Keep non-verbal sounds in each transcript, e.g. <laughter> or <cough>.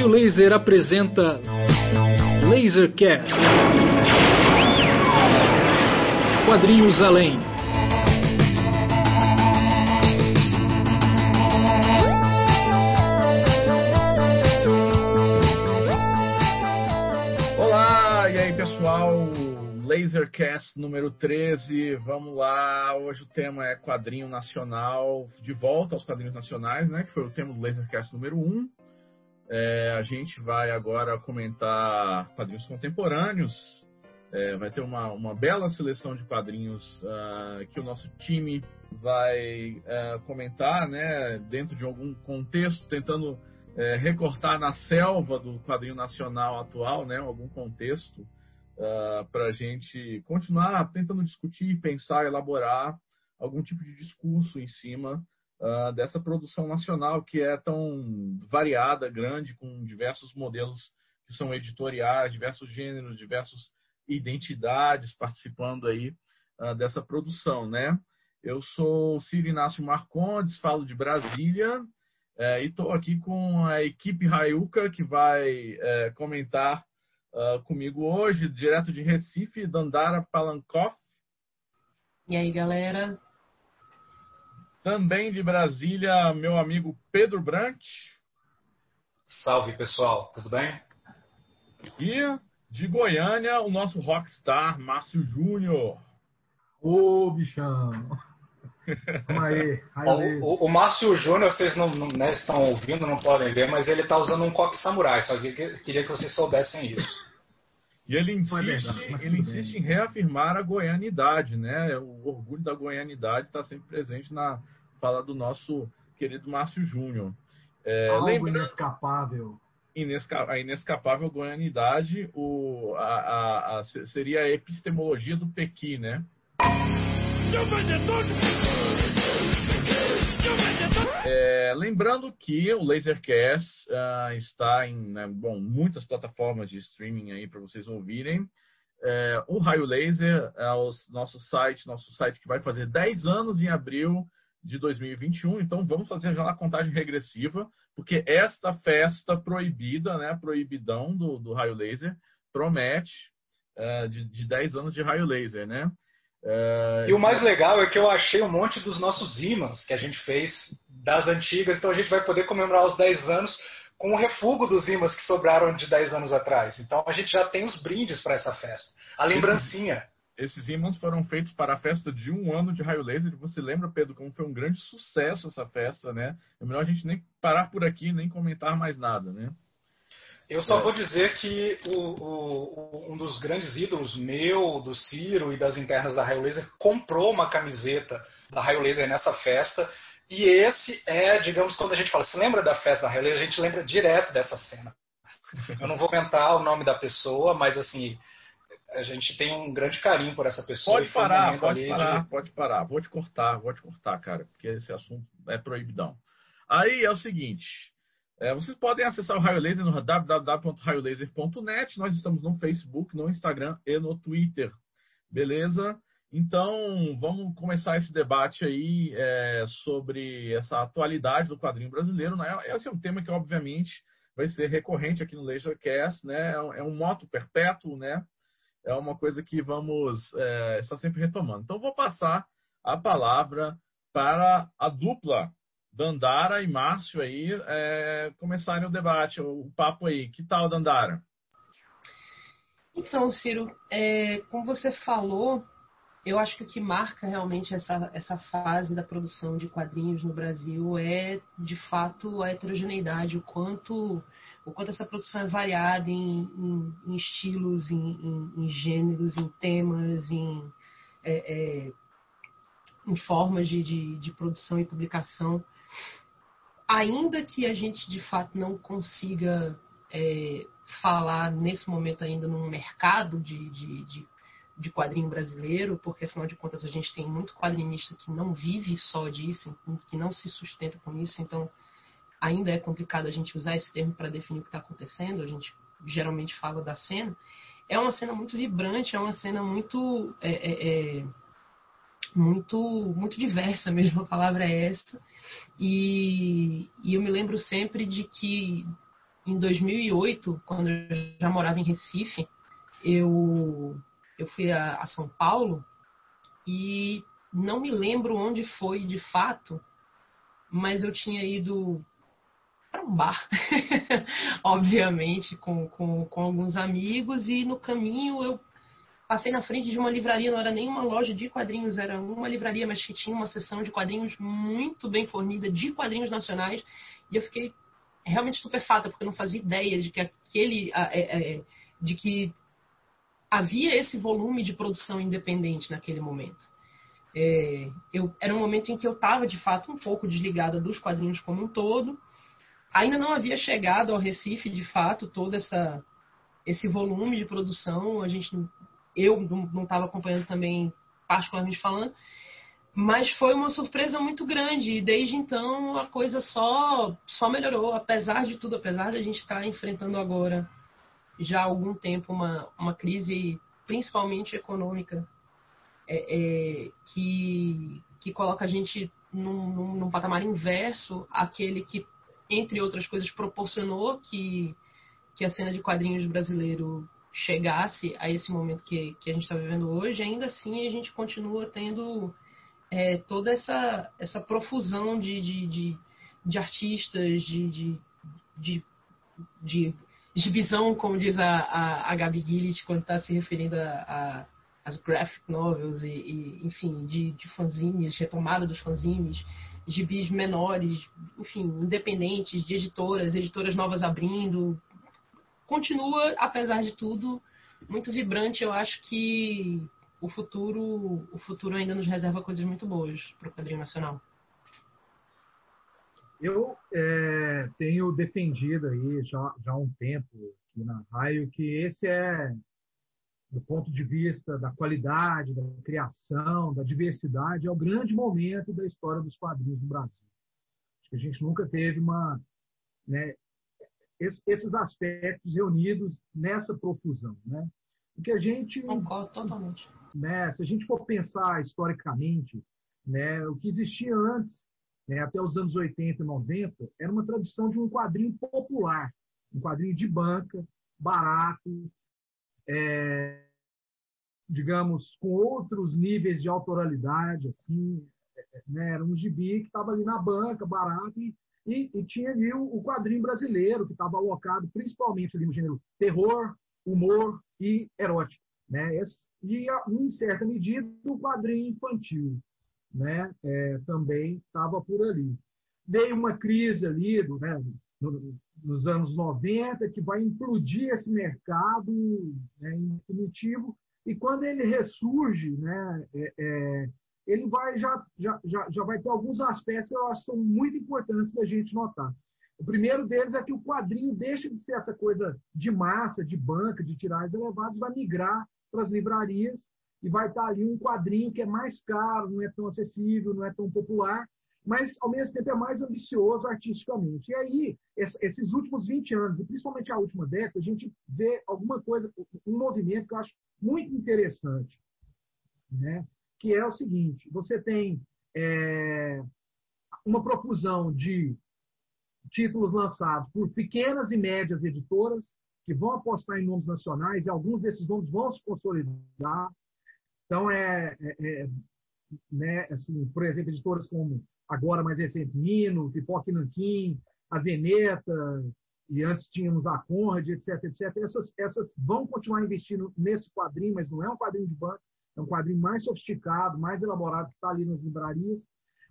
Raio Laser apresenta Lasercast. Quadrinhos além. Olá, e aí pessoal, Lasercast número 13, vamos lá. Hoje o tema é quadrinho nacional, de volta aos quadrinhos nacionais, né? Que foi o tema do Lasercast número 1. É, a gente vai agora comentar quadrinhos contemporâneos. É, vai ter uma, uma bela seleção de quadrinhos uh, que o nosso time vai uh, comentar, né? Dentro de algum contexto, tentando uh, recortar na selva do quadrinho nacional atual, né? Algum contexto uh, para a gente continuar tentando discutir, pensar, elaborar algum tipo de discurso em cima uh, dessa produção nacional que é tão variada, grande, com diversos modelos que são editoriais, diversos gêneros, diversas identidades participando aí uh, dessa produção, né? Eu sou Ciro Inácio Marcondes, falo de Brasília é, e estou aqui com a equipe Raiuca que vai é, comentar uh, comigo hoje, direto de Recife, Dandara Palankoff. E aí, galera? Também de Brasília, meu amigo Pedro Brant. Salve, pessoal, tudo bem? E de Goiânia, o nosso rockstar, Márcio Júnior. Ô, bichão! Aí. <laughs> O, o, o Márcio Júnior, vocês não, não né, estão ouvindo, não podem ver, mas ele está usando um coque samurai, só que queria que vocês soubessem isso. E ele insiste, ele insiste em reafirmar a goianidade, né? O orgulho da goianidade está sempre presente na fala do nosso querido Márcio Júnior. É, Algo inescapável. Inesca, a inescapável goianidade o, a, a, a, seria a epistemologia do Pequi, né? É, lembrando que o Lasercast uh, está em né, bom, muitas plataformas de streaming aí para vocês ouvirem. É, o Raio Laser é o nosso site, nosso site que vai fazer 10 anos em abril de 2021. Então vamos fazer já a contagem regressiva, porque esta festa proibida, né, proibidão do, do Raio Laser, promete uh, de, de 10 anos de Raio Laser, né? Uh, e o mais legal é que eu achei um monte dos nossos imãs que a gente fez das antigas, então a gente vai poder comemorar os 10 anos com o refugo dos imãs que sobraram de 10 anos atrás. Então a gente já tem os brindes para essa festa. A lembrancinha. Esses, esses imãs foram feitos para a festa de um ano de raio laser. Você lembra, Pedro, como foi um grande sucesso essa festa, né? É melhor a gente nem parar por aqui, nem comentar mais nada, né? Eu só é. vou dizer que o, o, um dos grandes ídolos meu, do Ciro e das internas da Raio Laser comprou uma camiseta da Raio Laser nessa festa. E esse é, digamos, quando a gente fala, se lembra da festa da Raio Laser, a gente lembra direto dessa cena. Eu não vou comentar o nome da pessoa, mas assim, a gente tem um grande carinho por essa pessoa. Pode parar, um pode parar, de... pode parar. Vou te cortar, vou te cortar, cara, porque esse assunto é proibidão. Aí é o seguinte, é, vocês podem acessar o Raio Laser no www.raiolaser.net. Nós estamos no Facebook, no Instagram e no Twitter. Beleza? Então, vamos começar esse debate aí é, sobre essa atualidade do quadrinho brasileiro. Né? Esse é um tema que, obviamente, vai ser recorrente aqui no Lasercast. Né? É um moto perpétuo, né? É uma coisa que vamos é, estar sempre retomando. Então, vou passar a palavra para a dupla Dandara e Márcio aí é, começarem o debate, o papo aí. Que tal, Dandara? Então, Ciro, é, como você falou, eu acho que o que marca realmente essa, essa fase da produção de quadrinhos no Brasil é, de fato, a heterogeneidade, o quanto, o quanto essa produção é variada em, em, em estilos, em, em, gêneros, em temas, em, é, é, formas de, de, de produção e publicação ainda que a gente de fato não consiga é, falar nesse momento ainda num mercado de, de, de, de, quadrinho brasileiro, porque afinal de contas a gente tem muito quadrinista que não vive só disso, que não se sustenta com isso, então ainda é complicado a gente usar esse termo para definir o que está acontecendo, a gente geralmente fala da cena. É uma cena muito vibrante, é uma cena muito. É, é, é muito muito diversa mesmo, a palavra é essa. E, e eu me lembro sempre de que em 2008, quando eu já morava em Recife, eu, eu fui a, a São Paulo e não me lembro onde foi de fato, mas eu tinha ido para um bar, <laughs> obviamente, com, com, com alguns amigos, e no caminho eu passei na frente de uma livraria, não era nem uma loja de quadrinhos, era uma livraria, mas que tinha uma seção de quadrinhos muito bem fornida, de quadrinhos nacionais, e eu fiquei realmente estupefata, porque eu não fazia ideia de que aquele. É, é, de que havia esse volume de produção independente naquele momento. É, eu, era um momento em que eu estava, de fato, um pouco desligada dos quadrinhos como um todo. Ainda não havia chegado ao Recife, de fato, todo essa, esse volume de produção. A gente, eu não estava acompanhando também, particularmente falando, mas foi uma surpresa muito grande. E desde então a coisa só, só melhorou, apesar de tudo, apesar de a gente estar enfrentando agora já há algum tempo uma, uma crise, principalmente econômica, é, é, que, que coloca a gente num, num, num, patamar inverso àquele que, entre outras coisas, proporcionou que, que a cena de quadrinhos brasileiro chegasse a esse momento que, que a gente está vivendo hoje, ainda assim a gente continua tendo é, toda essa, essa profusão de, de, de, de artistas, de, de, de, de, como diz a, a, a Gabi Gillit quando está se referindo a, a graphic novels e, e enfim, de, de fanzines, retomada dos fanzines, gibis menores, enfim, independentes, de editoras, editoras novas abrindo. Continua, apesar de tudo, muito vibrante. Eu acho que o futuro, o futuro ainda nos reserva coisas muito boas para o quadrinho nacional. Eu é, tenho defendido aí já, já há um tempo aqui na Raio que esse é do ponto de vista da qualidade, da criação, da diversidade, é o grande momento da história dos quadrinhos no Brasil. Acho que a gente nunca teve uma. Né, esses aspectos reunidos nessa profusão. Né? Porque a gente. Concordo totalmente. Né, se a gente for pensar historicamente, né, o que existia antes, né, até os anos 80 e 90, era uma tradição de um quadrinho popular, um quadrinho de banca, barato, é, digamos, com outros níveis de autoralidade, assim, né? era um gibi que estava ali na banca, barato, e, e, e tinha ali o, o, quadrinho brasileiro, que estava alocado principalmente ali no gênero terror, humor e erótico. Né? E, em certa medida, o quadrinho infantil né? É, também estava por ali. Veio uma crise ali do, né, no, nos anos 90 que vai implodir esse mercado né, em definitivo e quando ele ressurge, né, é, é, ele vai já, já, já, já vai ter alguns aspectos que eu acho que são muito importantes da gente notar. O primeiro deles é que o quadrinho deixa de ser essa coisa de massa, de banca, de tiragens elevados, vai migrar para as livrarias e vai estar ali um quadrinho que é mais caro, não é tão acessível, não é tão popular, mas ao mesmo tempo é mais ambicioso artisticamente. E aí, esses últimos 20 anos, e principalmente a última década, a gente vê alguma coisa, um movimento que eu acho muito interessante, né? Que é o seguinte: você tem é, uma profusão de títulos lançados por pequenas e médias editoras que vão apostar em nomes nacionais e alguns desses nomes vão se consolidar. Então, é, é, é né, assim, por exemplo, editoras como agora mais recente, Mino, Pipoque Nanquim, a Veneta, e antes tínhamos a Conrad, etc, etc. Essas, essas vão continuar investindo nesse quadrinho, mas não é um quadrinho de banco, é um quadrinho mais sofisticado, mais elaborado, que está ali nas livrarias.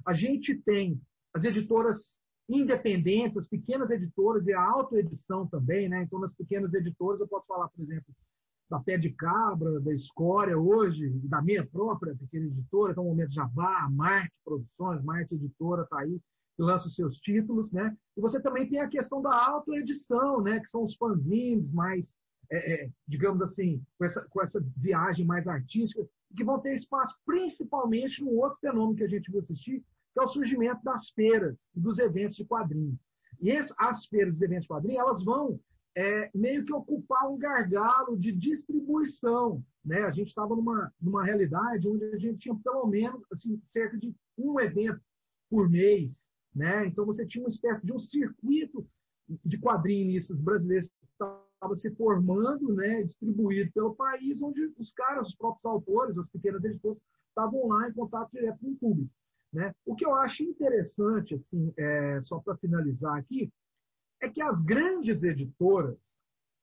A gente tem as editoras independentes, as pequenas editoras e a autoedição também, né? Então, nas pequenas editoras, eu posso falar, por exemplo, da Pé de Cabra, da Escória hoje, da minha própria pequena editora, então o Momento Jabá, a Marte Produções, Marte Editora está aí, que lança os seus títulos, né? E você também tem a questão da autoedição, né? Que são os fanzines mais, é, é, digamos assim, com essa, com essa viagem mais artística, que vão ter espaço principalmente no outro fenômeno que a gente vai assistir, que é o surgimento das feiras e dos eventos de quadrinhos. E esse, as feiras dos eventos de quadrinhos, elas vão é, meio que ocupar um gargalo de distribuição. Né? A gente estava numa, numa realidade onde a gente tinha pelo menos assim, cerca de um evento por mês. Né? Então você tinha uma espécie de um circuito de quadrinistas brasileiros estava se formando, né, distribuído pelo país, onde os caras, os próprios autores, as pequenas editoras, estavam lá em contato direto com o público. Né? O que eu acho interessante, assim, é, só para finalizar aqui, é que as grandes editoras,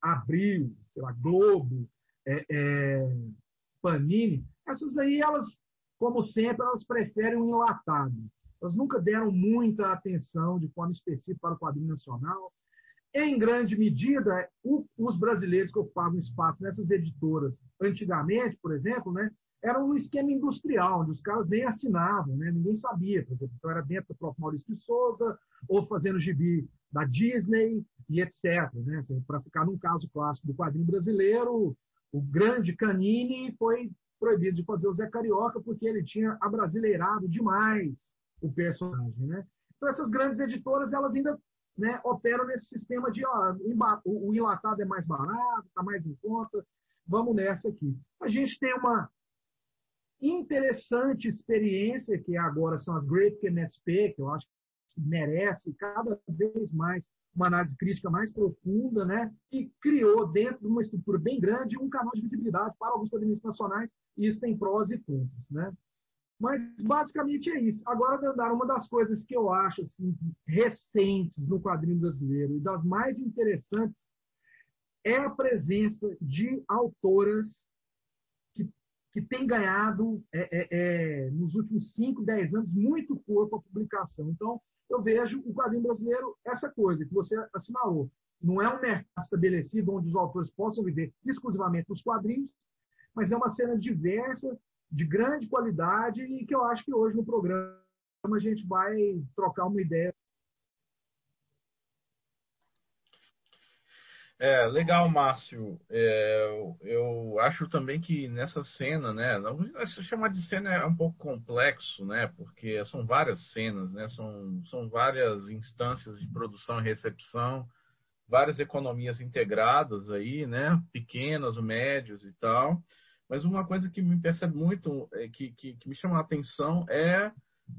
Abril, sei lá, Globo, é, é, Panini, essas aí, elas, como sempre, elas preferem um enlatado. Elas nunca deram muita atenção de forma específica para o quadrinho nacional. Em grande medida, os brasileiros que ocupavam espaço nessas editoras, antigamente, por exemplo, né, era um esquema industrial, onde os caras nem assinavam, né? ninguém sabia, por exemplo. Então, era dentro do próprio Maurício de Souza, ou fazendo gibi da Disney e etc. Né? Assim, Para ficar num caso clássico do quadrinho brasileiro, o grande Canini foi proibido de fazer o Zé Carioca porque ele tinha abrasileirado demais o personagem. Né? Então, essas grandes editoras, elas ainda né, operam nesse sistema de ó, o enlatado é mais barato, está mais em conta, vamos nessa aqui. A gente tem uma interessante experiência, que agora são as Great MSP, que eu acho que merece cada vez mais uma análise crítica mais profunda, né? e criou, dentro de uma estrutura bem grande, um canal de visibilidade para alguns quadrinhos nacionais, e isso tem prós e contras. Né? Mas, basicamente, é isso. Agora, Dandara, uma das coisas que eu acho assim, recentes no quadrinho brasileiro e das mais interessantes é a presença de autoras que tem ganhado, é, é, é, nos últimos 5, 10 anos, muito corpo a publicação. Então, eu vejo o quadrinho brasileiro essa coisa que você assinalou. Não é um mercado estabelecido onde os autores possam viver exclusivamente dos quadrinhos, mas é uma cena diversa, de grande qualidade e que eu acho que hoje no programa a gente vai trocar uma ideia É, legal, Márcio. É, eu acho também que nessa cena, né? Se chamar de cena é um pouco complexo, né? Porque são várias cenas, né? São, são várias instâncias de produção e recepção, várias economias integradas aí, né? Pequenas, médios e tal. Mas uma coisa que me percebe muito, é, que, que, que me chama a atenção, é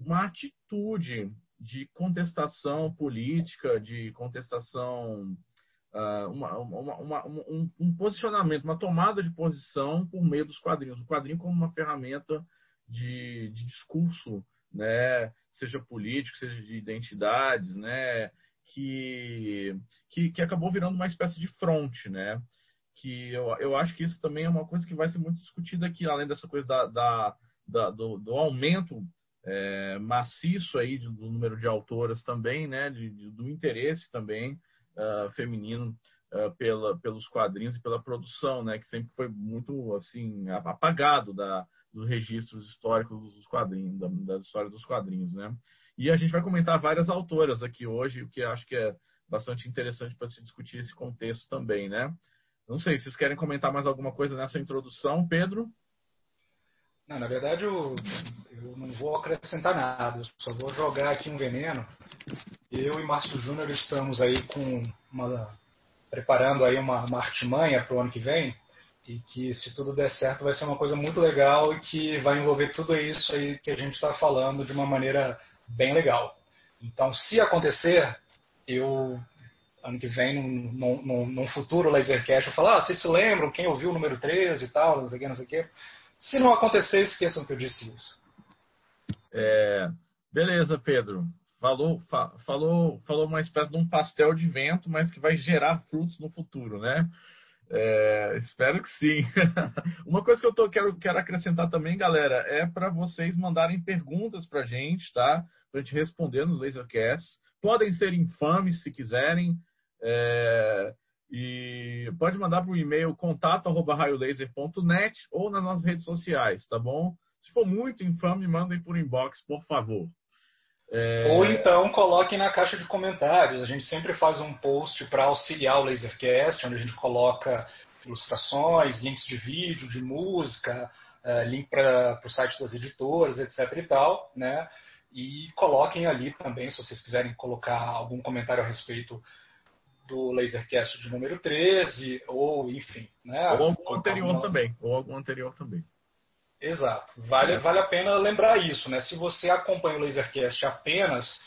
uma atitude de contestação política, de contestação uh, uma, uma, uma, um, um, posicionamento, uma tomada de posição por meio dos quadrinhos. O quadrinho como uma ferramenta de, de discurso, né? seja político, seja de identidades, né? que, que, que acabou virando uma espécie de fronte, né? Que eu, eu acho que isso também é uma coisa que vai ser muito discutida aqui, além dessa coisa da, da, da do, do, aumento é, maciço aí do, do número de autoras também, né, de, de, do interesse também uh, feminino uh, pela, pelos quadrinhos e pela produção, né, que sempre foi muito assim apagado da, dos registros históricos dos quadrinhos, da, das histórias dos quadrinhos, né. E a gente vai comentar várias autoras aqui hoje, o que acho que é bastante interessante para se discutir esse contexto também, né. Não sei, vocês querem comentar mais alguma coisa nessa introdução, Pedro? Não, na verdade eu, eu não vou acrescentar nada, eu só vou jogar aqui um veneno. Eu e Márcio Júnior estamos aí com uma, preparando aí uma, uma artimanha para o ano que vem e que se tudo der certo vai ser uma coisa muito legal e que vai envolver tudo isso aí que a gente está falando de uma maneira bem legal. Então, se acontecer, eu ano que vem, num, num, num futuro Lasercast, eu falo, ah, vocês se lembram, quem ouviu o número 13 e tal, não sei o que, não sei o que. Se não acontecer, esqueçam que eu disse isso. É, beleza, Pedro. Falou, fa, falou, falou uma espécie de um pastel de vento, mas que vai gerar frutos no futuro, né? É, espero que sim. <laughs> uma coisa que eu tô, quero, quero acrescentar também, galera, é para vocês mandarem perguntas para gente, tá? Para gente responder nos Lasercasts. Podem ser infames se quiserem. É, e pode mandar para o e-mail contato@raiolaser.net ou nas nossas redes sociais, tá bom? Se for muito infame, mandem por inbox, por favor. É... Ou então coloquem na caixa de comentários. A gente sempre faz um post para auxiliar o Lasercast, onde a gente coloca ilustrações, links de vídeo, de música, uh, link para o site das editoras, etc. e tal, né? E coloquem ali também, se vocês quiserem colocar algum comentário a respeito do Lasercast de número 13, ou enfim. Né, ou algum anterior uma... também. Ou algum anterior também. Exato. Vale, é. vale a pena lembrar isso, né? Se você acompanha o Lasercast apenas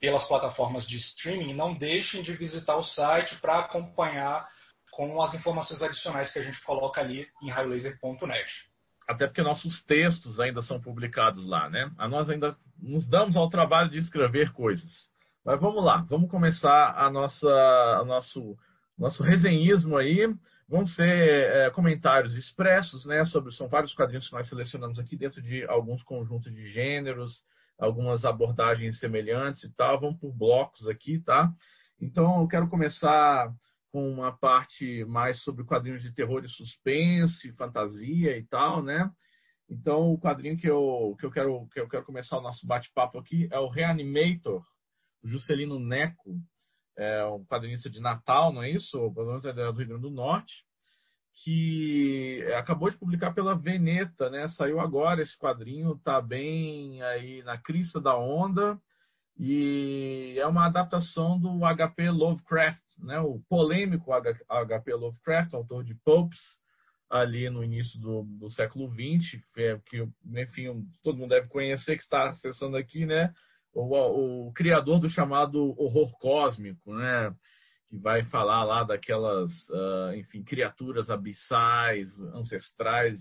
pelas plataformas de streaming, não deixem de visitar o site para acompanhar com as informações adicionais que a gente coloca ali em raiolaser.net. Até porque nossos textos ainda são publicados lá, né? A nós ainda nos damos ao trabalho de escrever coisas. Mas vamos lá, vamos começar a nossa, a nosso, nosso resenhismo aí. Vão ser é, comentários expressos, né? Sobre são vários quadrinhos que nós selecionamos aqui dentro de alguns conjuntos de gêneros, algumas abordagens semelhantes e tal. Vamos por blocos aqui, tá? Então eu quero começar com uma parte mais sobre quadrinhos de terror e suspense, fantasia e tal, né? Então o quadrinho que eu, que eu quero que eu quero começar o nosso bate-papo aqui é o Reanimator, Juscelino Neco, é um quadrinista de Natal, não é isso? Menos é do Rio Grande do Norte, que acabou de publicar pela Veneta, né? Saiu agora esse quadrinho, tá bem aí na crista da onda e é uma adaptação do HP Lovecraft, né? O polêmico HP Lovecraft, autor de Popes, ali no início do, do século XX, é, que, enfim, todo mundo deve conhecer, que está acessando aqui, né? O, o criador do chamado horror cósmico, né? que vai falar lá daquelas, uh, enfim, criaturas abissais, ancestrais,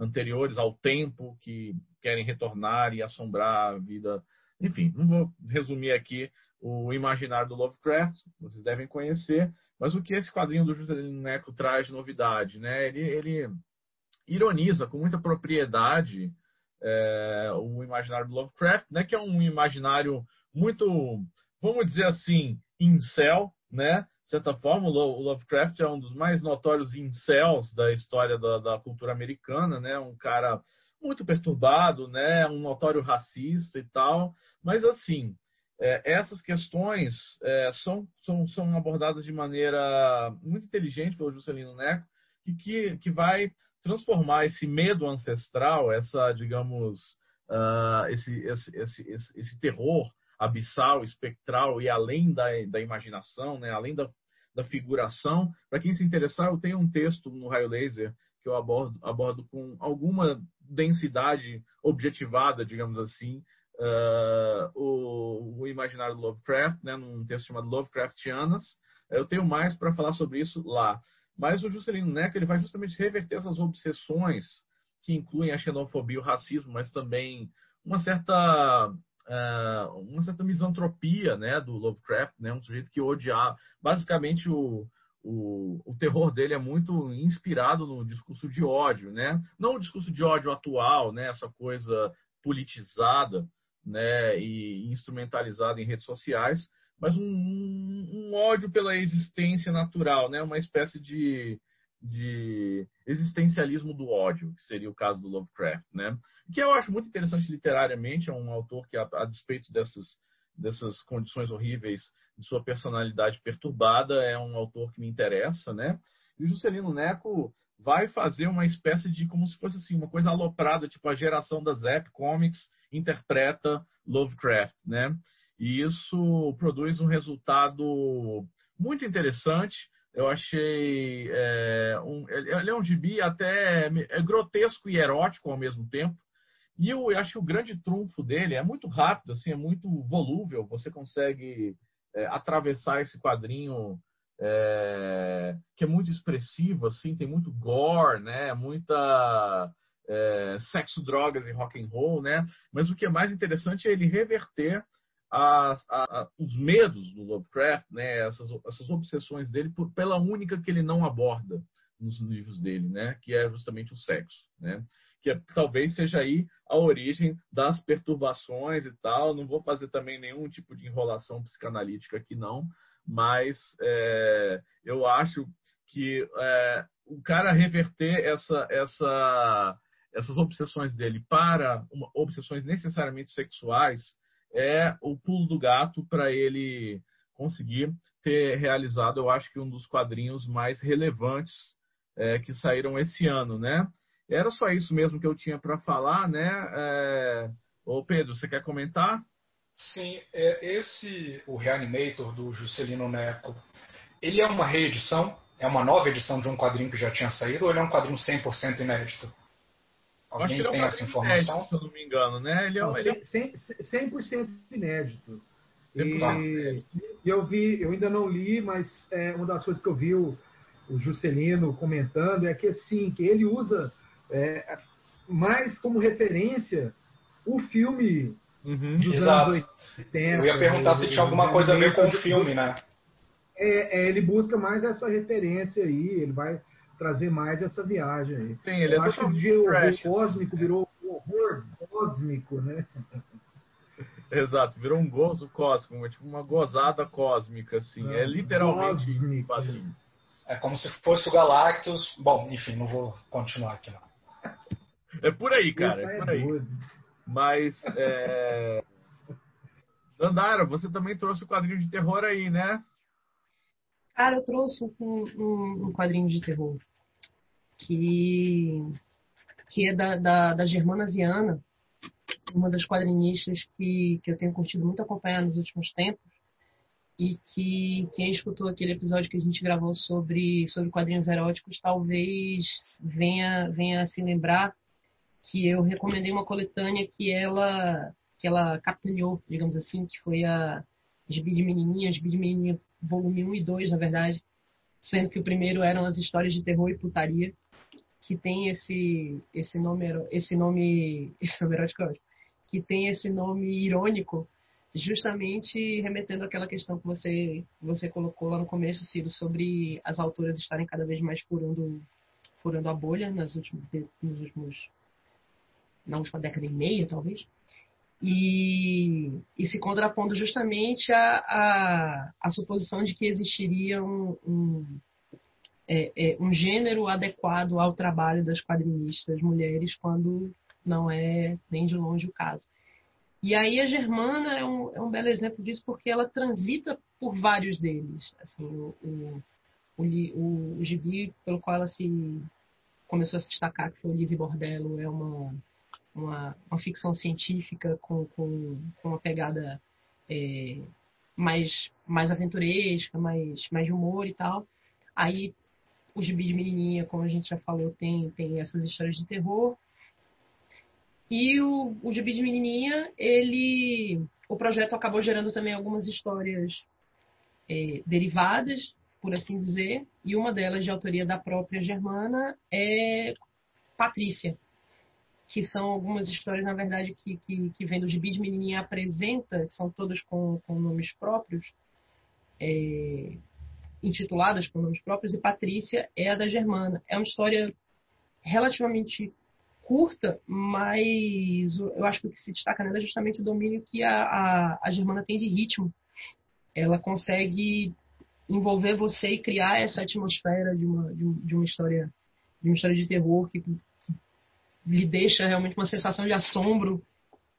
anteriores ao tempo, que querem retornar e assombrar a vida. Enfim, não vou resumir aqui o imaginário do Lovecraft, vocês devem conhecer, mas o que esse quadrinho do Juscelino Neco traz de novidade, né? Ele, ele ironiza com muita propriedade é, o imaginário do Lovecraft, né, que é um imaginário muito, vamos dizer assim, incel, né? De certa forma, o Lovecraft é um dos mais notórios incels da história da, da cultura americana, né? Um cara muito perturbado, né? Um notório racista e tal, mas assim, é, essas questões é, são, são, são abordadas de maneira muito inteligente pelo Juscelino Neco, e que, que vai transformar esse medo ancestral, essa, digamos, uh, esse, esse, esse, esse, terror abissal, espectral e além da, da imaginação, né, além da, da figuração. Para quem se interessar, eu tenho um texto no Raio Laser que eu abordo, abordo com alguma densidade objetivada, digamos assim, uh, o, o, imaginário Lovecraft, né, num texto chamado Lovecraftianas. Eu tenho mais para falar sobre isso lá. Mas o Juscelino Neco ele vai justamente reverter essas obsessões que incluem a xenofobia e o racismo, mas também uma certa uh, uma certa misantropia né, do Lovecraft, né, um sujeito que odiava. Basicamente, o, o, o, terror dele é muito inspirado no discurso de ódio, né? Não o discurso de ódio atual, né? Essa coisa politizada, né? E instrumentalizada em redes sociais, mas um, um, ódio pela existência natural, né? uma espécie de, de existencialismo do ódio, que seria o caso do Lovecraft. Né? Que eu acho muito interessante literariamente, é um autor que, a, a despeito dessas, dessas condições horríveis de sua personalidade perturbada, é um autor que me interessa. Né? E o Juscelino Neco vai fazer uma espécie de, como se fosse assim, uma coisa aloprada, tipo a geração da Zap Comics interpreta Lovecraft, né? E isso produz um resultado muito interessante. Eu achei. É, um, ele é um gibi até é grotesco e erótico ao mesmo tempo. E eu acho que o grande trunfo dele é muito rápido, assim, é muito volúvel. Você consegue é, atravessar esse quadrinho é, que é muito expressivo, assim, tem muito gore, né? Muita é, sexo, drogas e rock and roll, né? Mas o que é mais interessante é ele reverter as, a, os medos do Lovecraft, né, essas, essas obsessões dele por, pela única que ele não aborda nos livros dele, né, que é justamente o sexo, né, que é, talvez seja aí a origem das perturbações e tal. Não vou fazer também nenhum tipo de enrolação psicanalítica aqui não, mas é, eu acho que é, o cara reverter essa, essa, essas obsessões dele para uma, obsessões necessariamente sexuais é o pulo do gato para ele conseguir ter realizado, eu acho que um dos quadrinhos mais relevantes é, que saíram esse ano, né? Era só isso mesmo que eu tinha para falar, né? É... Ô Pedro, você quer comentar? Sim, é, esse, o Reanimator do Juscelino Neco, ele é uma reedição? É uma nova edição de um quadrinho que já tinha saído ou ele é um quadrinho 100% inédito? Alguém tem é um essa informação? Inédito, se eu não me engano, né? Ele é, não, ele é... 100%, 100 inédito. E, e, eu vi, eu ainda não li, mas é, uma das coisas que eu vi o, o Juscelino comentando é que assim, que ele usa é, mais como referência o filme uhum, dos exato. anos 80. Eu ia perguntar se tinha alguma coisa a ver com o filme, né? É, é, ele busca mais essa referência aí, ele vai trazer mais essa viagem aí. Sim, ele eu é acho que o horror cósmico virou horror cósmico, né? <laughs> Exato, virou um gozo cósmico, tipo uma gozada cósmica, assim. É, é literalmente um É como se fosse o Galactus. Bom, enfim, não vou continuar aqui não. É por aí, cara, é por aí. Mas, é... Dandara, você também trouxe o quadrinho de terror aí, né? Cara, eu trouxe um, um, um quadrinho de terror que, que é da, da, da Germana Viana, uma das quadrinistas que, que eu tenho curtido muito acompanhar nos últimos tempos e que quem escutou aquele episódio que a gente gravou sobre, sobre quadrinhos eróticos talvez venha, venha se lembrar que eu recomendei uma coletânea que ela que ela capitaneou, digamos assim, que foi a Gibi de Menininha, Gibi de Menininha volume 1 e 2, na verdade, sendo que o primeiro eram as histórias de terror e putaria, que tem esse esse nome esse nome <laughs> esse nome erótico, que tem esse nome irônico, justamente remetendo àquela questão que você, você colocou lá no começo, Ciro, sobre as autoras estarem cada vez mais furando, furando a bolha nas últimos, nos últimos, na última década e meia, talvez. E, e se contrapondo justamente à a, a, suposição de que existiria um, um, é, é, um gênero adequado ao trabalho das quadrinistas mulheres, quando não é nem de longe o caso. E aí a Germana é um, é um belo exemplo disso porque ela transita por vários deles. Assim, o, o, o, o gibi pelo qual ela se começou a se destacar, que foi o Lise Bordello, é uma, uma, uma ficção científica com, com, com uma pegada é, mais, mais aventuresca, mais, mais de humor e tal. Aí o gibi de menininha, como a gente já falou, tem, tem essas histórias de terror. E o, o Gibi de Menininha, ele, o projeto acabou gerando também algumas histórias é, derivadas, por assim dizer, e uma delas de autoria da própria Germana é Patrícia, que são algumas histórias, na verdade, que, que, que vem do Gibi de Menininha apresenta, são todas com, com nomes próprios, é, intituladas com nomes próprios, e Patrícia é a da Germana. É uma história relativamente curta, mas eu acho que o que se destaca nela é justamente o domínio que a, a, a Germana tem de ritmo. Ela consegue envolver você e criar essa atmosfera de uma, de, uma história de uma história de terror que lhe deixa realmente uma sensação de assombro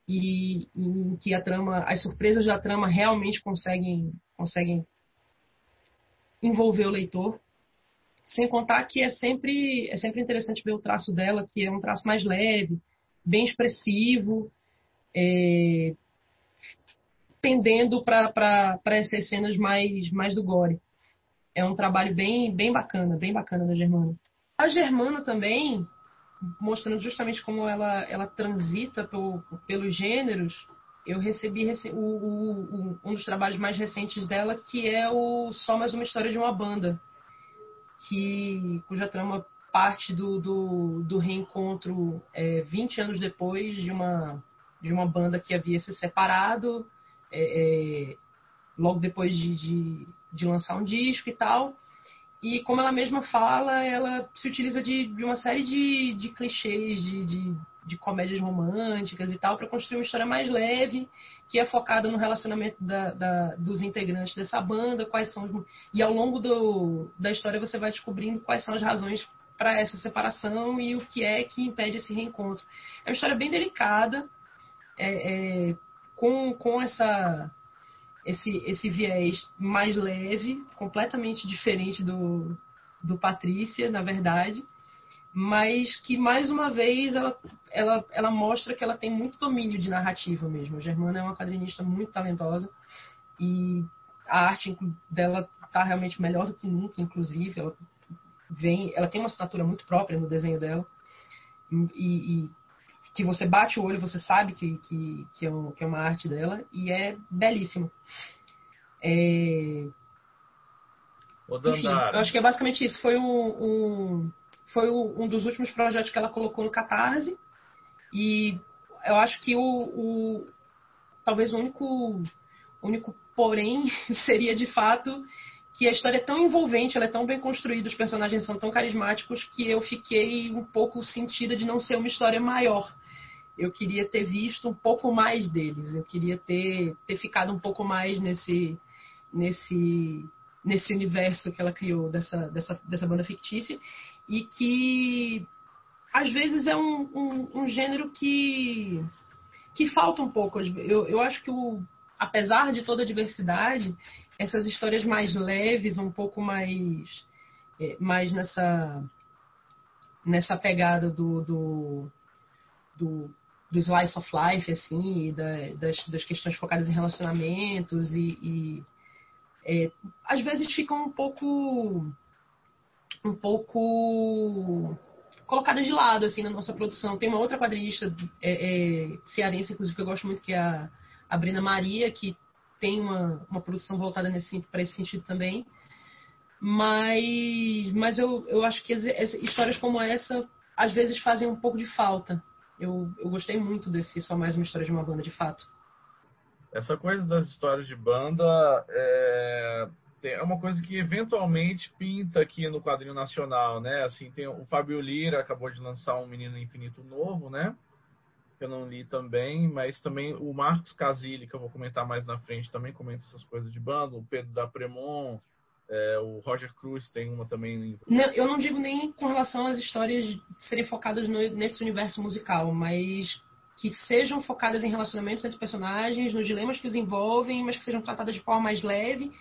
e em que a trama, as surpresas da trama realmente conseguem conseguem envolver o leitor. Sem contar que é sempre, é sempre interessante ver o traço dela, que é um traço mais leve, bem expressivo, é, pendendo para essas cenas mais, mais do gore. É um trabalho bem, bem bacana, bem bacana da Germana. A Germana também, mostrando justamente como ela, ela transita pelo, pelos gêneros, eu recebi o, o, um dos trabalhos mais recentes dela, que é o Só Mais Uma História de uma Banda, que, cuja trama parte do, do, do reencontro é, 20 anos depois de uma, de uma banda que havia se separado, é, é, logo depois de, de, de, lançar um disco e tal. E como ela mesma fala, ela se utiliza de, de uma série de, de clichês, de, de, de comédias românticas e tal, para construir uma história mais leve, que é focada no relacionamento da, da, dos integrantes dessa banda, quais são os, e ao longo do, da história você vai descobrindo quais são as razões para essa separação e o que é que impede esse reencontro. É uma história bem delicada, é, é, com, com essa esse, esse viés mais leve, completamente diferente do, do Patrícia, na verdade mas que mais uma vez ela, ela, ela mostra que ela tem muito domínio de narrativa mesmo. A Germana é uma quadrinista muito talentosa e a arte dela está realmente melhor do que nunca, inclusive. Ela vem, ela tem uma assinatura muito própria no desenho dela e, e que você bate o olho, você sabe que, que, que, é, um, que é uma arte dela, e é belíssimo. É... Enfim, eu acho que é basicamente isso. Foi um, um foi um dos últimos projetos que ela colocou no Catarse. E eu acho que o, o talvez o único, único porém <laughs> seria de fato que a história é tão envolvente, ela é tão bem construída, os personagens são tão carismáticos que eu fiquei um pouco sentida de não ser uma história maior. Eu queria ter visto um pouco mais deles, eu queria ter, ter ficado um pouco mais nesse, nesse, nesse universo que ela criou dessa, dessa, dessa banda fictícia e que às vezes é um, um, um gênero que, que falta um pouco. Eu, eu acho que, o, apesar de toda a diversidade, essas histórias mais leves, um pouco mais, é, mais nessa, nessa pegada do, do, do, do slice of life, assim, da, das, das questões focadas em relacionamentos e, e é, às vezes ficam um pouco um pouco colocadas de lado assim na nossa produção. Tem uma outra quadrinista é, é, cearense, inclusive, que eu gosto muito, que é a, a Brina Maria, que tem uma, uma produção voltada para esse sentido também. Mas, mas eu, eu acho que as, as histórias como essa às vezes fazem um pouco de falta. Eu, eu gostei muito desse Só Mais Uma História de uma Banda, de fato. Essa coisa das histórias de banda é, é uma coisa que eventualmente pinta aqui no quadrinho nacional, né? Assim, tem o Fábio Lira acabou de lançar um Menino Infinito novo, né? Que eu não li também, mas também o Marcos Casilli, que eu vou comentar mais na frente, também comenta essas coisas de banda. O Pedro da Premon, é, o Roger Cruz tem uma também. Não, eu não digo nem com relação às histórias serem focadas no, nesse universo musical, mas que sejam focadas em relacionamentos entre personagens, nos dilemas que os envolvem, mas que sejam tratadas de forma mais leve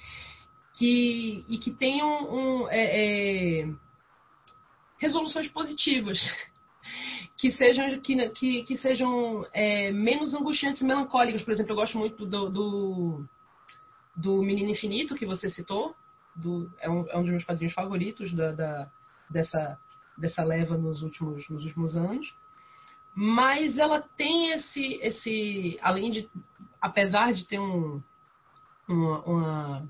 que, e que tenham um, é, é, resoluções positivas, <laughs> que sejam, que, que, que sejam é, menos angustiantes e melancólicas. Por exemplo, eu gosto muito do, do, do Menino Infinito, que você citou, do, é, um, é um dos meus quadrinhos favoritos da, da, dessa, dessa leva nos últimos, nos últimos anos. Mas ela tem esse, esse além de, apesar de ter um, uma, uma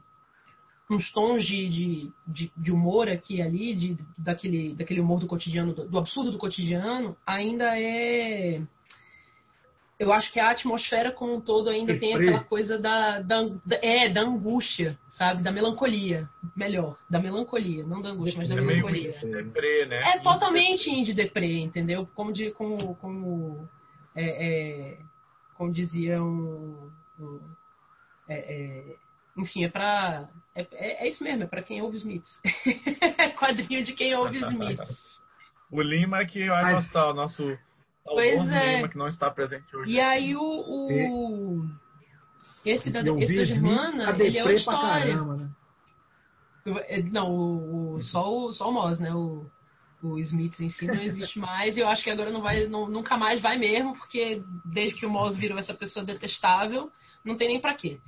uns tons de, de, de, de, humor aqui e ali, de, daquele, daquele humor do cotidiano, do, do, absurdo do cotidiano, ainda é. Eu acho que a atmosfera como um todo ainda tem aquela coisa da, da, da, é, da angústia, sabe? Da melancolia. Melhor, da melancolia, não da angústia, mas da é melancolia. Deprê, né? É totalmente indie deprê, entendeu? Como, de, como, como, é, é, como dizia um, um é, é enfim, é pra. É, é, é isso mesmo, é pra quem ouve Smiths. <laughs> Quadrinho de quem ouve <laughs> Smiths. o Lima que vai Mas... gostar, o nosso. Pois é. Que não está presente hoje. E aí o. o... Esse da, esse da Germana, ele é uma história. Caramba, né? É, não, o, o, só, o, só o Moss, né? O, o Smith em si não existe <laughs> mais. E eu acho que agora não vai, não, nunca mais vai mesmo, porque desde que o Moss virou essa pessoa detestável, não tem nem para quê.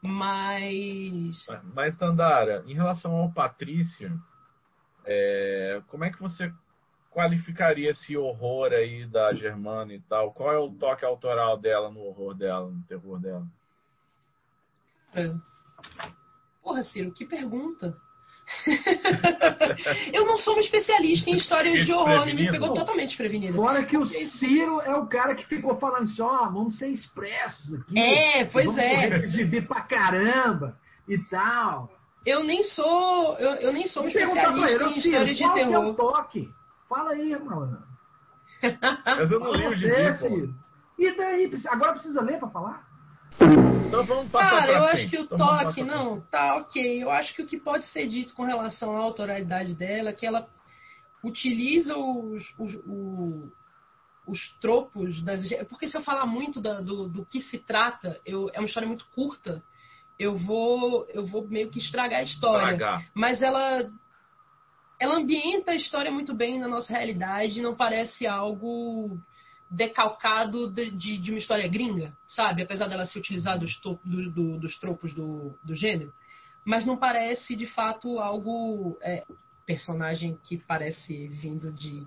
Mas. Mas, Tandara, em relação ao Patrício, é, como é que você qualificaria esse horror aí da Germana e tal? Qual é o toque autoral dela no horror dela, no terror dela? É. Porra, Ciro, que pergunta. <laughs> eu não sou uma especialista em histórias de horror, ele me pegou totalmente desprevenido. Fora que o Ciro é o cara que ficou falando assim, ó, oh, vamos ser expressos aqui. É, pois vamos é. <laughs> Exibir pra caramba e tal. Eu nem sou, eu, eu nem sou um especialista ele, em histórias de terror. É o toque? Fala aí, irmão. Mas eu não li o gibi, E daí, agora precisa ler pra falar? Então vamos passar Cara, eu frente. acho que o então toque, não, tá ok. Eu acho que o que pode ser dito com relação à autoralidade dela é que ela utiliza os, os, os, os tropos das. Porque se eu falar muito da, do, do que se trata, eu, é uma história muito curta, eu vou, eu vou meio que estragar a história. Estragar. Mas ela. Ela ambienta a história muito bem na nossa realidade, não parece algo decalcado de, de, de, uma história gringa, sabe? Apesar dela se utilizar dos, do, do, dos tropos do, do gênero. Mas não parece, de fato, algo... É, personagem que parece vindo de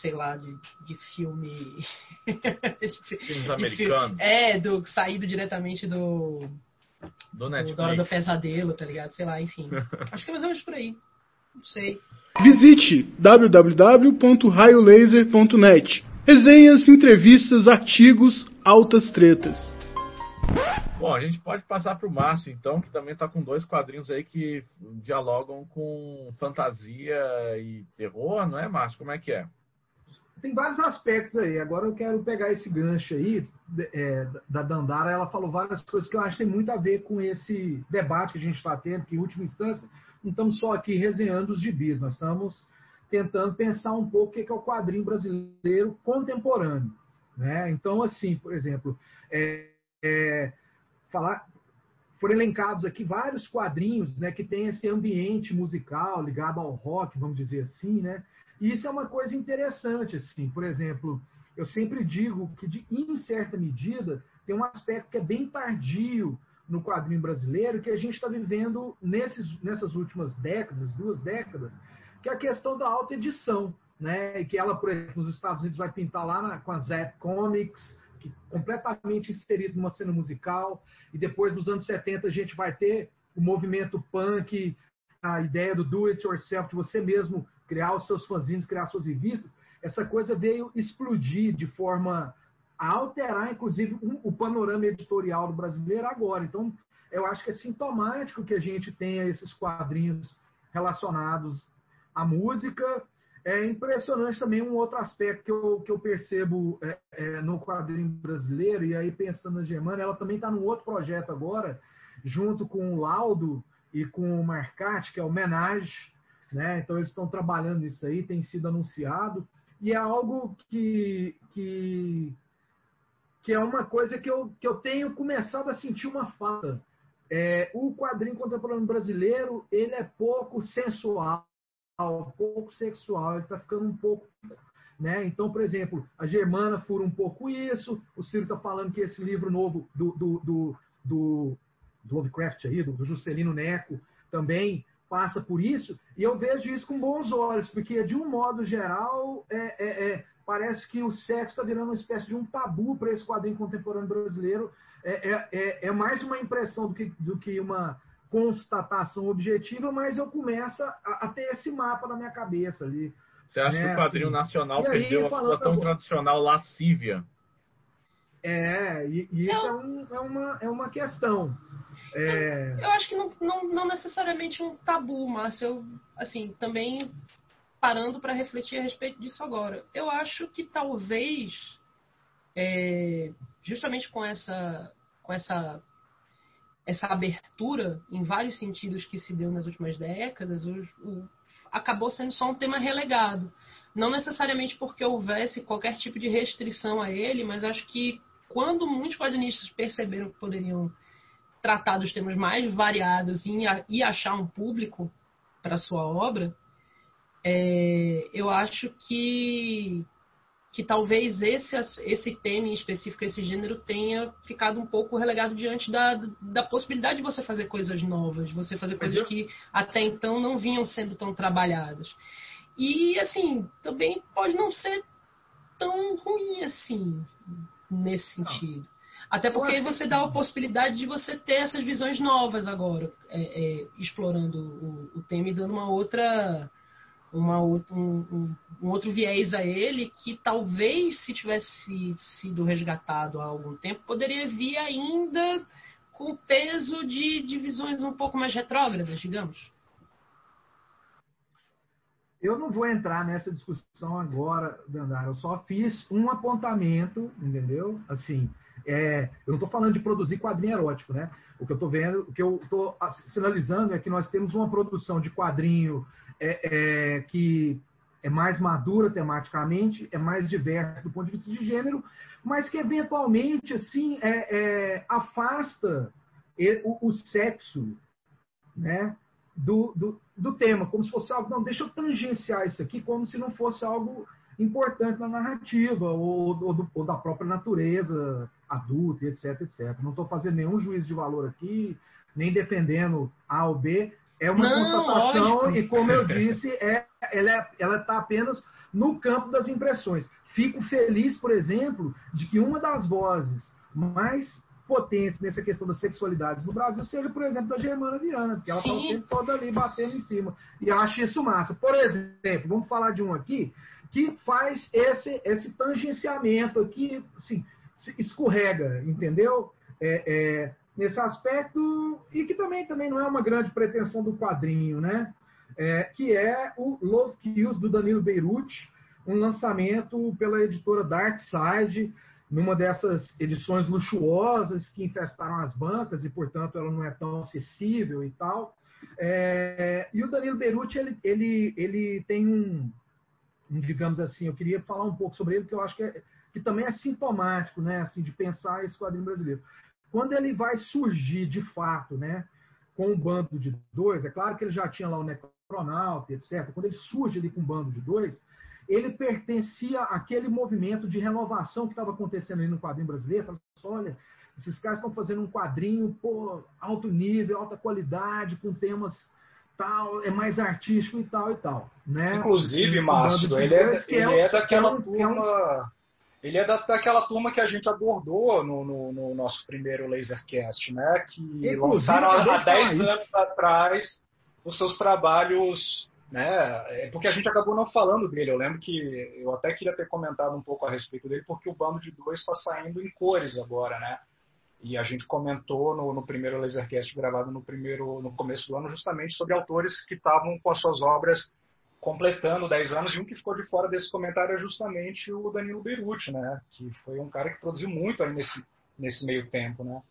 sei lá, de, de filme. <laughs> Filmes americanos. É, do, saído diretamente do. Do do Netflix. Hora do Pesadelo, tá ligado? Sei lá, enfim. <laughs> Acho que é mais ou menos por aí. Não sei. Visite www.raiolaser.net. Resenhas, entrevistas, artigos, altas tretas. Bom, a gente pode passar para o Márcio, então, que também está com dois quadrinhos aí que dialogam com fantasia e terror, não é, Márcio? Como é que é? Tem vários aspectos aí. Agora eu quero pegar esse gancho aí é, da Dandara. Ela falou várias coisas que eu acho que tem muito a ver com esse debate que a gente está tendo, que em última instância não estamos só aqui resenhando os gibis, nós estamos tentando pensar um pouco o que é o quadrinho brasileiro contemporâneo. Né? Então, assim, por exemplo, é, é, falar, foram elencados aqui vários quadrinhos né, que tem esse ambiente musical ligado ao rock, vamos dizer assim, né? E isso é uma coisa interessante, assim. Por exemplo, eu sempre digo que, de, em certa medida, tem um aspecto que é bem tardio no quadrinho brasileiro que a gente está vivendo nesses, nessas últimas décadas, duas décadas, que é a questão da alta edição, né? E que ela, por exemplo, nos Estados Unidos vai pintar lá na, com a Zap Comics, que, completamente inserido numa cena musical, e depois nos anos 70 a gente vai ter o movimento punk, a ideia do do it yourself, de você mesmo criar os seus fanzines, criar suas revistas, essa coisa veio explodir de forma a alterar, inclusive, um, o panorama editorial do brasileiro agora. Então, eu acho que é sintomático que a gente tenha esses quadrinhos relacionados à música. É impressionante também um outro aspecto que eu, que eu percebo é, é, no quadrinho brasileiro, e aí pensando na Germana, ela também está num outro projeto agora, junto com o Laudo e com o Marcati, que é o Menage, né? Então eles estão trabalhando nisso aí, tem sido anunciado e é algo que, que, que é uma coisa que eu, que eu tenho começado a sentir uma falta. É, o quadrinho contemporâneo brasileiro ele é pouco sensual, pouco sexual, ele está ficando um pouco né? Então, por exemplo, a Germana fura um pouco isso. O Ciro está falando que esse livro novo do, do, do, do, do Lovecraft aí, do, do Juscelino Neco, também passa por isso, e eu vejo isso com bons olhos, porque, de um modo geral, é, é, é, parece que o sexo está virando uma espécie de um tabu para esse quadrinho contemporâneo brasileiro. É, é, é, é, mais uma impressão do que, do que uma constatação objetiva, mas eu começo a, a ter esse mapa na minha cabeça ali. Você acha né, que o quadrinho assim, nacional e aí, perdeu a sua tão tradicional lascívia? É, e, e isso é, um- é uma, é uma questão. É, Eu acho que não, não, não necessariamente um tabu, Márcio. Eu, assim, também parando para refletir a respeito disso agora. Eu acho que talvez, é, justamente com essa, com essa, essa abertura em vários sentidos que se deu nas últimas décadas, o, o- acabou sendo só um tema relegado. Não necessariamente porque houvesse qualquer tipo de restrição a ele, mas acho que quando muitos quadrinistas perceberam que poderiam tratar dos temas mais variados e, e achar um público para sua obra, é, eu acho que que talvez esse, esse tema em específico, esse gênero, tenha ficado um pouco relegado diante da, da possibilidade de você fazer coisas novas, de você fazer coisas eu- que até então não vinham sendo tão trabalhadas. E, assim, também pode não ser tão ruim assim, nesse sentido. Até porque você dá a possibilidade de você ter essas visões novas agora, é, é, explorando o, o tema e dando uma outra, uma outra um, um- um outro viés a ele que talvez se tivesse sido resgatado há algum tempo poderia vir ainda com o peso de, de visões um pouco mais retrógradas, digamos. Eu não vou entrar nessa discussão agora, Dandara. Eu só fiz um apontamento, entendeu? Assim, é, eu não estou falando de produzir quadrinho erótico, né? O que eu estou vendo, o que eu estou sinalizando é que nós temos uma produção de quadrinho é, é, que é mais madura tematicamente, é mais diversa do ponto de vista de gênero, mas que eventualmente assim é, é, afasta o, o sexo, né? do, do, do tema, como se fosse algo, não, deixa eu tangenciar isso aqui, como se não fosse algo importante na narrativa, ou, ou, ou da própria natureza adulta, etc, etc. Não estou fazendo nenhum juízo de valor aqui, nem defendendo A ou B, é uma Não, constatação lógico. e, como eu disse, é, ela está apenas no campo das impressões. Fico feliz, por exemplo, de que uma das vozes mais potentes nessa questão das sexualidades no Brasil seja, por exemplo, da Germana Viana, porque ela está o tempo todo ali batendo em cima. E eu acho isso massa. Por exemplo, vamos falar de um aqui que faz esse, esse tangenciamento aqui, assim, escorrega, entendeu? É, é, nesse aspecto, e que também, também não é uma grande pretensão do quadrinho, né? É, que é o Love Kills, do Danilo Beirute, um lançamento pela editora Dark Side, numa dessas edições luxuosas que infestaram as bancas e, portanto, ela não é tão acessível e tal. É, e o Danilo Beruti, ele, ele, ele tem um, um, digamos assim, eu queria falar um pouco sobre ele, que eu acho que, é, que também é sintomático, né, assim, de pensar esse quadrinho brasileiro. Quando ele vai surgir, de fato, né, com um bando de dois, é claro que ele já tinha lá o Necronauta, etc. Quando ele surge ali com um bando de dois, ele pertencia àquele movimento de renovação que estava acontecendo ali no quadrinho brasileiro. Fala assim, olha, esses caras estão fazendo um quadrinho, pô, alto nível, alta qualidade, com temas tal, é mais artístico e tal e tal. Né? Inclusive, Márcio, ele é, que ele é que daquela um- que é um- turma. Ele é da, daquela turma que a gente abordou no, no- no nosso primeiro Lasercast, né? Que Inclusive, lançaram há de 10 falar isso. anos atrás os seus trabalhos, né? É porque a gente acabou não falando dele. Eu lembro que eu até queria ter comentado um pouco a respeito dele, porque o Bando de Dois está saindo em cores agora, né? E a gente comentou no, no primeiro Lasercast gravado no primeiro no começo do ano justamente sobre autores que estavam com as suas obras completando 10 anos, e um que ficou de fora desse comentário é justamente o Danilo Beruti, né? Que foi um cara que produziu muito aí nesse, nesse meio tempo, né?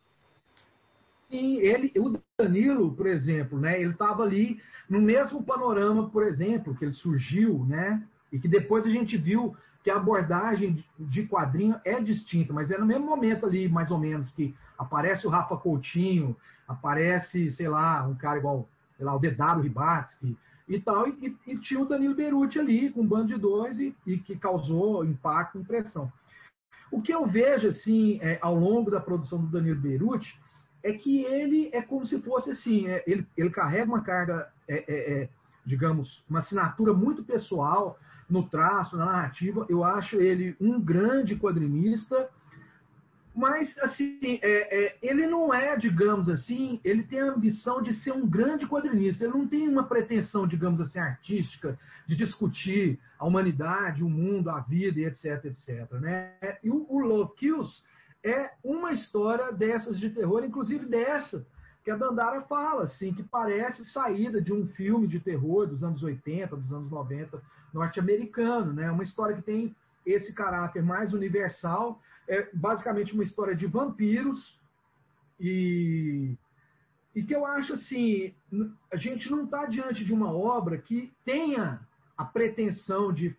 Sim, ele, o Danilo, por exemplo, né, ele estava ali no mesmo panorama, por exemplo, que ele surgiu, né, e que depois a gente viu que a abordagem de- quadrinho é distinta, mas é no mesmo momento ali, mais ou menos, que aparece o Rafa Coutinho, aparece, sei lá, um cara igual, sei lá, o Dedaro Ribatsky e tal, e, e- tinha o Danilo Beruti ali, com um bando de dois, e, e que causou impacto impressão. O que eu vejo, assim, é, ao longo da produção do Danilo Beruti, é que ele é como se fosse assim, é, ele, ele carrega uma carga, é, é, é, digamos, uma assinatura muito pessoal no traço, na narrativa. Eu acho ele um grande quadrinista, mas assim, é, é, ele não é, digamos assim, ele tem a ambição de ser um grande quadrinista. Ele não tem uma pretensão, digamos assim, artística de discutir a humanidade, o mundo, a vida e etc, etc. Né? E o, o Love Kills é uma história dessas de terror, inclusive dessa que a Dandara fala, assim, que parece saída de um filme de terror dos anos 80, dos anos 90, norte-americano, né? Uma história que tem esse caráter mais universal, é basicamente uma história de vampiros e e que eu acho assim, a gente não está diante de uma obra que tenha a pretensão de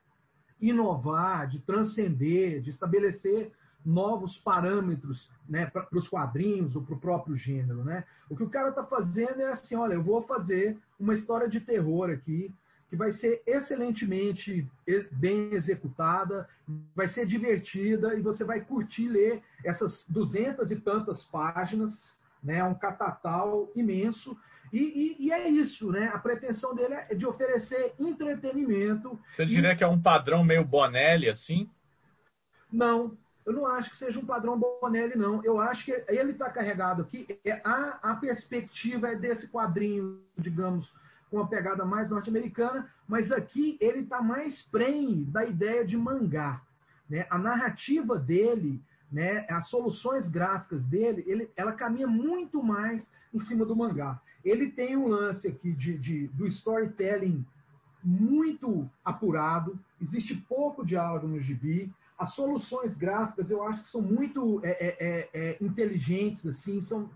inovar, de transcender, de estabelecer novos parâmetros né, para os quadrinhos ou para o próprio gênero. Né? O que o cara está fazendo é assim, olha, eu vou fazer uma história de terror aqui que vai ser excelentemente bem executada, vai ser divertida e você vai curtir ler essas duzentas e tantas páginas, né, um catatal imenso. E, e, e, é isso, né? A pretensão dele é de oferecer entretenimento. Você diria e... que é um padrão meio Bonelli, assim? Não, eu não acho que seja um padrão Bonelli, não. Eu acho que ele está carregado aqui. A, a perspectiva é desse quadrinho, digamos, com uma pegada mais norte-americana, mas aqui ele está mais prenhe da ideia de mangá. Né? A narrativa dele, né, as soluções gráficas dele, ele, ela caminha muito mais em cima do mangá. Ele tem um lance aqui de, de, do storytelling muito apurado, existe pouco diálogo no gibi, as soluções gráficas eu acho que são muito é, é, é, inteligentes, assim, são,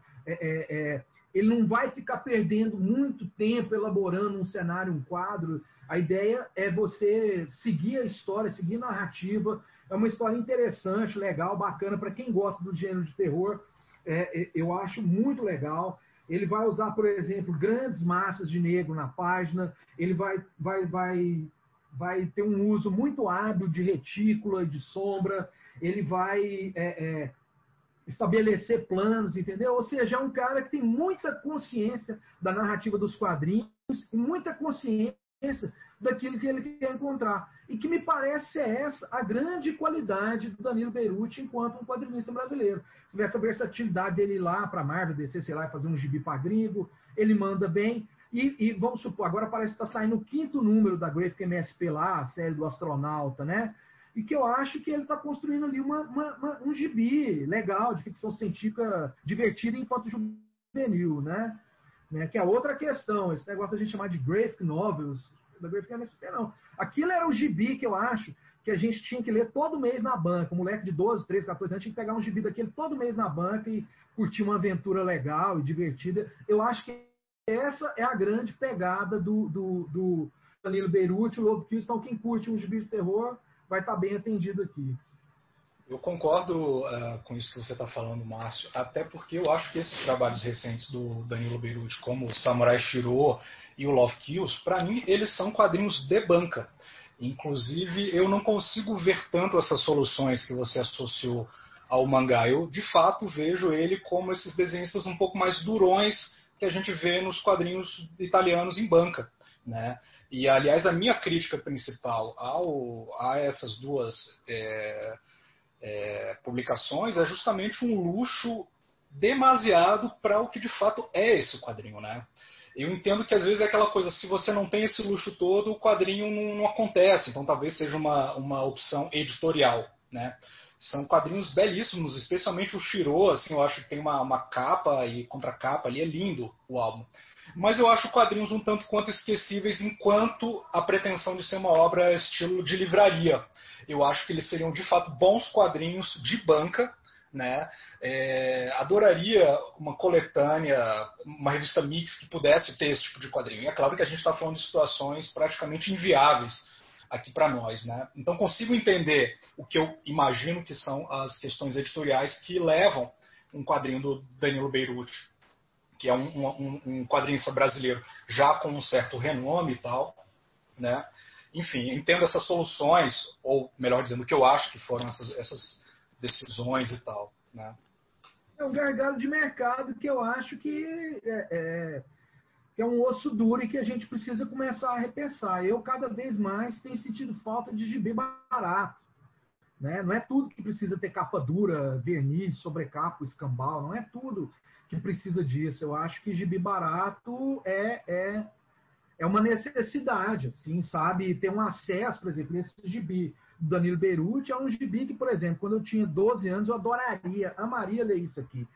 ele não vai ficar perdendo muito tempo elaborando um cenário, um quadro. A ideia é você seguir a história, seguir a narrativa. É uma história interessante, legal, bacana para quem gosta do gênero de terror. eu acho muito legal. Ele vai usar, por exemplo, grandes massas de negro na página. Ele vai, vai, vai vai ter um uso muito hábil de retícula, de sombra, ele vai é, é, estabelecer planos, entendeu? Ou seja, é um cara que tem muita consciência da narrativa dos quadrinhos e muita consciência daquilo que ele quer encontrar. E que me parece ser essa a grande qualidade do Danilo Beirute enquanto um quadrinista brasileiro. Você vê essa versatilidade dele lá para Marvel, descer, sei lá, fazer um gibi para gringo, ele manda bem. E, e, vamos supor, agora parece que está saindo o quinto número da Great MSP lá, a série do astronauta, né? E que eu acho que ele está construindo ali uma, uma, uma, um gibi legal, de ficção científica divertida enquanto juvenil, né? né? Que é outra questão, esse negócio da gente chamar de graphic novels, da Graphic MSP não. Aquilo era o gibi que eu acho que a gente tinha que ler todo mês na banca. Um moleque de 12, 13, 14 anos tinha que pegar um gibi daquele todo mês na banca e curtir uma aventura legal e divertida. Eu acho que essa é a grande pegada do, do, do Danilo Beirute, o Lobo Kills. Então, quem curte um gibi de terror vai estar bem atendido aqui. Eu concordo uh, com isso que você está falando, Márcio, até porque eu acho que esses trabalhos recentes do Danilo Beirute, como o Samurai Shiro e o Love Kills, para mim, eles são quadrinhos de banca. Inclusive, eu não consigo ver tanto essas soluções que você associou ao mangá. Eu, de fato, vejo ele como esses desenhistas um pouco mais durões que a gente vê nos quadrinhos italianos em banca. Né? E, aliás, a minha crítica principal ao, a essas duas é, é, publicações é justamente um luxo demasiado para o que de fato é esse quadrinho. Né? Eu entendo que às vezes é aquela coisa, se você não tem esse luxo todo, o quadrinho não, não acontece, então talvez seja uma, uma opção editorial. Né? São quadrinhos belíssimos, especialmente o Shiro, assim, eu acho que tem uma, uma capa e contracapa ali, é lindo o álbum. Mas eu acho quadrinhos um tanto quanto esquecíveis enquanto a pretensão de ser uma obra estilo de livraria. Eu acho que eles seriam de fato bons quadrinhos de banca, né? É, adoraria uma coletânea, uma revista mix que pudesse ter esse tipo de quadrinho. E é claro que a gente está falando de situações praticamente inviáveis aqui para nós. Né? Então consigo entender o que eu imagino que são as questões editoriais que levam um quadrinho do Danilo Beirute, que é um, um, um quadrinista brasileiro já com um certo renome e tal, né? Enfim, entendo essas soluções, ou melhor dizendo, o que eu acho que foram essas, essas decisões e tal, né? É um gargalo de mercado que eu acho que é, é que é um osso duro e que a gente precisa começar a repensar. Eu, cada vez mais, tenho sentido falta de gibi barato. Né? Não é tudo que precisa ter capa dura, verniz, sobrecapa, escambau, não é tudo que precisa disso. Eu acho que gibi barato é, é, é uma necessidade, assim, sabe? Ter um acesso, por exemplo, esse gibi do Danilo Beirute é um gibi que, por exemplo, quando eu tinha 12 anos, eu adoraria, amaria ler isso aqui.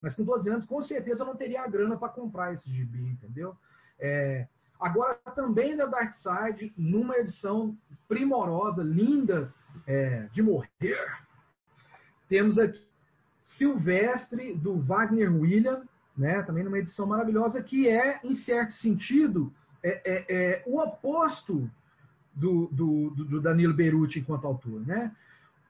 Mas com 12 anos, com certeza eu não teria a grana para comprar esse gibi, entendeu? É, agora, também da Dark Side, numa edição primorosa, linda, é, de morrer, temos aqui Silvestre, do Wagner William, né, também numa edição maravilhosa, que é, em certo sentido, é, é, é o oposto do, do, do Danilo Beruti enquanto autor. Né?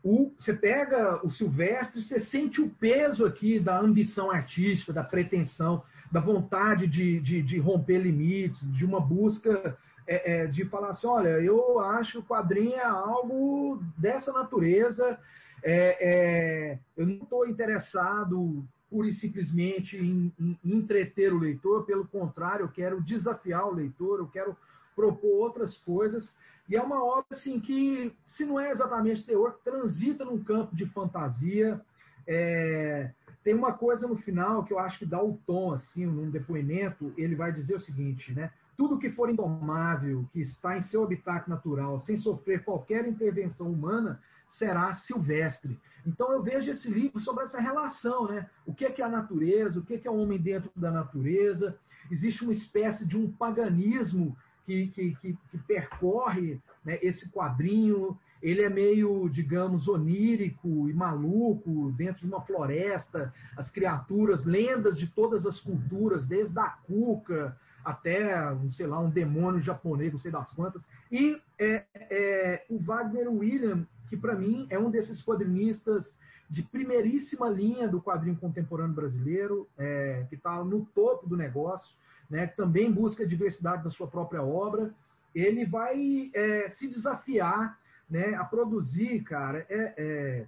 o, você pega o Silvestre, você sente o peso aqui da ambição artística, da pretensão, da vontade de, de, de romper limites, de uma busca é, é, de falar assim, olha, eu acho que o quadrinho é algo dessa natureza, é, é eu não estou interessado pura e simplesmente em, em, entreter o leitor, pelo contrário, eu quero desafiar o leitor, eu quero propor outras coisas. E é uma obra assim, que, se não é exatamente teor, transita num campo de fantasia. É... Tem uma coisa no final que eu acho que dá o tom, assim, num depoimento, ele vai dizer o seguinte, né? Tudo que for indomável, que está em seu habitat natural, sem sofrer qualquer intervenção humana, será silvestre. Então eu vejo esse livro sobre essa relação, né? O que é, a natureza, o que é o homem dentro da natureza. Existe uma espécie de um paganismo que, que, que, que percorre né, esse quadrinho. Ele é meio, digamos, onírico e maluco dentro de uma floresta. As criaturas, lendas de todas as culturas, desde a cuca até, sei lá, um demônio japonês, não sei das quantas. E é, é, o Wagner William, que para mim é um desses quadrinistas de primeiríssima linha do quadrinho contemporâneo brasileiro, é, que está no topo do negócio né, que também busca diversidade na sua própria obra, ele vai é, se desafiar né, a produzir, cara, é, é,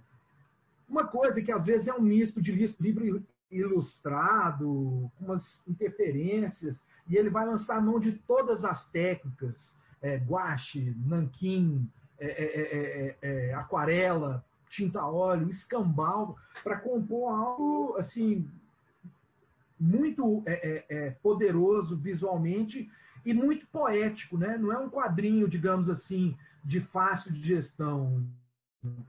uma coisa que às vezes é um misto de livro ilustrado, com umas interferências, e ele vai lançar a mão de todas as técnicas, é, guache, nanquim, é é, é, é, é, aquarela, tinta óleo, escambau, para compor algo assim muito poderoso visualmente e muito poético, né? Não é um quadrinho, digamos assim, de fácil de gestão.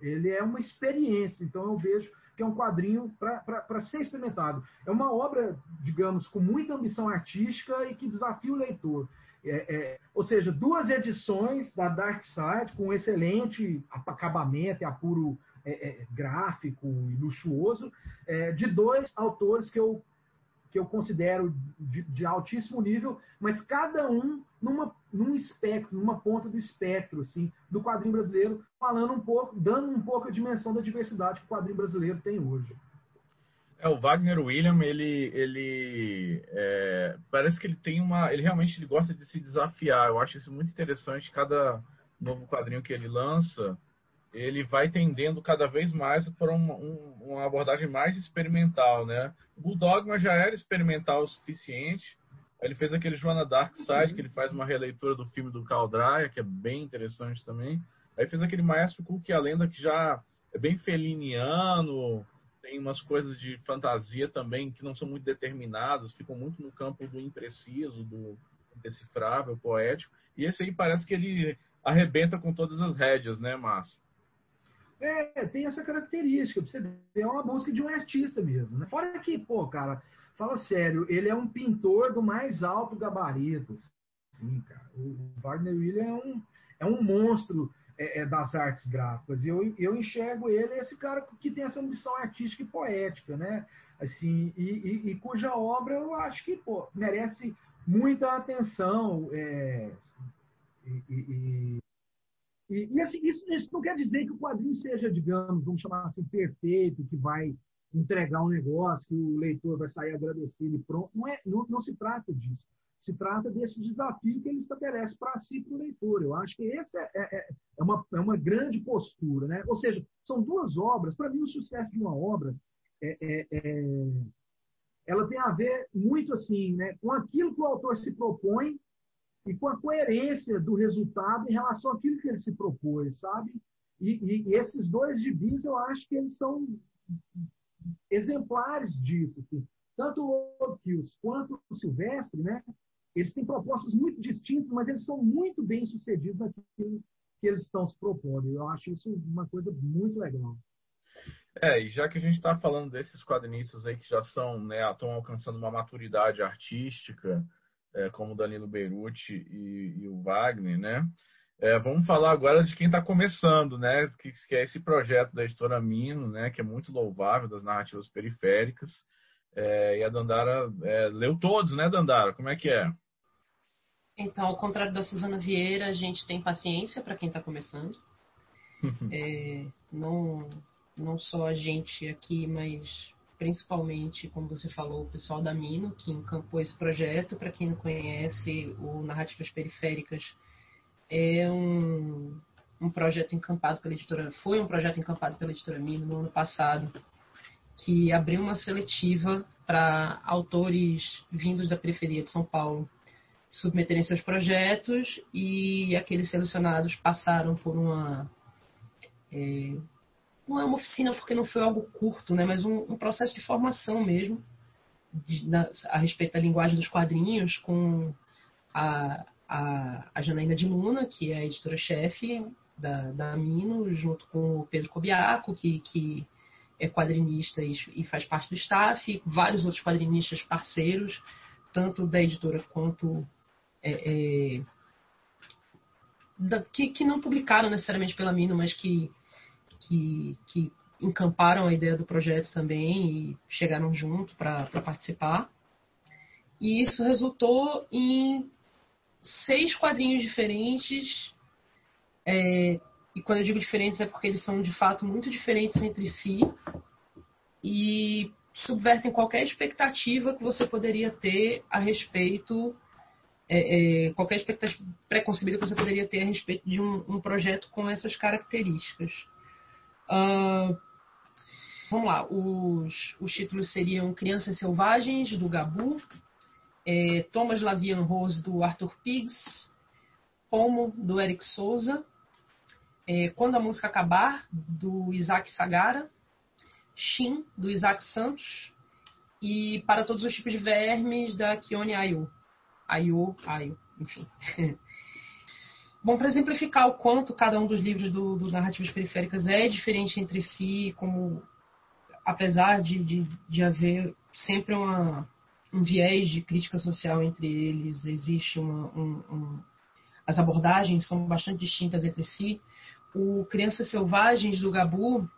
Ele é uma experiência. Então eu vejo que é um quadrinho para ser experimentado. É uma obra, digamos, com muita ambição artística e que desafia o leitor. É, é, ou seja, duas edições da Dark Side com excelente acabamento e apuro é, é, gráfico e luxuoso, é, de dois autores que eu, que eu considero de, de, altíssimo nível, mas cada um numa, num espectro, numa ponta do espectro assim, do quadrinho brasileiro, falando um pouco, dando um pouco a dimensão da diversidade que o quadrinho brasileiro tem hoje. É, o Wagner William, ele, ele é, parece que ele tem uma, ele realmente ele gosta de se desafiar. Eu acho isso muito interessante. Cada novo quadrinho que ele lança, ele vai tendendo cada vez mais para uma, um, uma abordagem mais experimental, né? O Dogma já era experimental o suficiente. Ele fez aquele Joana Dark Side, que ele faz uma releitura do filme do Caldraia, que é bem interessante também. Aí fez aquele Maestro Cook, a lenda que já é bem feliniano, tem umas coisas de fantasia também que não são muito determinadas, ficam muito no campo do impreciso, do indecifrável, poético. E esse aí parece que ele arrebenta com todas as rédeas, né, Márcio? É, tem essa característica. Você vê, é uma música de um artista mesmo. Né? Fora que, pô, cara, fala sério, ele é um pintor do mais alto gabarito. Sim, cara. O Wagner William é um, é um monstro é, é, das artes gráficas. Eu, eu enxergo ele esse cara que tem essa ambição artística e poética, né? Assim, e, e, e cuja obra eu acho que pô, merece muita atenção. É, e, e, assim, isso, isso não quer dizer que o quadrinho seja, digamos, vamos chamar assim, perfeito, que vai entregar um negócio, que o leitor vai sair agradecido e pronto. Não, é, não, não se trata disso se trata desse desafio que ele estabelece para si e para o leitor. Eu acho que essa é, é, é, uma, é uma grande postura. Né? Ou seja, são duas obras. Para mim, o sucesso de uma obra é, é, é, ela tem a ver muito assim né, com aquilo que o autor se propõe e com a coerência do resultado em relação àquilo que ele se propôs, sabe? E, e, e esses dois gibis, eu acho que eles são exemplares disso. Assim. Tanto o Love quanto o Silvestre, né? Eles têm propostas muito distintas, mas eles são muito bem sucedidos naquilo que eles estão se propondo. Eu acho isso uma coisa muito legal. É, e já que a gente está falando desses quadrinistas aí que já são, né, estão alcançando uma maturidade artística, é, como o Danilo Beruti e, e o Wagner, né? É, vamos falar agora de quem está começando, né? Que, que, é esse projeto da editora Mino, né? Que é muito louvável das narrativas periféricas. É, e a Dandara é, leu todos, né, Dandara? Como é que é? Então, ao contrário da Suzana Vieira, a gente tem paciência para quem está começando. <laughs> é, não, não só a gente aqui, mas principalmente, como você falou, o pessoal da Mino, que encampou esse projeto. Para quem não conhece, o Narrativas Periféricas é um, um projeto encampado pela editora, foi um projeto encampado pela editora Mino no ano passado que abriu uma seletiva para autores vindos da periferia de São Paulo submeterem seus projetos e aqueles selecionados passaram por uma é, não é uma oficina porque não foi algo curto, né, mas um, um processo de formação mesmo de, na, a respeito da linguagem dos quadrinhos com a, a, a Janaína de Luna, que é a editora-chefe da, da Mino, junto com o Pedro Cobiaco, que, que é quadrinista e, e faz parte do staff, vários outros quadrinistas parceiros, tanto da editora quanto é, é, da, que, que, não publicaram necessariamente pela Mino, mas que, que, que, encamparam a ideia do projeto também e chegaram junto para participar. E isso resultou em seis quadrinhos diferentes, é, e quando eu digo diferentes é porque eles são de fato muito diferentes entre si e subvertem qualquer expectativa que você poderia ter a respeito, é, é, qualquer expectativa preconcebida que você poderia ter a respeito de um, um projeto com essas características. Uh, vamos lá, os, os títulos seriam Crianças Selvagens, do Gabu, é, Thomas Lavian Rose, do Arthur Pigs, Pomo, do Eric Souza, é, Quando a Música Acabar, do Isaac Sagara, Shin, do Isaac Santos, e Para Todos os Tipos de Vermes, da Kione Ayu. Ayu, Ayu, enfim. <laughs> Bom, para exemplificar o quanto cada um dos livros do, do Narrativas Periféricas é diferente entre si, como apesar de, de, de haver sempre uma, um viés de crítica social entre eles, existe uma, um, um, as abordagens são bastante distintas entre si. O Crianças Selvagens do Gabu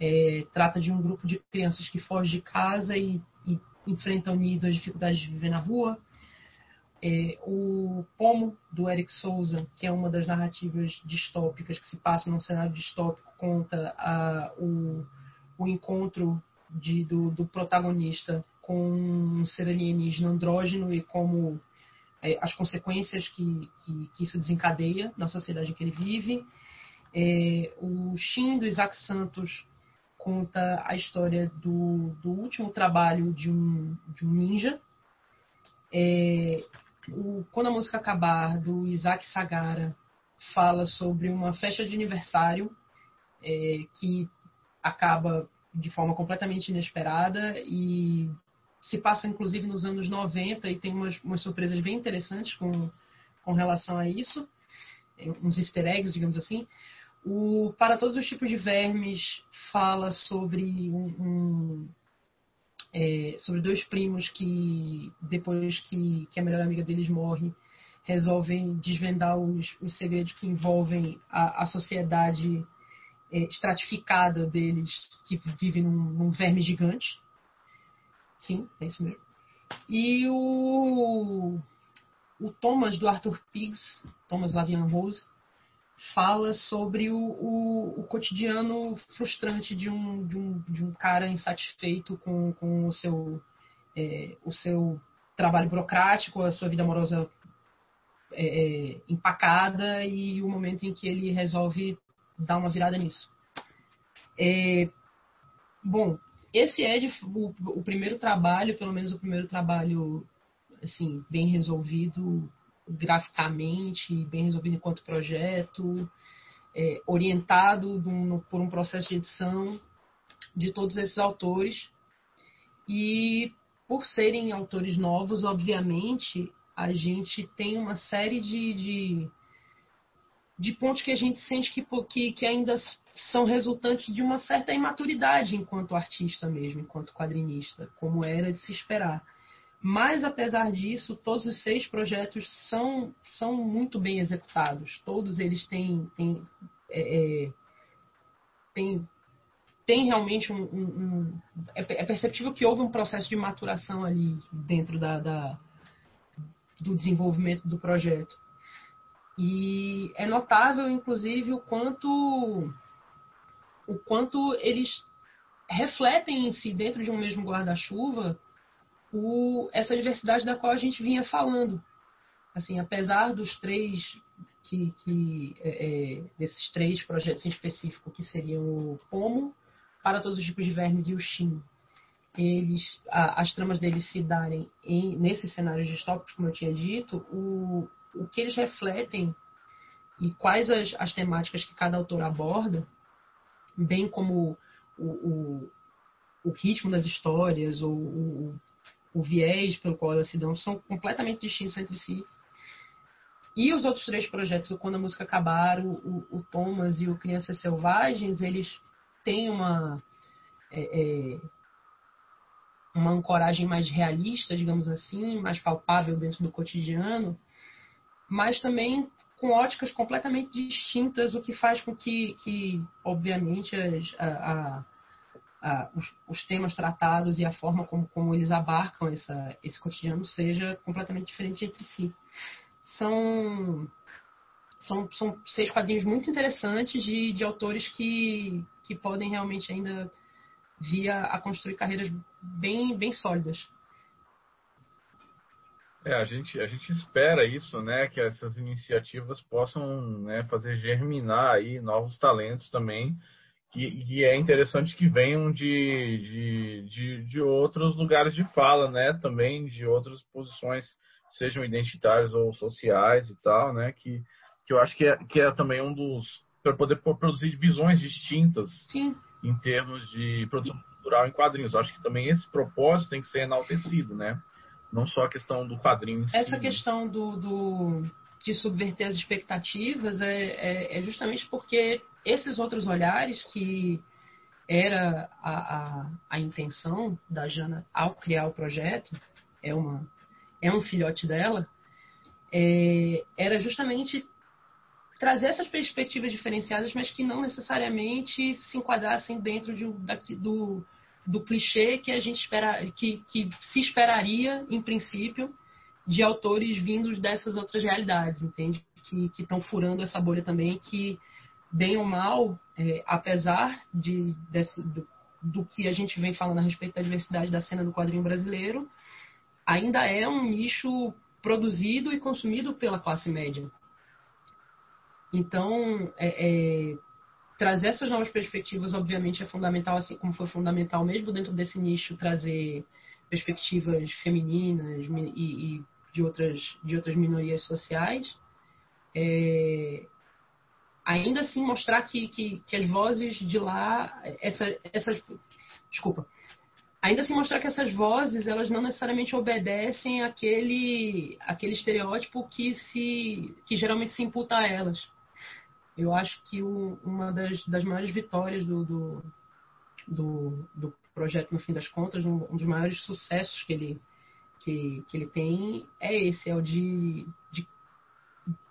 é, trata de um grupo de crianças que fogem de casa e, e enfrentam nido as dificuldades de viver na rua. É, o Pomo, do Eric Souza, que é uma das narrativas distópicas que se passa num cenário distópico, conta a, o, o encontro de, do, do, protagonista com um ser alienígena andrógeno e como é, as consequências que, que, que, isso desencadeia na sociedade em que ele vive. É, o Shin, do Isaac Santos, conta a história do, do último trabalho de um, de um ninja. É, o Quando a Música Acabar, do Isaac Sagara, fala sobre uma festa de aniversário é, que acaba de forma completamente inesperada e se passa inclusive nos anos 90 e tem umas, umas surpresas bem interessantes com, com relação a isso, é, uns easter eggs, digamos assim. O Para Todos os Tipos de Vermes fala sobre um, um é, sobre dois primos que, depois que, que, a melhor amiga deles morre, resolvem desvendar os, os segredos que envolvem a, a sociedade é, estratificada deles, que vive num, num, verme gigante. Sim, é isso mesmo. E o, o Thomas, do Arthur Pigs, Thomas Lavian Rose, fala sobre o, o, o cotidiano frustrante de um, de um, de um cara insatisfeito com, com o, seu, é, o seu trabalho burocrático, a sua vida amorosa é, é, empacada e o momento em que ele resolve dar uma virada nisso. É, bom, esse é de, o, o primeiro trabalho, pelo menos o primeiro trabalho assim bem resolvido graficamente, bem resolvido enquanto projeto, é, orientado por um processo de edição de todos esses autores. E por serem autores novos, obviamente, a gente tem uma série de, de, de pontos que a gente sente que, que, que ainda são resultantes de uma certa imaturidade enquanto artista mesmo, enquanto quadrinista, como era de se esperar. Mas, apesar disso, todos os seis projetos são, são muito bem executados. Todos eles têm, têm, é, é, têm, têm realmente um. um, um é, é, perceptível que houve um processo de maturação ali dentro da, da, do desenvolvimento do projeto. E é notável, inclusive, o quanto, o quanto eles refletem em si, dentro de um mesmo guarda-chuva, o, essa diversidade da qual a gente vinha falando. Assim, apesar dos três que, que é, é, desses três projetos em específico, que seriam o Pomo, para todos os tipos de vermes e o Shin, eles, a, as tramas deles se darem em, nesses cenários distópicos, como eu tinha dito, o, o que eles refletem e quais as, as temáticas que cada autor aborda, bem como o, o, o ritmo das histórias, ou o, o viés pelo qual elas se dão são completamente distintos entre si. E os outros três projetos, o Quando a Música Acabar, o, o Thomas e o Crianças Selvagens, eles têm uma, é, é, uma ancoragem mais realista, digamos assim, mais palpável dentro do cotidiano, mas também com óticas completamente distintas, o que faz com que, que obviamente, as, a, a os, os, temas tratados e a forma como, como eles abarcam essa, esse cotidiano seja completamente diferente entre si. São, são, são seis quadrinhos muito interessantes de, de autores que, que podem realmente ainda vir a, a construir carreiras bem, bem sólidas. É, a gente, a gente espera isso, né? Que essas iniciativas possam né, fazer germinar aí novos talentos também E, e, é interessante que venham de, de, de, de, outros lugares de fala, né? Também de outras posições, sejam identitárias ou sociais e tal, né? Que, que eu acho que é, que é também um dos. para poder produzir visões distintas Sim. em termos de produção cultural em quadrinhos. Eu acho que também esse propósito tem que ser enaltecido, né? Não só a questão do quadrinho. Essa si, né? questão do, do, de subverter as expectativas é, é, é justamente porque esses outros olhares que era a, a, a, intenção da Jana ao criar o projeto, é, uma, é um filhote dela, é, era justamente trazer essas perspectivas diferenciadas, mas que não necessariamente se enquadrassem dentro de, da, do, do clichê que a gente espera, que, que se esperaria, em princípio, de autores vindos dessas outras realidades, entende? Que estão furando essa bolha também, que bem ou mal, é, apesar de, desse, do, do, que a gente vem falando a respeito da diversidade da cena do quadrinho brasileiro, ainda é um nicho produzido e consumido pela classe média. Então, é, é, trazer essas novas perspectivas, obviamente, é fundamental, assim como foi fundamental mesmo dentro desse nicho trazer perspectivas femininas e, e de, outras, de outras minorias sociais. É, ainda assim mostrar que, que, que as vozes de lá, essa, essas, desculpa, ainda assim mostrar que essas vozes elas não necessariamente obedecem aquele aquele estereótipo que se que geralmente se imputa a elas. Eu acho que o, uma das, das maiores vitórias do, do, do, do, projeto no fim das contas, um, um dos maiores sucessos que ele que, que ele tem é esse, é o de, de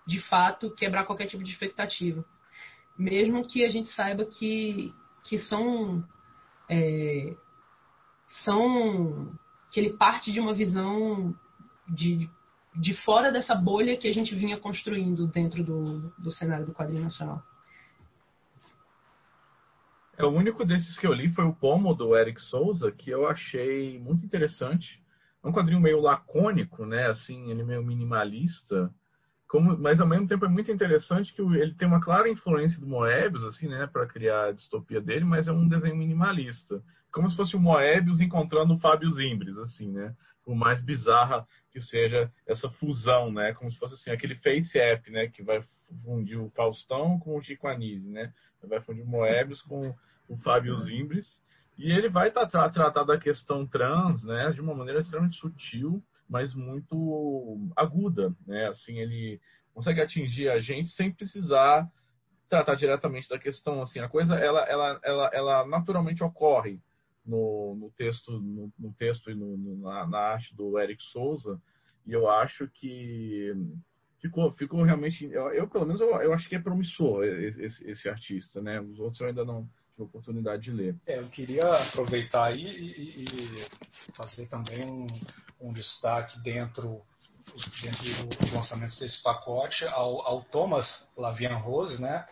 de fato quebrar qualquer tipo de expectativa. Mesmo que a gente saiba que, que são, é, são. que ele parte de uma visão de, de fora dessa bolha que a gente vinha construindo dentro do, do cenário do quadrinho nacional. É, o único desses que eu li foi o Pomo, do Eric Souza, que eu achei muito interessante. É um quadrinho meio lacônico, né? Assim, ele é meio minimalista. Como, mas ao mesmo tempo é muito interessante que ele tem uma clara influência do Moebius, assim, né, para criar a distopia dele, mas é um desenho minimalista, como se fosse o Moebius encontrando o Fábio Zimbres, assim, né, por mais bizarra que seja essa fusão, né, como se fosse assim aquele face app, né, que vai fundir o Faustão com o Chico Anísio, né, vai fundir o Moebius com o Fábio Zimbres, e ele vai tratar, tratar da questão trans, né, de uma maneira extremamente sutil mas muito aguda, né? Assim, ele consegue atingir a gente sem precisar tratar diretamente da questão, assim, a coisa, ela, ela, ela, ela naturalmente ocorre no, no texto, no, no, texto e no, na, na, arte do Eric Souza, e eu acho que ficou, ficou realmente, eu, eu pelo menos eu, eu acho que é promissor esse, esse artista, né? Os outros eu ainda não tive oportunidade de ler. É, eu queria aproveitar aí e, e fazer também um, um destaque dentro, dentro dos lançamentos desse pacote ao, ao Thomas Lavian Rose, né?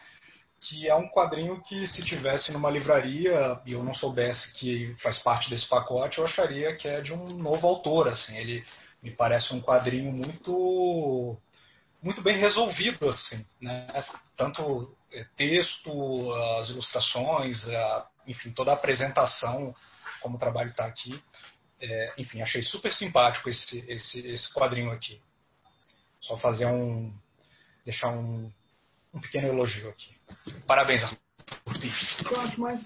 que é um quadrinho que se tivesse numa livraria e eu não soubesse que faz parte desse pacote, eu acharia que é de um novo autor, assim, ele me parece um quadrinho muito muito bem resolvido, assim, né? Tanto é, texto, as ilustrações, a, enfim, toda a apresentação, como o trabalho está aqui. É, enfim, achei super simpático esse, esse, esse quadrinho aqui. Só fazer um. deixar um, um pequeno elogio aqui. Parabéns, Arthur. Mais,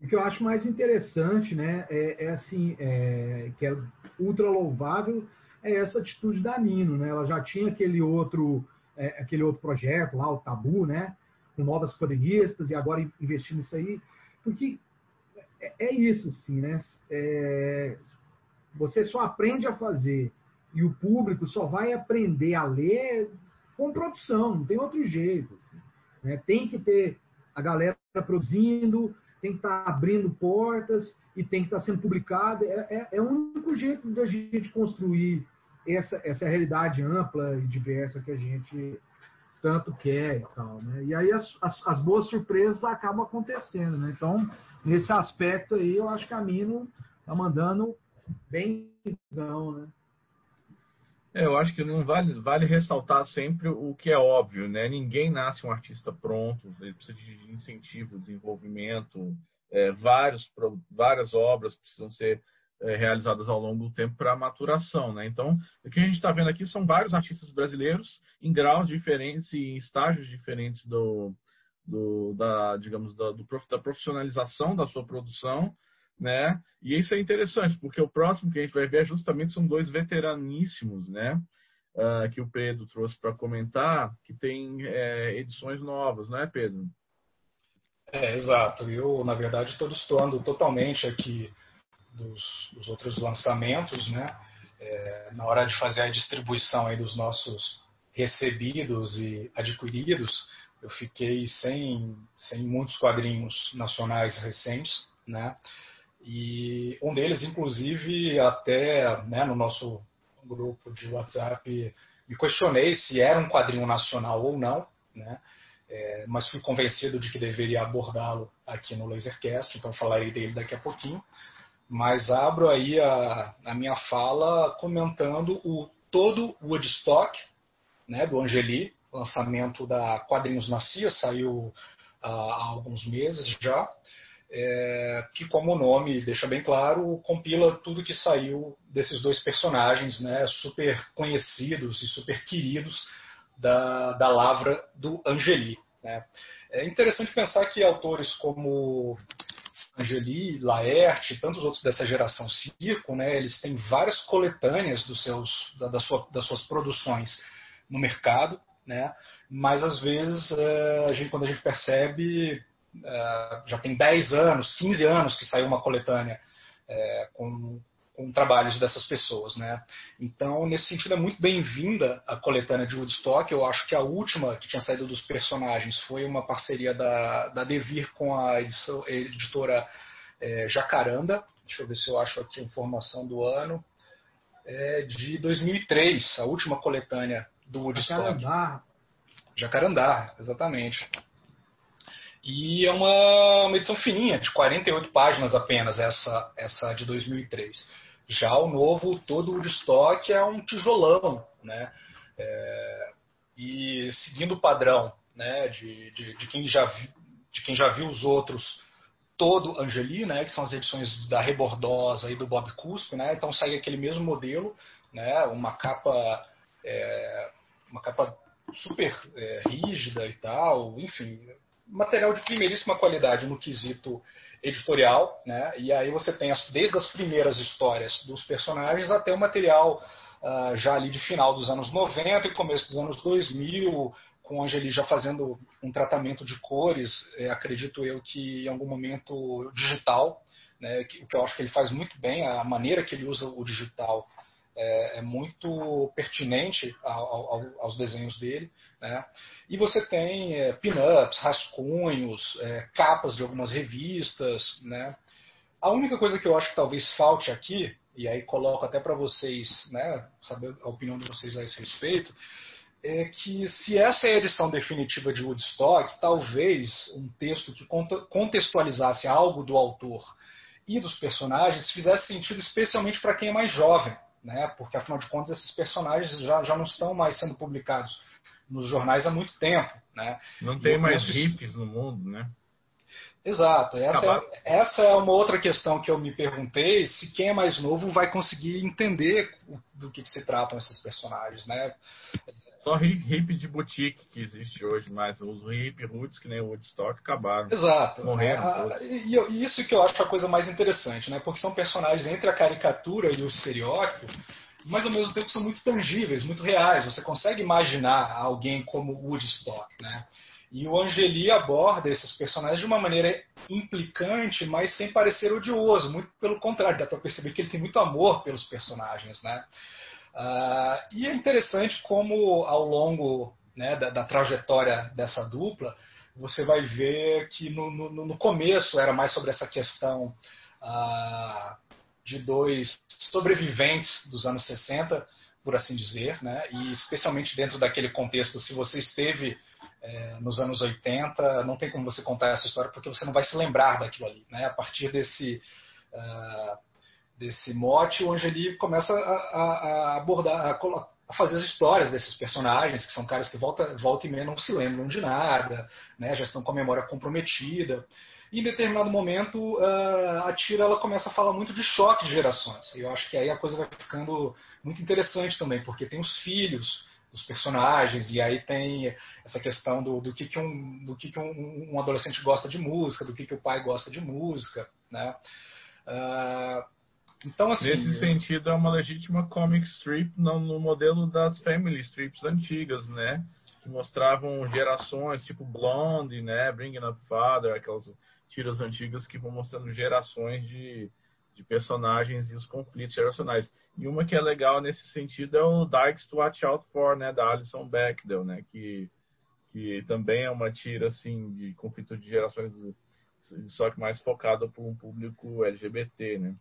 o que eu acho mais interessante, né, é, é assim, é, que é ultra louvável, é essa atitude da Nino, né? Ela já tinha aquele outro, é, aquele outro projeto lá, o Tabu, né? Com novas quadrinistas e agora investindo nisso aí, porque é, é isso, assim, né? É, você só aprende a fazer e o público só vai aprender a ler com produção, não tem outro jeito. Assim, né? Tem que ter a galera produzindo, tem que estar tá abrindo portas e tem que estar tá sendo publicado. É, é, é, o único jeito da gente construir essa, essa realidade ampla e diversa que a gente tanto quer e tal. Né? E aí as, as, as boas surpresas acabam acontecendo. Né? Então, nesse aspecto aí, eu acho que a Mino tá mandando bem né? É, eu acho que não vale, vale ressaltar sempre o que é óbvio, né? Ninguém nasce um artista pronto, ele precisa de incentivo, desenvolvimento, é, vários, várias obras precisam ser é, realizadas ao longo do tempo para maturação, né? Então, o que a gente está vendo aqui são vários artistas brasileiros em graus diferentes e em estágios diferentes do, do da, digamos, da, do, da profissionalização da sua produção, né? E isso é interessante, porque o próximo que a gente vai ver é justamente são dois veteraníssimos, né? Uh, que o Pedro trouxe para comentar, que tem é, edições novas, não é, Pedro? É, exato. Eu, na verdade, estou destoando totalmente aqui dos, dos, outros lançamentos, né? É, na hora de fazer a distribuição aí dos nossos recebidos e adquiridos, eu fiquei sem, sem muitos quadrinhos nacionais recentes, né? E um deles, inclusive, até né, no nosso grupo de WhatsApp, me questionei se era um quadrinho nacional ou não, né? É, mas fui convencido de que deveria abordá-lo aqui no Lasercast, então falarei dele daqui a pouquinho. Mas abro aí a, a minha fala comentando o todo Woodstock, né, do Angeli, lançamento da Quadrinhos na CIA, saiu há alguns meses já é, que, como o nome deixa bem claro, compila tudo que saiu desses dois personagens né, super conhecidos e super queridos da, da lavra do Angeli. Né. É interessante pensar que autores como Angeli, Laerte tantos outros dessa geração Circo, né, eles têm várias coletâneas dos seus, da, da sua, das suas produções no mercado, né, mas às vezes é, a gente, quando a gente percebe é, já tem 10 anos, 15 anos que saiu uma coletânea é, com, com, trabalhos dessas pessoas. Né? Então, nesse sentido, é muito bem-vinda a coletânea de Woodstock. Eu acho que a última que tinha saído dos personagens foi uma parceria da, da Devir com a edição, editora é, Jacaranda. Deixa eu ver se eu acho aqui a informação do ano. É de 2003, a última coletânea do Woodstock. Jacarandá. Jacarandá, exatamente. E é uma, uma, edição fininha, de 48 páginas apenas, essa, essa de 2003. Já o novo, todo o estoque, é um tijolão, né? É, e seguindo o padrão né, de, de, de, quem já vi, de quem já viu os outros, todo Angeli, né, que são as edições da Rebordosa e do Bob Cuspe, né? Então segue aquele mesmo modelo, né? Uma capa, é, uma capa super é, rígida e tal, enfim, material de primeiríssima qualidade no quesito editorial, né? E aí você tem as, desde as primeiras histórias dos personagens até o material uh, já ali de final dos anos 90 e começo dos anos 2000, com Angeli já fazendo um tratamento de cores, é, acredito eu que em algum momento digital, né? Que, o que eu acho que ele faz muito bem, a maneira que ele usa o digital é, é muito pertinente ao, ao, aos desenhos dele. Né? E você tem é, pin-ups, rascunhos, é, capas de algumas revistas. Né? A única coisa que eu acho que talvez falte aqui, e aí coloco até para vocês né, saber a opinião de vocês a esse respeito, é que se essa é a edição definitiva de Woodstock, talvez um texto que contextualizasse algo do autor e dos personagens fizesse sentido especialmente para quem é mais jovem né? Porque afinal de contas esses personagens já, já não estão mais sendo publicados nos jornais há muito tempo, né? Não tem mais penso... hippies no mundo, né? Exato. Essa é, essa é uma outra questão que eu me perguntei, se quem é mais novo vai conseguir entender do que, que se tratam esses personagens, né? Só hip de boutique que existe hoje, mas os hip roots, que nem o Woodstock, acabaram. Exato. Morreram. Ah, e, e, isso que eu acho a coisa mais interessante, né? Porque são personagens entre a caricatura e o estereótipo, mas ao mesmo tempo são muito tangíveis, muito reais. Você consegue imaginar alguém como Woodstock, né? E o Angeli aborda esses personagens de uma maneira implicante, mas sem parecer odioso. Muito pelo contrário, dá para perceber que ele tem muito amor pelos personagens, né? Uh, e é interessante como ao longo né, da, da, trajetória dessa dupla, você vai ver que no, no, no começo era mais sobre essa questão uh, de dois sobreviventes dos anos 60, por assim dizer, né, e especialmente dentro daquele contexto, se você esteve é, nos anos 80, não tem como você contar essa história porque você não vai se lembrar daquilo ali. Né, a partir desse. Uh, desse mote, o Angeli começa a, a, abordar, a a fazer as histórias desses personagens, que são caras que volta, volta e meia não se lembram de nada, né, já estão com a memória comprometida. E em determinado momento, a Tira ela começa a falar muito de choque de gerações. E eu acho que aí a coisa vai ficando muito interessante também, porque tem os filhos dos personagens, e aí tem essa questão do, do que, que, um, do que, que um, um adolescente gosta de música, do que, que o pai gosta de música. Né? Uh, então, assim, Nesse sentido, é uma legítima comic strip no, no, modelo das family strips antigas, né? Que mostravam gerações, tipo Blonde, né? Bringing Up Father, aquelas tiras antigas que vão mostrando gerações de, de personagens e os conflitos geracionais. E uma que é legal nesse sentido é o Dykes to Watch Out For, né? Da Alison Bechdel, né? Que, que também é uma tira, assim, de conflito de gerações, só que mais focada para um público LGBT, né?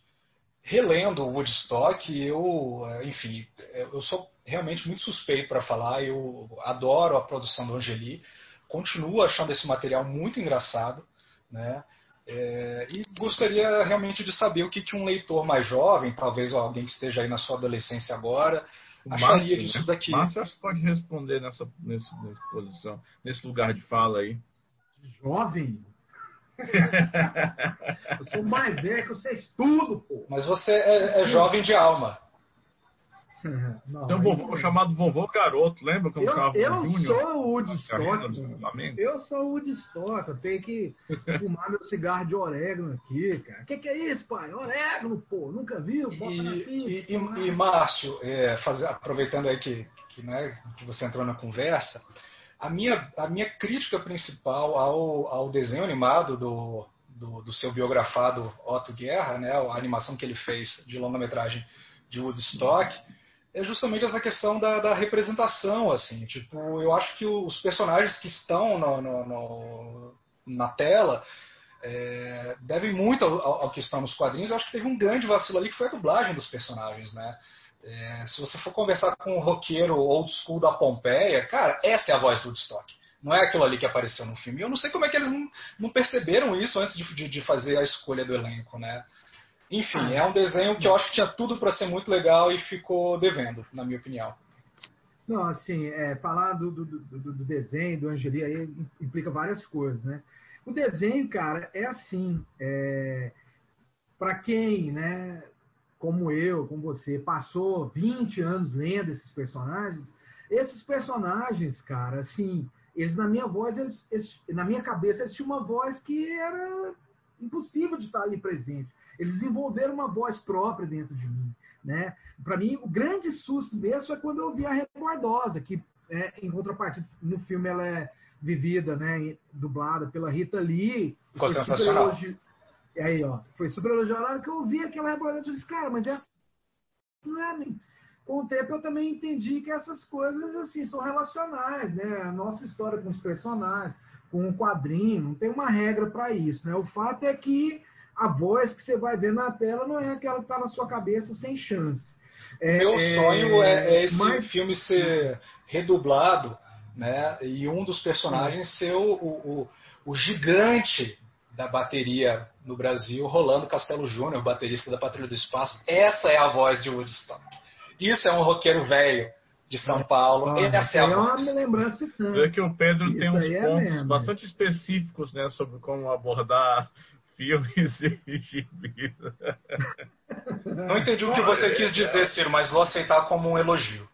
Relendo o Woodstock, eu, enfim, eu sou realmente muito suspeito para falar. Eu adoro a produção do Angeli, continuo achando esse material muito engraçado, né? É, e gostaria realmente de saber o que, que um leitor mais jovem, talvez alguém que esteja aí na sua adolescência agora, o acharia Márcio, disso né? daqui. Márcio acho que pode responder nessa, nessa, nessa posição, nesse lugar de fala aí. Jovem? Eu sou mais velho que vocês tudo, pô. Mas você é, é jovem de alma. Não, Tem um vovô chamado vovô garoto, lembra como eu, chamava Eu Júnior, sou o Woodstock. Eu sou o Woodstock. Eu tenho que fumar meu cigarro de orégano aqui, cara. O que, que, é isso, pai? Orégano, pô. Nunca viu? Bota e, e, e, e, Márcio, é, fazer, aproveitando aí que, que, né, que você entrou na conversa, a minha, a minha crítica principal ao, ao desenho animado do, do, do, seu biografado Otto Guerra, né, a animação que ele fez de longa-metragem de Woodstock, é justamente essa questão da, da, representação. assim tipo Eu acho que os personagens que estão no, no, no, na tela é, devem muito ao, ao, que estão nos quadrinhos. Eu acho que teve um grande vacilo ali que foi a dublagem dos personagens. né é, se você for conversar com um roqueiro old school da Pompeia, cara, essa é a voz do Woodstock. Não é aquilo ali que apareceu no filme. Eu não sei como é que eles não, não perceberam isso antes de, de, fazer a escolha do elenco, né? Enfim, é um desenho que eu acho que tinha tudo para ser muito legal e ficou devendo, na minha opinião. Não, assim, é, falar do, do, do, do, desenho, do Angeli, aí implica várias coisas, né? O desenho, cara, é assim, é, para quem, né, como eu, como você, passou 20 anos lendo esses personagens, esses personagens, cara, assim, eles na minha voz, eles, eles, na minha cabeça, eles tinham uma voz que era impossível de estar ali presente. Eles desenvolveram uma voz própria dentro de mim, né? Para mim, o grande susto mesmo é quando eu vi a Rebordosa, que é, em contrapartida no filme ela é vivida, né, dublada pela Rita Lee. Ficou sensacional. E aí, ó, foi super elogiado. que eu ouvi aquela reportagem, eu disse, cara, mas essa não é nem. Com o tempo eu também entendi que essas coisas, assim, são relacionais, né? A nossa história com os personagens, com o quadrinho, não tem uma regra para isso, né? O fato é que a voz que você vai ver na tela não é aquela que está na sua cabeça sem chance. É, Meu é, sonho é, é esse mas... filme ser redublado, né? E um dos personagens ser o, o, o gigante da bateria no Brasil, Rolando Castelo Júnior, baterista da Patrulha do Espaço. Essa é a voz de Woodstock. Isso é um roqueiro velho de São Paulo. Ah, Essa é a voz. Lembrança É que o Pedro Isso tem uns é pontos é bastante específicos né, sobre como abordar <laughs> filmes e gibis. <laughs> Não entendi o que você quis dizer, Ciro, mas vou aceitar como um elogio.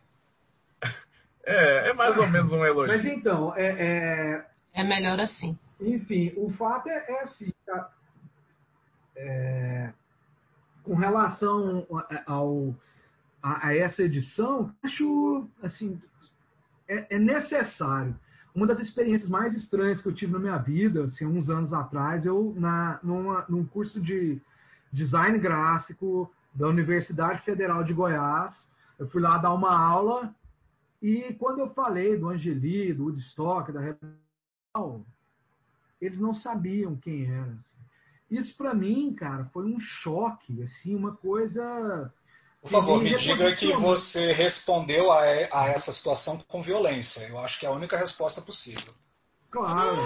É, é mais ou menos um elogio. Mas então, é, é... é melhor assim. Enfim, o fato é, é assim, tá? é, com relação ao, a, a, essa edição, acho assim, é, é, necessário. Uma das experiências mais estranhas que eu tive na minha vida, assim, uns anos atrás, eu na numa, num curso de design gráfico da Universidade Federal de Goiás, eu fui lá dar uma aula e quando eu falei do Angeli, do Woodstock, da eles não sabiam quem era. Assim. Isso para mim, cara, foi um choque, assim, uma coisa. Por favor, me diga que você respondeu a, a, essa situação com violência. Eu acho que é a única resposta possível. Claro.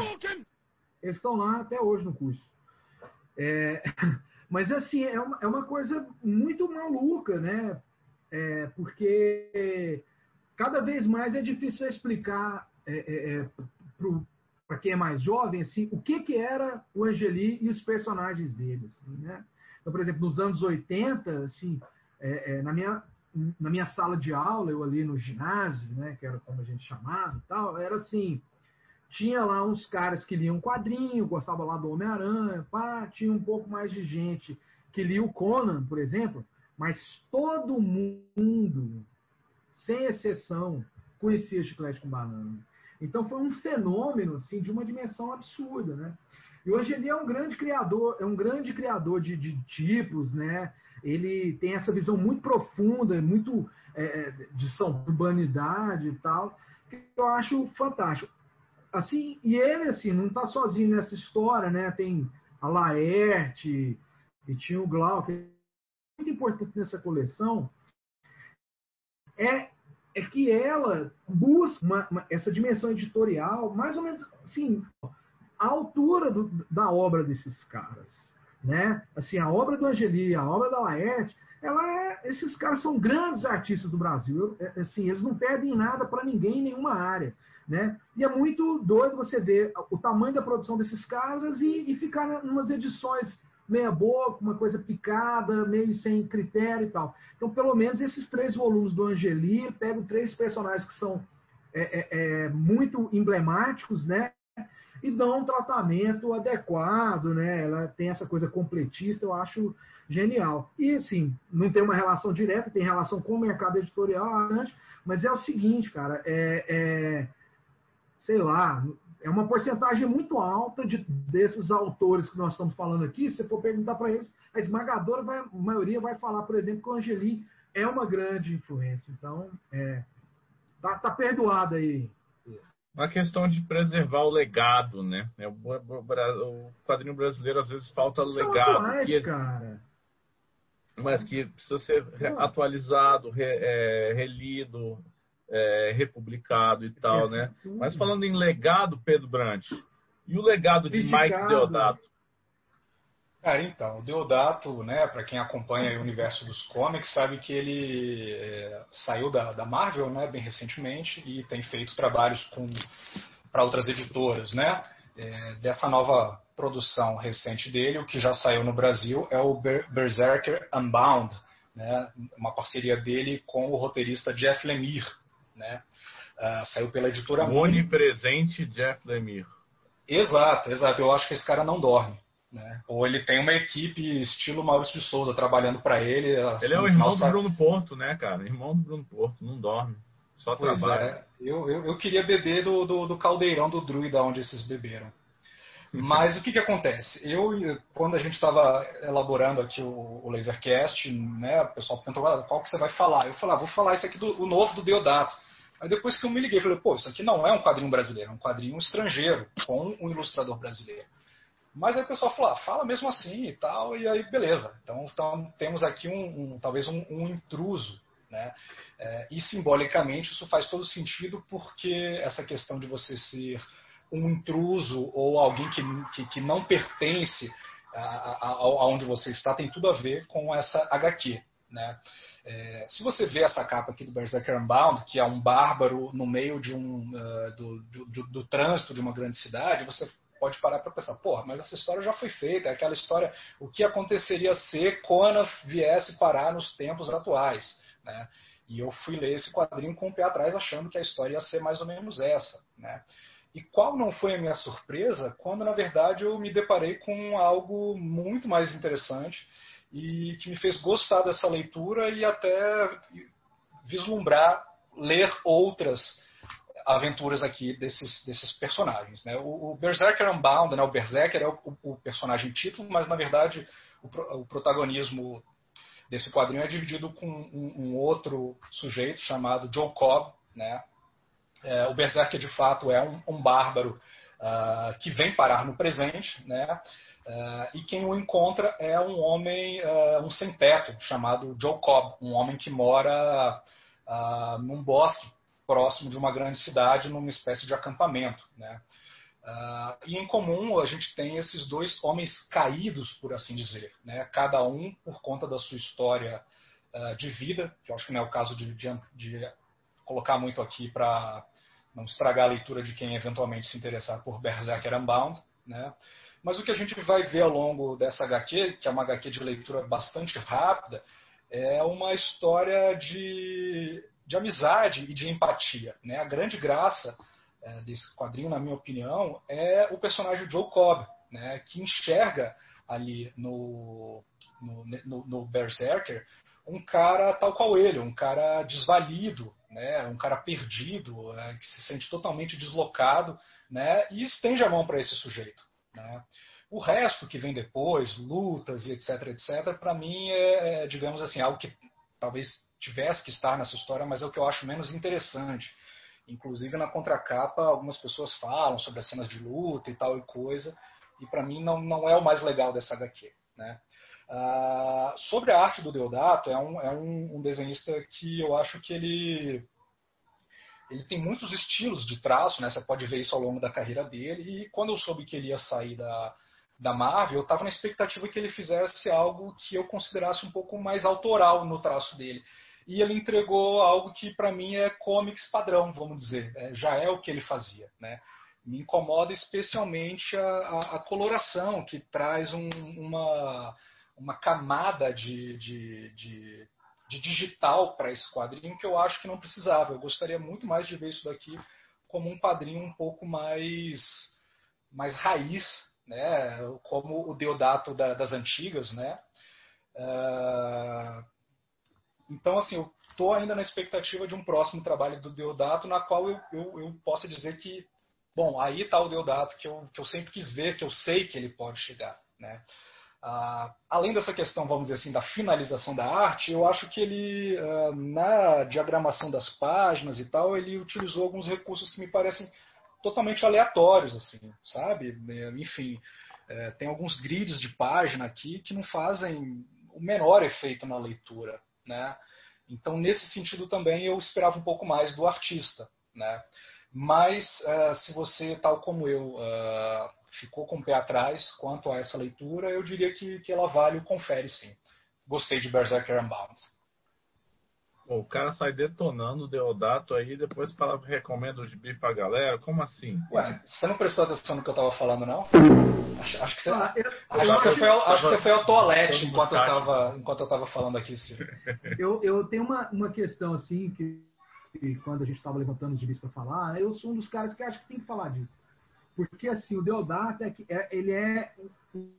Eles estão lá até hoje no curso. É, <laughs> mas assim, é uma, é uma coisa muito maluca, né? É, porque cada vez mais é difícil explicar é, é, é para quem é mais jovem assim, o que, que era o Angeli e os personagens dele. Assim, né? Então, por exemplo, nos anos 80, assim, é, é, na, minha, na minha sala de aula, eu ali no ginásio, né, que era como a gente chamava e tal, era assim, tinha lá uns caras que liam quadrinho, gostava lá do Homem-Aranha, pá, tinha um pouco mais de gente que lia o Conan, por exemplo, mas todo mundo, sem exceção, conhecia Chiclete com Banana. Então foi um fenômeno assim, de uma dimensão absurda, né? E hoje ele é um grande criador, é um grande criador de, de tipos, né? Ele tem essa visão muito profunda, muito é, é de urbanidade e tal, que eu acho fantástico. Assim, e ele assim não está sozinho nessa história, né? Tem a Laerte e tinha o Glauco. Muito importante nessa coleção é é que ela busca uma, uma, essa dimensão editorial mais ou menos assim a altura do, da obra desses caras, né? Assim, a obra do Angeli, a obra da Laerte, ela é, esses caras são grandes artistas do Brasil, é, assim, eles não perdem nada para ninguém em nenhuma área, né? E é muito doido você ver o tamanho da produção desses caras e, e ficar umas edições meia boca, uma coisa picada, meio sem critério e tal. Então, pelo menos esses três volumes do Angeli pegam três personagens que são é, é, é, muito emblemáticos, né? e dão um tratamento adequado, né? Ela tem essa coisa completista, eu acho genial. E assim, não tem uma relação direta, tem relação com o mercado editorial, mas é o seguinte, cara, é, é sei lá, é uma porcentagem muito alta de, desses autores que nós estamos falando aqui. Se você for perguntar para eles, a esmagadora vai, a maioria vai falar, por exemplo, que o Angeli é uma grande influência. Então, é, tá, tá perdoado aí uma questão de preservar o legado, né? É, o, quadrinho brasileiro às vezes falta Isso legado. Mais, que, cara. Mas que precisa ser atualizado, re, é, relido, é, republicado e tal, né? Mas falando em legado, Pedro Brant, e o legado de Criticado. Mike Deodato? Cara, então, o Deodato, né, para quem acompanha o universo dos cómics, sabe que ele é, saiu da, da, Marvel, né, bem recentemente, e tem feito trabalhos para outras editoras, né? É, dessa nova produção recente dele, o que já saiu no Brasil é o Ber Berserker Unbound, né, uma parceria dele com o roteirista Jeff Lemire, né? Uh, saiu pela editora Onipresente Jeff Lemire. Exato, exato. Eu acho que esse cara não dorme. Né? Ou ele tem uma equipe estilo Maurício de Souza trabalhando para ele. Assim, ele é o irmão nossa... do Bruno Porto, né, cara? Irmão do Bruno Porto, não dorme. Só pois trabalha. É. Eu, eu, eu, queria beber do, do, do, caldeirão do Druida onde esses beberam. <laughs> Mas o que, que acontece? Eu, quando a gente estava elaborando aqui o, o Lasercast, né, o pessoal perguntou ah, qual que você vai falar. Eu falei, ah, vou falar isso aqui do o novo do Deodato. Aí depois que eu me liguei, falei, pô, isso aqui não é um quadrinho brasileiro, é um quadrinho estrangeiro, com um ilustrador brasileiro. Mas aí o pessoal falou, ah, fala mesmo assim e tal, e aí beleza. Então, então temos aqui um, um talvez um, um, intruso. Né? É, e simbolicamente isso faz todo sentido porque essa questão de você ser um intruso ou alguém que, que, que não pertence aonde você está tem tudo a ver com essa HQ. Né? É, se você vê essa capa aqui do Berserker Unbound, que é um bárbaro no meio de um, uh, do, do, do, do, trânsito de uma grande cidade, você pode parar para pensar, porra, mas essa história já foi feita, aquela história, o que aconteceria se Conan viesse parar nos tempos atuais, né? E eu fui ler esse quadrinho com o pé atrás, achando que a história ia ser mais ou menos essa, né? E qual não foi a minha surpresa quando, na verdade, eu me deparei com algo muito mais interessante e que me fez gostar dessa leitura e até vislumbrar ler outras aventuras aqui desses, desses personagens. Né? O, o Berserker Unbound, né? o Berserker é o, o personagem título, mas na verdade o, o, protagonismo desse quadrinho é dividido com um, um outro sujeito chamado Joe Cobb. Né? É, o Berserker de fato é um, um bárbaro uh, que vem parar no presente, né? Uh, e quem o encontra é um homem, uh, um sem-teto, chamado Joe Cobb, um homem que mora uh, num bosque próximo de uma grande cidade, numa espécie de acampamento. Né? Uh, e em comum a gente tem esses dois homens caídos, por assim dizer, né? cada um por conta da sua história uh, de vida, que eu acho que não é o caso de, de, de colocar muito aqui para não estragar a leitura de quem eventualmente se interessar por Berserker Unbound. Né? Mas o que a gente vai ver ao longo dessa HQ, que é uma HQ de leitura bastante rápida, é uma história de, de amizade e de empatia. Né? A grande graça é, desse quadrinho, na minha opinião, é o personagem Joe Cobb, né? que enxerga ali no, no, no, no Berserker um cara tal qual ele, um cara desvalido, né, um cara perdido, é, que se sente totalmente deslocado, né, e estende a mão para esse sujeito. Né. O resto que vem depois, lutas e etc, etc, para mim é, é, digamos assim, algo que talvez tivesse que estar nessa história, mas é o que eu acho menos interessante. Inclusive na contracapa, algumas pessoas falam sobre as cenas de luta e tal e coisa, e para mim não, não é o mais legal dessa HQ. Né? Uh, sobre a arte do Deodato, é, um, é um, um, desenhista que eu acho que ele, ele tem muitos estilos de traço, né? você pode ver isso ao longo da carreira dele, e quando eu soube que ele ia sair da, da Marvel, eu estava na expectativa que ele fizesse algo que eu considerasse um pouco mais autoral no traço dele. E ele entregou algo que para mim é comics padrão, vamos dizer, é, já é o que ele fazia. Né? Me incomoda especialmente a, a, a coloração, que traz um, uma uma camada de, de, de, de digital para esse quadrinho que eu acho que não precisava. Eu gostaria muito mais de ver isso daqui como um quadrinho um pouco mais, mais raiz, né? como o Deodato da, das antigas. Né? Uh, então, assim, eu estou ainda na expectativa de um próximo trabalho do Deodato, na qual eu, eu, eu possa dizer que, bom, aí está o Deodato que eu, que eu sempre quis ver, que eu sei que ele pode chegar. Né? Ah, além dessa questão, vamos dizer assim, da finalização da arte, eu acho que ele, ah, na diagramação das páginas e tal, ele utilizou alguns recursos que me parecem totalmente aleatórios, assim, sabe? É, enfim, é, tem alguns grids de página aqui que não fazem o menor efeito na leitura, né? Então, nesse sentido também, eu esperava um pouco mais do artista, né? Mas, uh, se você, tal como eu, uh, ficou com o pé atrás quanto a essa leitura, eu diria que, que ela vale o confere sim. Gostei de Berserker Unbound. Bom, o cara sai detonando o Deodato aí depois fala que recomenda o gibi pra galera. Como assim? Ué, você não prestou atenção no que eu tava falando, não? Acho, acho que você, ah, eu, acho, eu que você foi, acho que você foi ao toalete enquanto eu, tava, enquanto eu tava falando aqui. Sim. <laughs> Eu, eu tenho uma, uma questão assim que, que quando a gente estava levantando os gibis para falar, eu sou um dos caras que acho que tem que falar disso. Porque assim, o Deodato é, é, ele é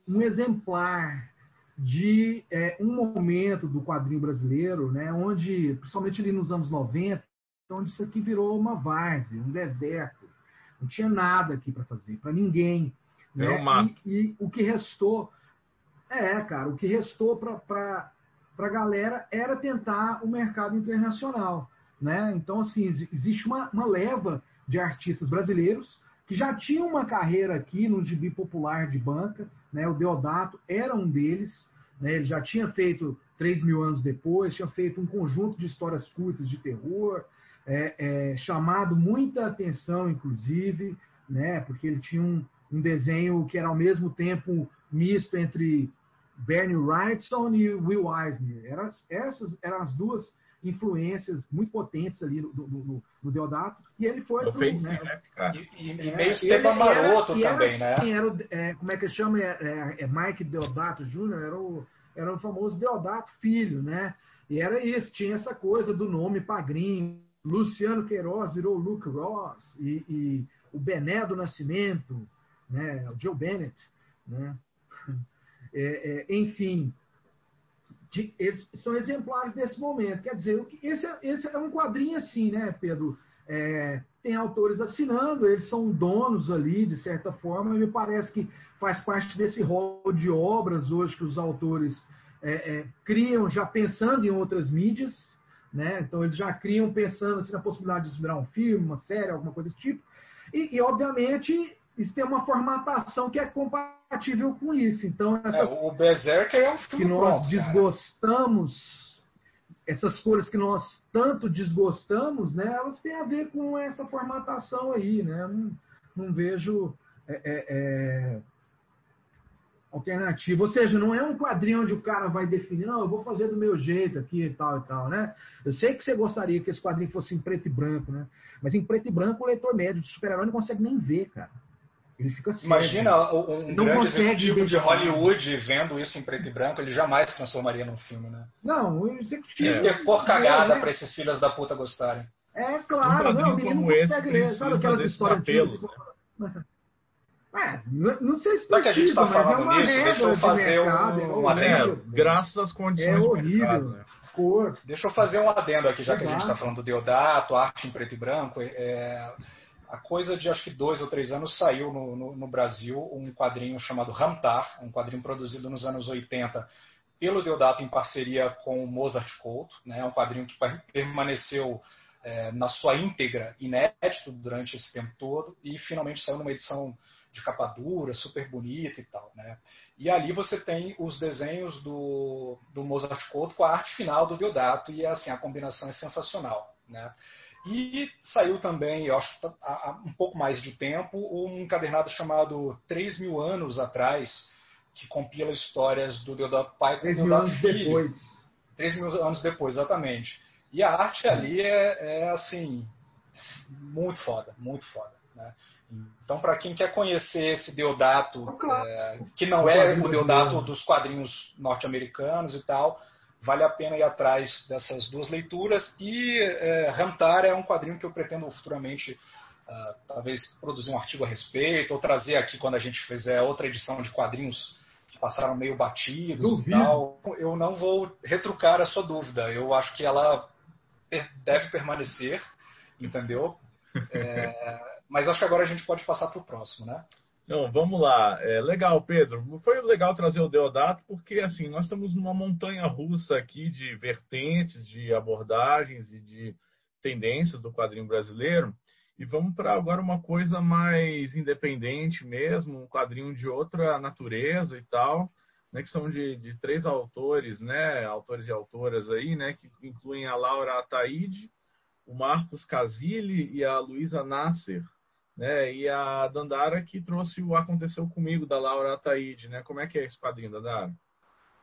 um exemplar de é, um momento do quadrinho brasileiro, né, onde, principalmente ali nos anos 90, onde isso aqui virou uma várzea, um deserto. Não tinha nada aqui para fazer, para ninguém. Né? Um e, e, o que restou, é, cara, o que restou para a galera era tentar o mercado internacional. Né? Então, assim, existe uma, uma leva de artistas brasileiros que já tinha uma carreira aqui no gibi popular de banca, né? o Deodato era um deles, né? ele já tinha feito três mil anos depois, tinha feito um conjunto de histórias curtas de terror, é, é, chamado muita atenção, inclusive, né? porque ele tinha um, um desenho que era ao mesmo tempo misto entre Bernie Wrightson e Will Eisner. Eram, essas eram as duas influências muito potentes ali no, no, no Deodato. E ele foi. pro, né, né, E, e, e meio Esteban Maroto também, era, né? Assim, era o, é, como é que chama? É, é, é Mike Deodato Jr., era o, era o famoso Deodato Filho, né? E era isso, tinha essa coisa do nome Pagrinho. Luciano Queiroz virou Luke Ross, e, e o Bené do Nascimento, né? o Joe Bennett. Né? <laughs> É, é, enfim, de, eles são exemplares desse momento. Quer dizer, esse, é, esse é um quadrinho assim, né, Pedro? É, tem autores assinando, eles são donos ali, de certa forma, me parece que faz parte desse rol de obras hoje que os autores é, é, criam já pensando em outras mídias, né? Então eles já criam pensando assim, na possibilidade de virar um filme, uma série, alguma coisa desse tipo. E, e obviamente, isso tem uma formatação que é compatível com isso. Então, essa, é, o Berserker é um filme que nós pronto, desgostamos, cara. essas cores que nós tanto desgostamos, né, elas têm a ver com essa formatação aí, né? Não, não vejo é, é, é alternativo. Ou seja, não é um quadrinho onde o cara vai definir, não, eu vou fazer do meu jeito aqui e tal e tal, né? Eu sei que você gostaria que esse quadrinho fosse em preto e branco, né? Mas em preto e branco o leitor médio de super-herói não consegue nem ver, cara. Ele fica cego. Imagina um Não grande executivo de. Hollywood vendo isso em preto e branco, ele jamais transformaria num filme, né? Não, o executivo. Que ter cor cagada é, pra esses filhos da puta gostarem. É, Um claro, quadrinho não, ninguém não como esse consegue ler. Sabe aquelas histórias antigas? <laughs> É, não sei se Já que a gente está mas é falando uma nisso, deixa eu fazer mercado, um- é um horrível. É, adendo. graças às condições É de horrível. mercado, né? Cor. Deixa eu fazer um adendo aqui, já que a gente está falando do Deodato, arte em preto e branco. É, a coisa de acho que dois ou três anos saiu no, no- no Brasil um quadrinho chamado Ramtar, um quadrinho produzido nos anos 80 pelo Deodato em parceria com o Mozart Couto. Né, um quadrinho que per- permaneceu é, na sua íntegra inédito durante esse tempo todo e finalmente saiu numa edição de capa dura, super bonita e tal. Né? E ali você tem os desenhos do, do Mozart Couto com a arte final do Deodato e assim a combinação é sensacional. Né? E saiu também, eu acho que há um pouco mais de tempo, um encadernado chamado Três Mil Anos Atrás, que compila histórias do Deodato pai com o Deodato anos filho. depois. Três mil anos depois, exatamente. E a arte ali é, é, assim, muito foda, muito foda. Né? Então, para quem quer conhecer esse Deodato, é, que não é o Deodato brasileiro. dos quadrinhos norte-americanos e tal, vale a pena ir atrás dessas duas leituras. E é, Ramtar é um quadrinho que eu pretendo futuramente, ah, talvez, produzir um artigo a respeito, ou trazer aqui quando a gente fizer outra edição de quadrinhos que passaram meio batidos Duvido. e tal. Eu não vou retrucar a sua dúvida. Eu acho que ela deve permanecer, entendeu? <laughs> É, mas acho que agora a gente pode passar para o próximo, né? Não, vamos lá. É legal, Pedro. Foi legal trazer o Deodato porque assim nós estamos numa montanha russa aqui de vertentes, de abordagens e de tendências do quadrinho brasileiro. E vamos para agora uma coisa mais independente mesmo, um quadrinho de outra natureza e tal, né, que são de, de três autores, né, autores e autoras aí, né, que incluem a Laura Ataíde, o Marcos Casilli e a Luísa Nasser, né? E a Dandara que trouxe o Aconteceu Comigo, da Laura Ataíde, né? Como é que é esse quadrinho, Dandara?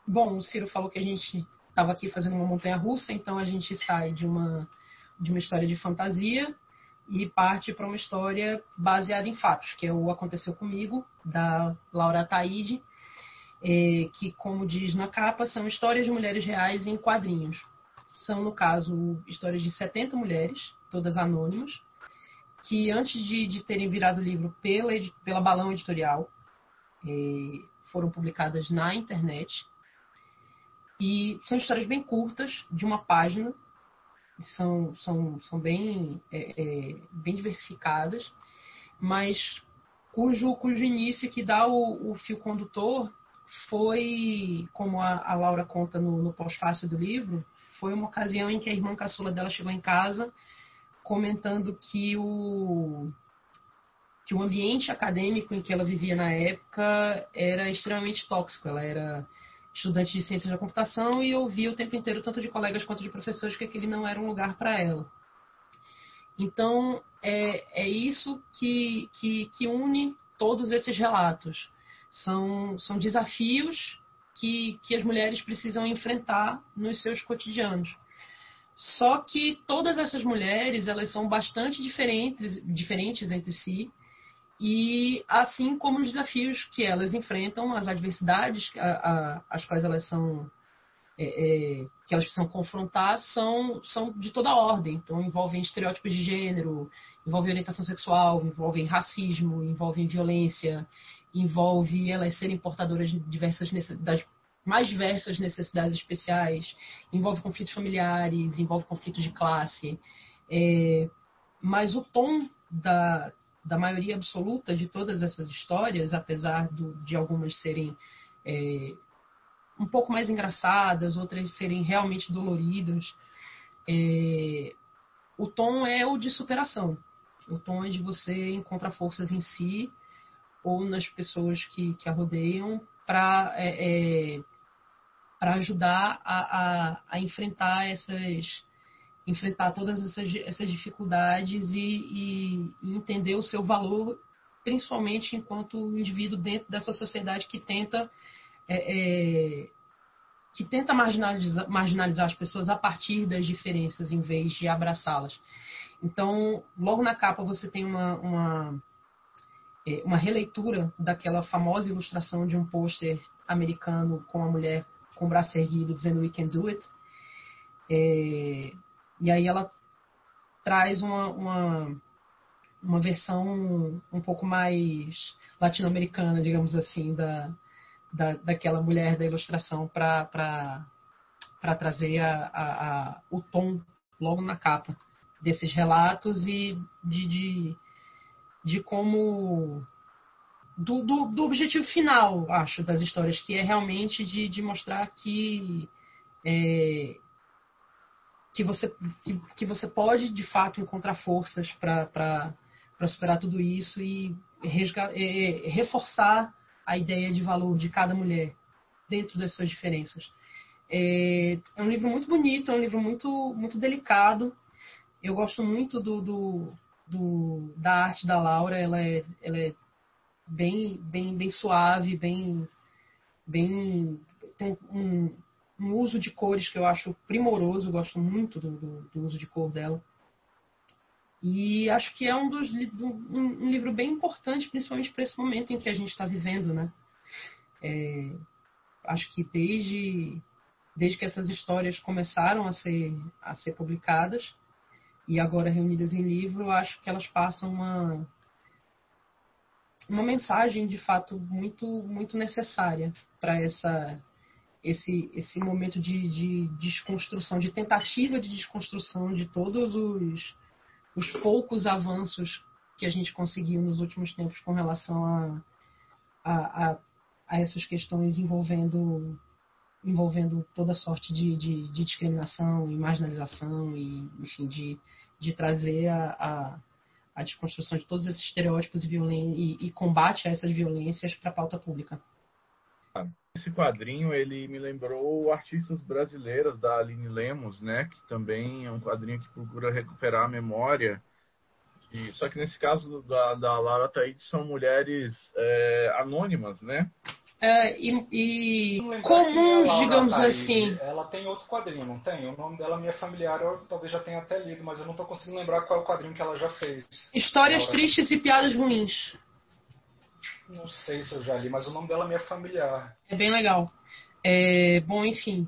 Bom, o Ciro falou que a gente estava aqui fazendo uma montanha russa, então a gente sai de uma, de uma história de fantasia e parte para uma história baseada em fatos, que é o Aconteceu Comigo, da Laura Ataíde, eh, que, como diz na capa, são histórias de mulheres reais em quadrinhos. São, no caso, histórias de 70 mulheres, todas anônimas, que antes de, de terem virado livro pela, pela Balão Editorial, foram publicadas na internet. E são histórias bem curtas, de uma página, são, são, são bem, é, é, bem diversificadas, mas cujo, cujo início que dá o, o fio condutor foi, como a, a Laura conta no, no pós-fácil do livro, foi uma ocasião em que a irmã caçula dela chegou em casa comentando que o que o ambiente acadêmico em que ela vivia na época era extremamente tóxico. Ela era estudante de ciências da computação e ouvia o tempo inteiro, tanto de colegas quanto de professores, que aquele não era um lugar para ela. Então, é, é isso que, que, que une todos esses relatos. São, são desafios que, que as mulheres precisam enfrentar nos seus cotidianos. Só que todas essas mulheres, elas são bastante diferentes, diferentes entre si, e assim como os desafios que elas enfrentam, as adversidades a, a, as quais elas são é, é, que elas precisam confrontar são, são de toda ordem. Então envolvem estereótipos de gênero, envolvem orientação sexual, envolvem racismo, envolvem violência, envolve elas serem portadoras de diversas das mais diversas necessidades especiais, envolve conflitos familiares, envolve conflitos de classe. É, mas o tom da, da maioria absoluta de todas essas histórias, apesar do, de algumas serem é, um pouco mais engraçadas, outras serem realmente doloridas, é, o tom é o de superação. O tom é de você encontrar forças em si ou nas pessoas que, que a rodeiam para é, é, para ajudar a, a, a, enfrentar essas enfrentar todas essas, essas dificuldades e, e, e, entender o seu valor principalmente enquanto indivíduo dentro dessa sociedade que tenta é, é, que tenta marginalizar, marginalizar as pessoas a partir das diferenças em vez de abraçá-las. Então, logo na capa você tem uma, uma, é, uma releitura daquela famosa ilustração de um pôster americano com a mulher com o braço erguido dizendo We can do it. É, e aí ela traz uma, uma, uma versão um pouco mais latino-americana, digamos assim, da, da, daquela mulher da ilustração para trazer a, a, a, o tom logo na capa desses relatos e de, de, de como do, do, do, objetivo final, acho, das histórias, que é realmente de, de mostrar que é, que você que, que, você pode de fato encontrar forças para superar tudo isso e resga, é, reforçar a ideia de valor de cada mulher dentro das suas diferenças. É, é, um livro muito bonito, é um livro muito, muito delicado. Eu gosto muito do, do, do da arte da Laura, ela é, ela é bem, bem, bem suave, bem, bem tem um, um uso de cores que eu acho primoroso, gosto muito do, do, do uso de cor dela. E acho que é um dos um, um livro bem importante, principalmente para esse momento em que a gente está vivendo, né? É, acho que desde desde que essas histórias começaram a ser a ser publicadas e agora reunidas em livro, acho que elas passam uma uma mensagem de fato muito muito necessária para essa esse esse momento de, de desconstrução, de tentativa de desconstrução de todos os os poucos avanços que a gente conseguiu nos últimos tempos com relação a, a, a, a essas questões envolvendo envolvendo toda sorte de, de, de, discriminação e marginalização e enfim de, de trazer a, a, a desconstrução de todos esses estereótipos e, e, e combate a essas violências para a pauta pública. Esse quadrinho ele me lembrou artistas brasileiras da Aline Lemos, né? Que também é um quadrinho que procura recuperar a memória. E, só que nesse caso da, da Lara Taíde são mulheres é, anônimas, né? É, e, e comuns, é digamos Taíde. assim. Ela tem outro quadrinho, não tem? O nome dela, minha familiar, eu talvez já tenha até lido, mas eu não estou conseguindo lembrar qual é o quadrinho que ela já fez. Histórias tristes e piadas ruins. Não sei se eu já li, mas o nome dela me é familiar. É bem legal. É, bom, enfim.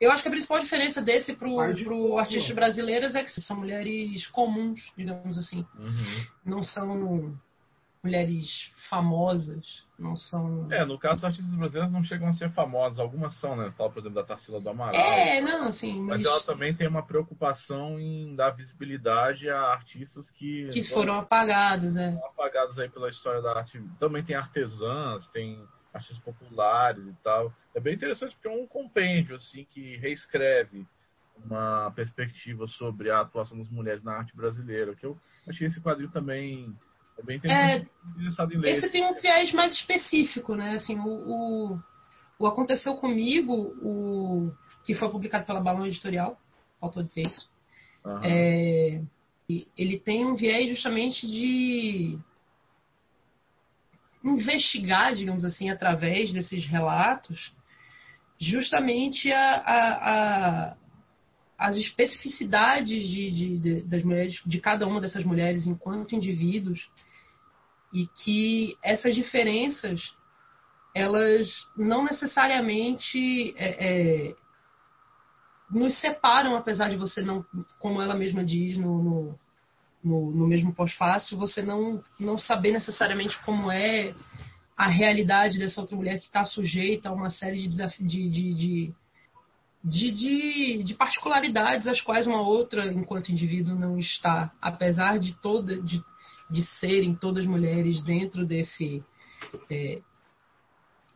Eu acho que a principal diferença desse pro, pro artistas brasileiros é que são mulheres comuns, digamos assim. Uhum. Não são mulheres famosas, não são. É, no caso, as artistas brasileiras não chegam a ser famosas. Algumas são, né? Fala, por exemplo, da Tarsila do Amaral. É, não, assim. Mas, mas ela também tem uma preocupação em dar visibilidade a artistas que. Que foram apagados, é. Apagados aí pela história da arte. Também tem artesãs, tem artistas populares e tal. É bem interessante porque é um compêndio, assim, que reescreve uma perspectiva sobre a atuação das mulheres na arte brasileira. Que eu achei esse quadrinho também é bem é, interessado em ler. Esse tem um viés mais específico, né? Assim, o, o, o, Aconteceu Comigo, o, que foi publicado pela Balão Editorial, faltou dizer isso. Uhum. É, ele tem um viés justamente de investigar, digamos assim, através desses relatos, justamente a, a, a as especificidades de, de, de, das mulheres, de cada uma dessas mulheres enquanto indivíduos, e que essas diferenças elas não necessariamente é, é, nos separam, apesar de você não, como ela mesma diz no, no, no, no mesmo pós-fácil, você não, não saber necessariamente como é a realidade dessa outra mulher que está sujeita a uma série de desafios, de, de, de, de, de, de, particularidades as quais uma outra, enquanto indivíduo, não está, apesar de toda, de de serem todas mulheres dentro desse, é,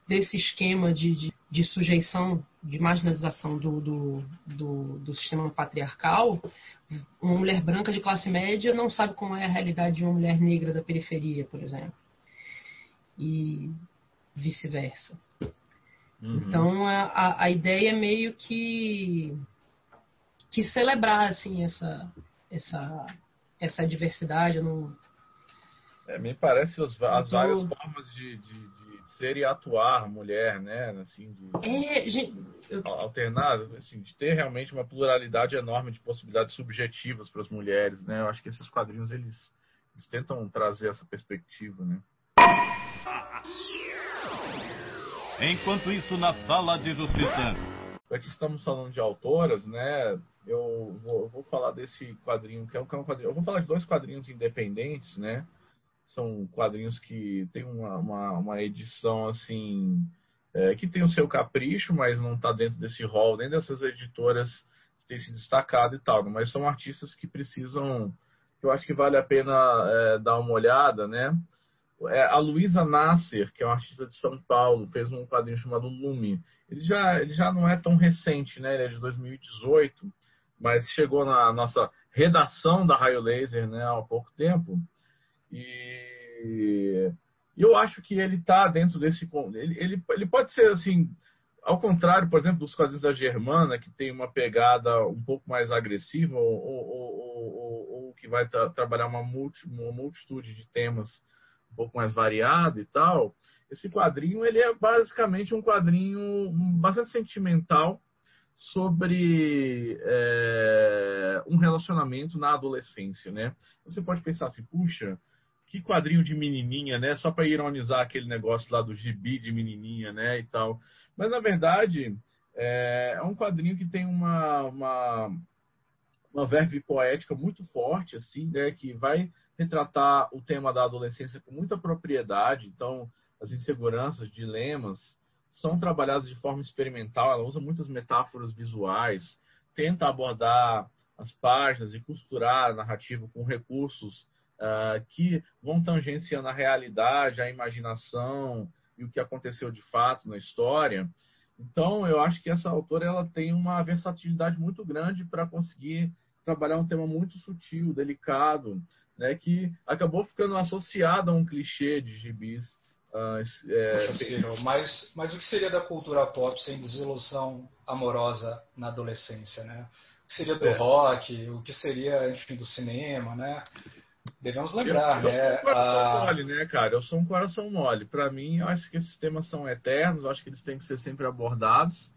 desse esquema de, de, de, sujeição, de marginalização do, do, do, do, sistema patriarcal, uma mulher branca de classe média não sabe como é a realidade de uma mulher negra da periferia, por exemplo. E vice-versa. Uhum. Então a, a ideia é meio que que celebrar assim essa essa essa diversidade. Não É, me parece as, as várias formas de, de, de, ser e atuar mulher, né? Assim, de, é, gente, eu... alternar, assim, de ter realmente uma pluralidade enorme de possibilidades subjetivas para as mulheres, né? Eu acho que esses quadrinhos eles, eles tentam trazer essa perspectiva, né? Enquanto isso, na sala de justiça. Já que estamos falando de autoras, né? Eu vou, eu vou falar desse quadrinho, que é um, que é um quadrinho. Eu vou falar de dois quadrinhos independentes, né? São quadrinhos que tem uma, uma, uma edição assim. É, que tem o seu capricho, mas não está dentro desse rol, nem dessas editoras que têm se destacado e tal. Mas são artistas que precisam. eu acho que vale a pena é, dar uma olhada, né? É, a Luísa Nasser, que é uma artista de São Paulo, fez um quadrinho chamado Lume. Ele já, ele já não é tão recente, né? Ele é de 2018, mas chegou na nossa redação da Raio Laser né, há pouco tempo. E eu acho que ele está dentro desse. Ele, ele, ele pode ser assim. Ao contrário, por exemplo, dos quadrinhos da Germana, que tem uma pegada um pouco mais agressiva, ou, ou, ou, ou que vai tra trabalhar uma, multi, uma multitude de temas um pouco mais variado e tal, esse quadrinho ele é basicamente um quadrinho bastante sentimental sobre é, um relacionamento na adolescência, né? Você pode pensar assim, puxa, que quadrinho de menininha, né? Só para ironizar aquele negócio lá do gibi de menininha, né? E tal. Mas na verdade é, é um quadrinho que tem uma, uma uma verve poética muito forte, assim, né? Que vai retratar o tema da adolescência com muita propriedade. Então, as inseguranças, dilemas, são trabalhadas de forma experimental. Ela usa muitas metáforas visuais, tenta abordar as páginas e costurar a narrativa com recursos uh, que vão tangenciando a realidade, a imaginação e o que aconteceu de fato na história. Então, eu acho que essa autora ela tem uma versatilidade muito grande para conseguir trabalhar um tema muito sutil, delicado, né, que acabou ficando associado a um clichê de gibis. Uh, é, Poxa, Ciro, mas, mas o que seria da cultura pop sem desilusão amorosa na adolescência, né? O que seria do é. rock, o que seria, enfim, do cinema, né? Devemos lembrar, eu, eu né? Sou um coração a... mole, né, cara? Eu sou um coração mole. Para mim, eu acho que esses temas são eternos, eu acho que eles têm que ser sempre abordados.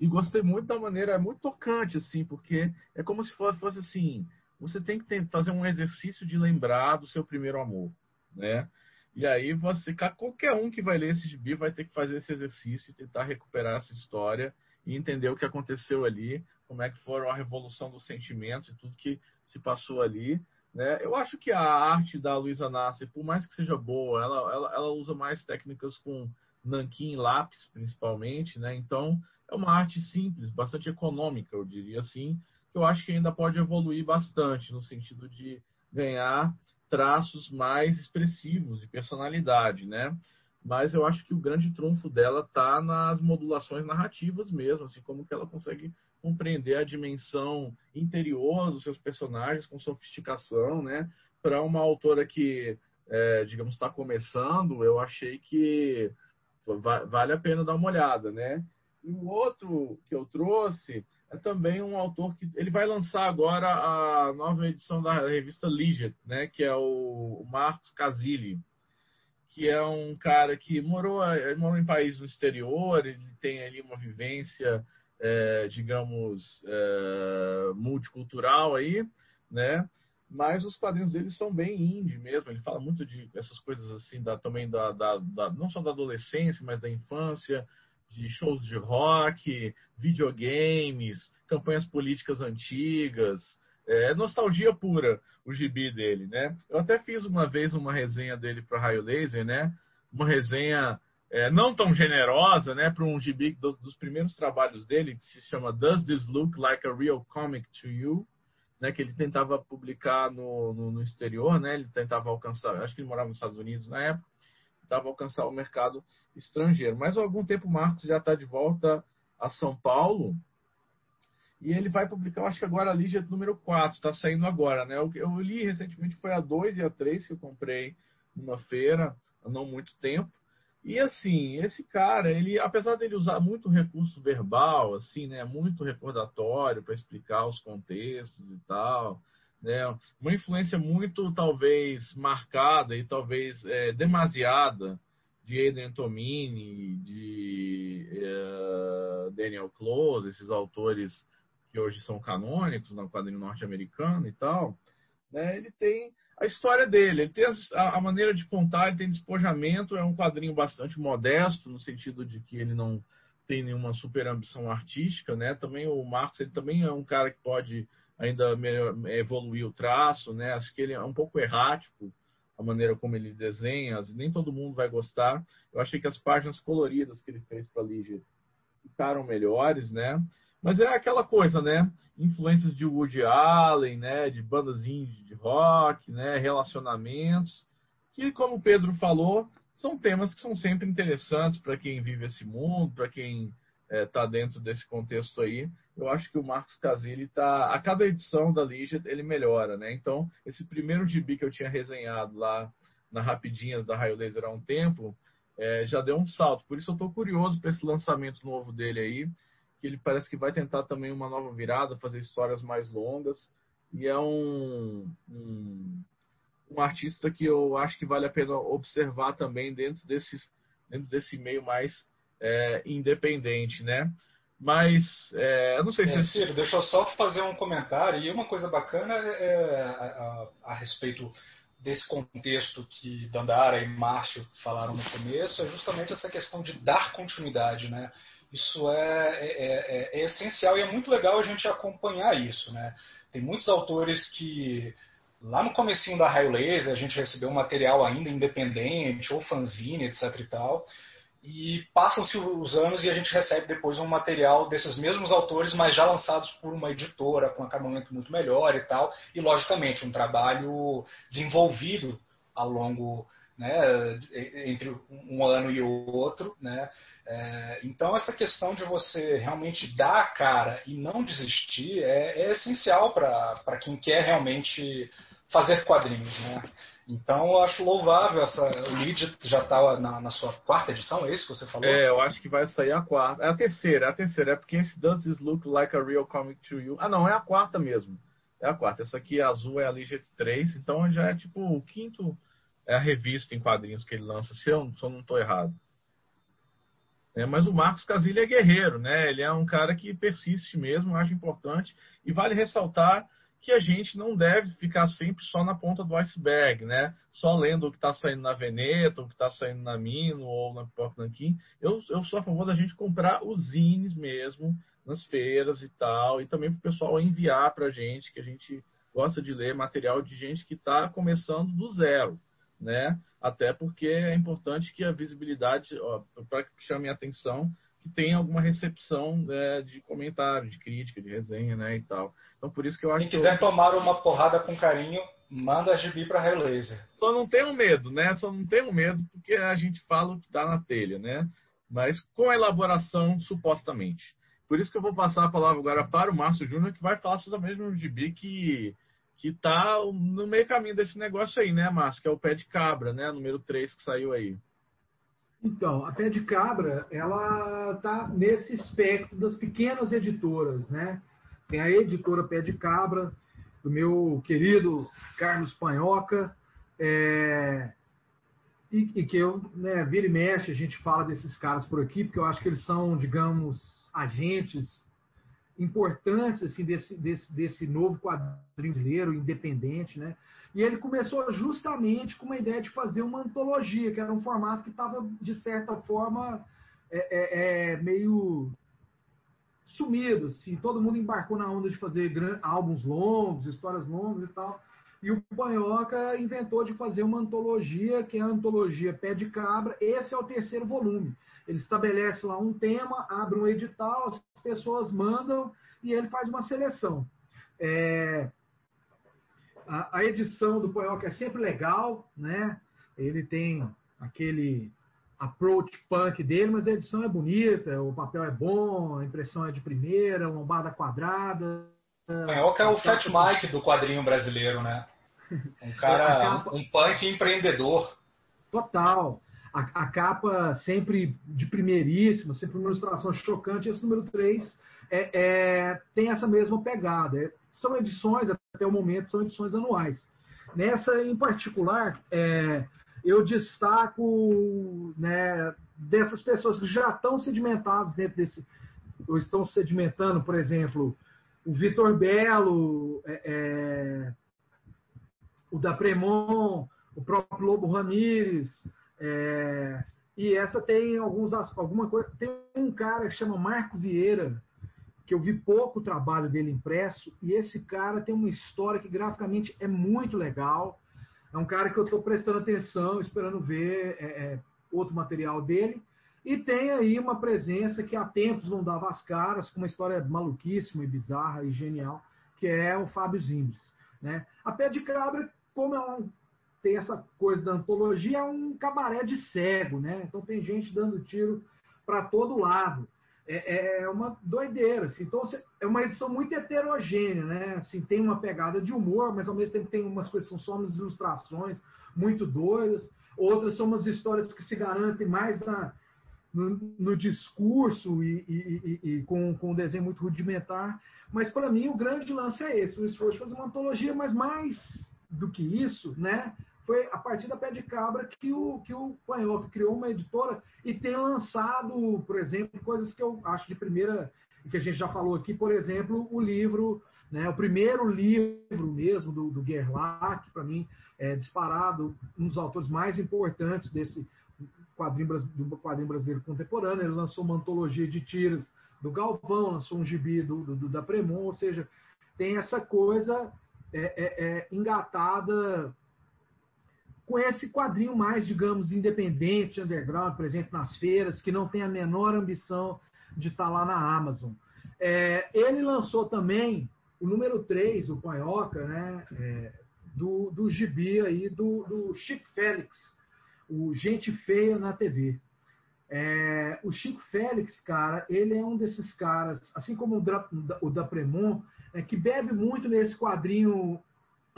E gostei muito da maneira, é muito tocante, assim, porque é como se fosse, assim, você tem que fazer um exercício de lembrar do seu primeiro amor, né? E aí você, qualquer um que vai ler esse gibi vai ter que fazer esse exercício e tentar recuperar essa história e entender o que aconteceu ali, como é que foram a revolução dos sentimentos e tudo que se passou ali. Né? Eu acho que a arte da Luísa Nasser, por mais que seja boa, ela, ela, ela usa mais técnicas com nanquim e lápis, principalmente, né? Então, é uma arte simples, bastante econômica, eu diria assim, eu acho que ainda pode evoluir bastante no sentido de ganhar traços mais expressivos de personalidade, né? Mas eu acho que o grande trunfo dela está nas modulações narrativas mesmo, assim como que ela consegue compreender a dimensão interior dos seus personagens com sofisticação, né? Para uma autora que, é, digamos, está começando, eu achei que vale a pena dar uma olhada, né? E o outro que eu trouxe é também um autor que ele vai lançar agora a nova edição da revista Liget, né? Que é o Marcos Casilli, que é um cara que morou, morou em países no exterior, ele tem ali uma vivência, é, digamos, é, multicultural aí, né? mas os quadrinhos dele são bem indie mesmo. Ele fala muito de essas coisas assim, da, também da, da, da, não só da adolescência, mas da infância, de shows de rock, videogames, campanhas políticas antigas. É nostalgia pura o gibi dele, né? Eu até fiz uma vez uma resenha dele para Raio Laser, né? Uma resenha é, não tão generosa, né? Para um gibi dos, dos primeiros trabalhos dele, que se chama Does This Look Like a Real Comic to You? Né, que ele tentava publicar no, no, no, exterior, né, ele tentava alcançar, acho que ele morava nos Estados Unidos na época, tentava alcançar o mercado estrangeiro. Mas há algum tempo o Marcos já está de volta a São Paulo e ele vai publicar, acho que agora a Lígia número 4, está saindo agora, né? Eu, eu li recentemente, foi a 2 e a 3 que eu comprei numa feira há não muito tempo. E assim, esse cara, ele, apesar dele usar muito recurso verbal, assim, né, muito recordatório para explicar os contextos e tal, né? uma influência muito, talvez, marcada e talvez é, demasiada de Adrian Tomini, de uh, Daniel Close, esses autores que hoje são canônicos no quadrinho norte-americano e tal, né? ele tem a história dele, ele tem a, a, maneira de contar, ele tem despojamento, é um quadrinho bastante modesto, no sentido de que ele não tem nenhuma super ambição artística, né? Também o Marcos, ele também é um cara que pode ainda evoluir o traço, né? Acho que ele é um pouco errático a maneira como ele desenha, nem todo mundo vai gostar. Eu achei que as páginas coloridas que ele fez para a Ligia ficaram melhores, né? Mas é aquela coisa, né? Influências de Woody Allen, né? De bandas indie de rock, né? Relacionamentos, que como o Pedro falou, são temas que são sempre interessantes para quem vive esse mundo, para quem está é, dentro desse contexto aí. Eu acho que o Marcos Casilli está. A cada edição da Ligia ele melhora, né? Então, esse primeiro gibi que eu tinha resenhado lá na Rapidinhas da Raio Laser há um tempo, é, já deu um salto. Por isso eu estou curioso para esse lançamento novo dele aí, que ele parece que vai tentar também uma nova virada, fazer histórias mais longas. E é um, um, um artista que eu acho que vale a pena observar também dentro, desses, dentro desse meio mais é, independente, né? Mas é, eu não sei se. É, Ciro, deixa eu só fazer um comentário. E uma coisa bacana é, é, a, a, a, respeito desse contexto que Dandara e Márcio falaram no começo, é justamente essa questão de dar continuidade, né? Isso é, é, é, é essencial e é muito legal a gente acompanhar isso, né? Tem muitos autores que lá no comecinho da Raio Laser a gente recebeu material ainda independente ou fanzine, etc e tal. E passam-se os anos e a gente recebe depois um material desses mesmos autores, mas já lançados por uma editora com acabamento muito melhor e tal. E, logicamente, um trabalho desenvolvido ao longo, né, entre um ano e outro, né. É, então, essa questão de você realmente dar a cara e não desistir é, é essencial para quem quer realmente fazer quadrinhos, né? Então eu acho louvável essa. O lead já está na, na, sua quarta edição, é isso que você falou? É, eu acho que vai sair a quarta. É a terceira, é a terceira. É porque esse Does Look Like a Real Comic to You? Ah, não, é a quarta mesmo. É a quarta. Essa aqui, a azul, é a Legend 3. Então já é tipo o quinto. É a revista em quadrinhos que ele lança, se eu, se eu não estou errado. É, mas o Marcos Casilha é guerreiro, né? Ele é um cara que persiste mesmo, acho importante. E vale ressaltar que a gente não deve ficar sempre só na ponta do iceberg, né? Só lendo o que está saindo na Veneta, o que está saindo na Mino ou na Pipoca Nanquim. Eu, eu sou a favor da gente comprar os zines mesmo, nas feiras e tal, e também para o pessoal enviar para a gente, que a gente gosta de ler material de gente que está começando do zero, né? Até porque é importante que a visibilidade, para que chame a atenção, que tenha alguma recepção né, de comentário, de crítica, de resenha, né, e tal. Então por isso que eu acho Quem quiser que eu... tomar uma porrada com carinho, manda a gibi para Laser. Só não tenho medo, né? Só não tenho medo porque a gente fala o que dá na telha, né? Mas com a elaboração supostamente. Por isso que eu vou passar a palavra agora para o Márcio Júnior, que vai falar sobre o gibi que que tá no meio caminho desse negócio aí, né, Márcio? Que é o Pé de Cabra, né? Número 3 que saiu aí. Então, a Pé de Cabra, ela está nesse espectro das pequenas editoras, né? Tem a editora Pé de Cabra, do meu querido Carlos Panhoca, é, e, e, que eu, né, vira e mexe, a gente fala desses caras por aqui, porque eu acho que eles são, digamos, agentes importantes assim desse, desse, desse novo quadrinho brasileiro independente, né? E ele começou justamente com uma ideia de fazer uma antologia, que era um formato que estava, de certa forma, é, é, é, meio sumido. Assim. Todo mundo embarcou na onda de fazer álbuns longos, histórias longas e tal. E o Panhoca inventou de fazer uma antologia, que é a antologia Pé de Cabra. Esse é o terceiro volume. Ele estabelece lá um tema, abre um edital, pessoas mandam e ele faz uma seleção. É, a, a edição do Poioca é sempre legal, né? Ele tem aquele approach punk dele, mas a edição é bonita, o papel é bom, a impressão é de primeira, lombada quadrada. Poioca é o Fat Mike do quadrinho brasileiro, né? Um <laughs> cara, capa... um punk empreendedor. Total. A, a, capa sempre de primeiríssima, sempre uma ilustração chocante. Esse número 3 é, é, tem essa mesma pegada. É, são edições, até o momento são edições anuais. Nessa em particular, é, eu destaco né, dessas pessoas que já estão sedimentadas dentro desse, ou estão sedimentando, por exemplo, o Vitor Belo, é, é, o da Premon, o próprio Lobo Ramires, é, e essa tem alguns alguma coisa. Tem um cara que chama Marco Vieira, que eu vi pouco trabalho dele impresso, e esse cara tem uma história que graficamente é muito legal. É um cara que eu estou prestando atenção, esperando ver é, é, outro material dele. E tem aí uma presença que há tempos não dava as caras, com uma história maluquíssima e bizarra e genial, que é o Fábio Zimbres. Né? A Pé de Cabra, como é um, tem essa coisa da antologia, é um cabaré de cego, né? Então tem gente dando tiro para todo lado. É, é, uma doideira. Assim. Então é uma edição muito heterogênea, né? Assim, tem uma pegada de humor, mas ao mesmo tempo tem umas coisas são só umas ilustrações muito doidas. Outras são umas histórias que se garantem mais na, no, no discurso e, e, e, e com, com um desenho muito rudimentar. Mas, para mim, o grande lance é esse: o esforço de fazer uma antologia, mas mais do que isso, né? Foi a partir da Pé de Cabra que o, que o Panhoca criou uma editora e tem lançado, por exemplo, coisas que eu acho de primeira, que a gente já falou aqui, por exemplo, o livro, né, o primeiro livro mesmo do, do Gerlach, para mim, é disparado, um dos autores mais importantes desse, quadrinho, do quadrinho brasileiro contemporâneo. Ele lançou uma antologia de tiras do Galvão, lançou um gibi do, do da Premon, ou seja, tem essa coisa é, é, é, engatada com esse quadrinho mais, digamos, independente, underground, presente nas feiras, que não tem a menor ambição de estar tá lá na Amazon. É, ele lançou também o número 3, o Panhoca, né, é, do, do gibi aí do, do Chico Félix, o Gente Feia na TV. É, o Chico Félix, cara, ele é um desses caras, assim como o da, o da Premon, é, que bebe muito nesse quadrinho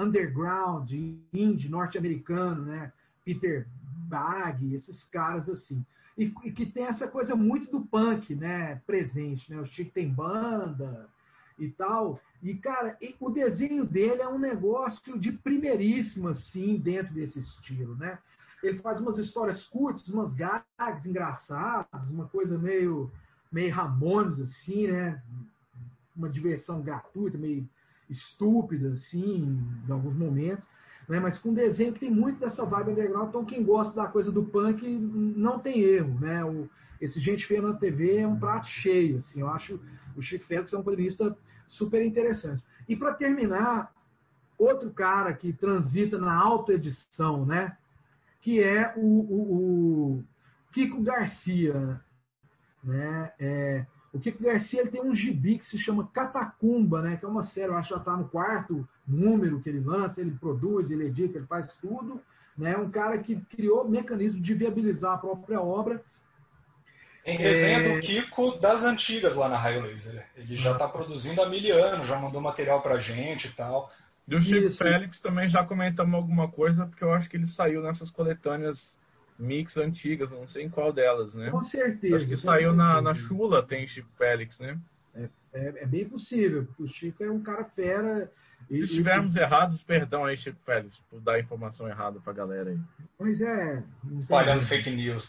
underground, indie, norte-americano, né? Peter Bag, esses caras assim. E, e, que tem essa coisa muito do punk, né? Presente, né? O Chico tem banda e tal. E, cara, e o desenho dele é um negócio de primeiríssimo, assim, dentro desse estilo, né? ele faz umas histórias curtas, umas gags engraçadas, uma coisa meio, meio Ramones, assim, né? Uma diversão gratuita, meio estúpida, assim, em alguns momentos. Né? Mas com um desenho que tem muito dessa vibe underground. Então, quem gosta da coisa do punk não tem erro, né? O, esse Gente Feia na TV é um prato cheio, assim. Eu acho o Chico Félix é um quadrinista super interessante. E para terminar, outro cara que transita na autoedição, né? que é o, o, o Kiko Garcia. Né? É, o Kiko Garcia ele tem um gibi que se chama Catacumba, né? que é uma série, eu acho que já está no quarto número que ele lança, ele produz, ele edita, ele faz tudo. Né? Um cara que criou mecanismo de viabilizar a própria obra. Em resenha é... do Kiko das antigas lá na Raio Laser. Ele já está produzindo há mil anos, já mandou material pra gente e tal. Do Chico. Félix também já comentamos alguma coisa, porque eu acho que ele saiu nessas coletâneas mix antigas, não sei em qual delas, né? Com certeza. Acho que saiu na, na Chula, tem Chico Félix, né? É, é, é, bem possível, porque o Chico é um cara fera. E, Se estivermos e... errados, perdão aí, Chico Félix, por dar informação errada pra galera aí. Pois é. Espalhando fake news.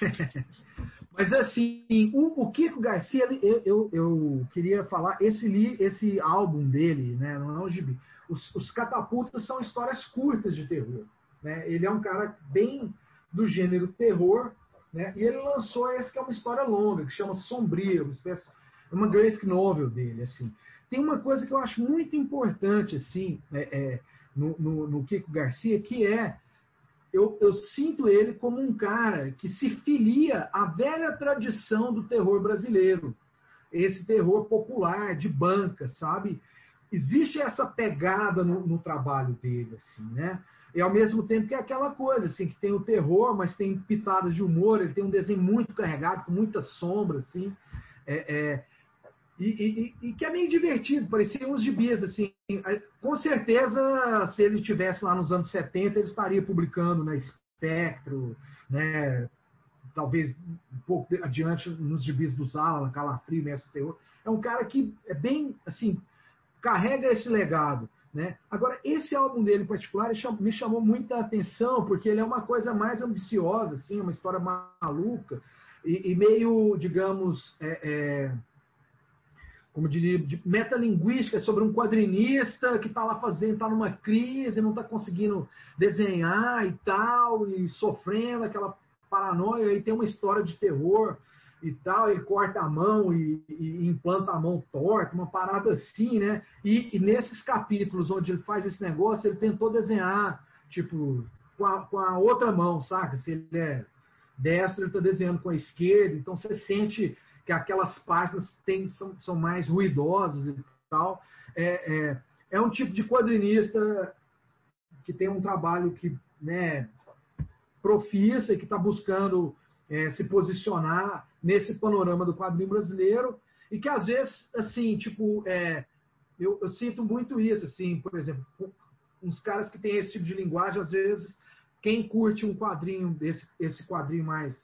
<laughs> Mas assim, o, o Kiko Garcia, ele, eu, eu, eu, queria falar, esse, li, esse álbum dele, né, não é um gibi, os, os Catapultas são histórias curtas de terror. Né? Ele é um cara bem do gênero terror, né? e ele lançou essa que é uma história longa, que chama Sombria, uma espécie, uma graphic novel dele. assim. Tem uma coisa que eu acho muito importante assim, é, é, no, no, no Kiko Garcia, que é eu, eu, sinto ele como um cara que se filia à velha tradição do terror brasileiro. Esse terror popular, de banca, sabe? Existe essa pegada no, no, trabalho dele, assim, né? E ao mesmo tempo que é aquela coisa, assim, que tem o terror, mas tem pitadas de humor, ele tem um desenho muito carregado, com muita sombra, assim. É, é, e, e, e, que é meio divertido, parecia uns gibis, assim. Com certeza, se ele tivesse lá nos anos 70, ele estaria publicando na Espectro, né? Talvez um pouco adiante nos gibis do Zala, Calafrio, Mestre Terror. É um cara que é bem, assim, carrega esse legado. Né? Agora, esse álbum dele em particular me chamou muita atenção, porque ele é uma coisa mais ambiciosa, assim, uma história maluca e, e meio, digamos, é, é, como diria, de metalinguística sobre um quadrinista que está lá fazendo, está numa crise, não está conseguindo desenhar e tal, e sofrendo aquela paranoia, e tem uma história de terror e tal, ele corta a mão e, e implanta a mão torta, uma parada assim, né? E, e, nesses capítulos onde ele faz esse negócio, ele tentou desenhar, tipo, com a, com a outra mão, saca? Se ele é destro, ele está desenhando com a esquerda, então você sente que aquelas páginas tem, são, são mais ruidosas e tal. É, é, é um tipo de quadrinista que tem um trabalho que né, profissa e que está buscando é, se posicionar nesse panorama do quadrinho brasileiro e que às vezes, assim, tipo, é, eu, eu, sinto muito isso, assim, por exemplo, uns caras que têm esse tipo de linguagem, às vezes, quem curte um quadrinho, esse, esse quadrinho mais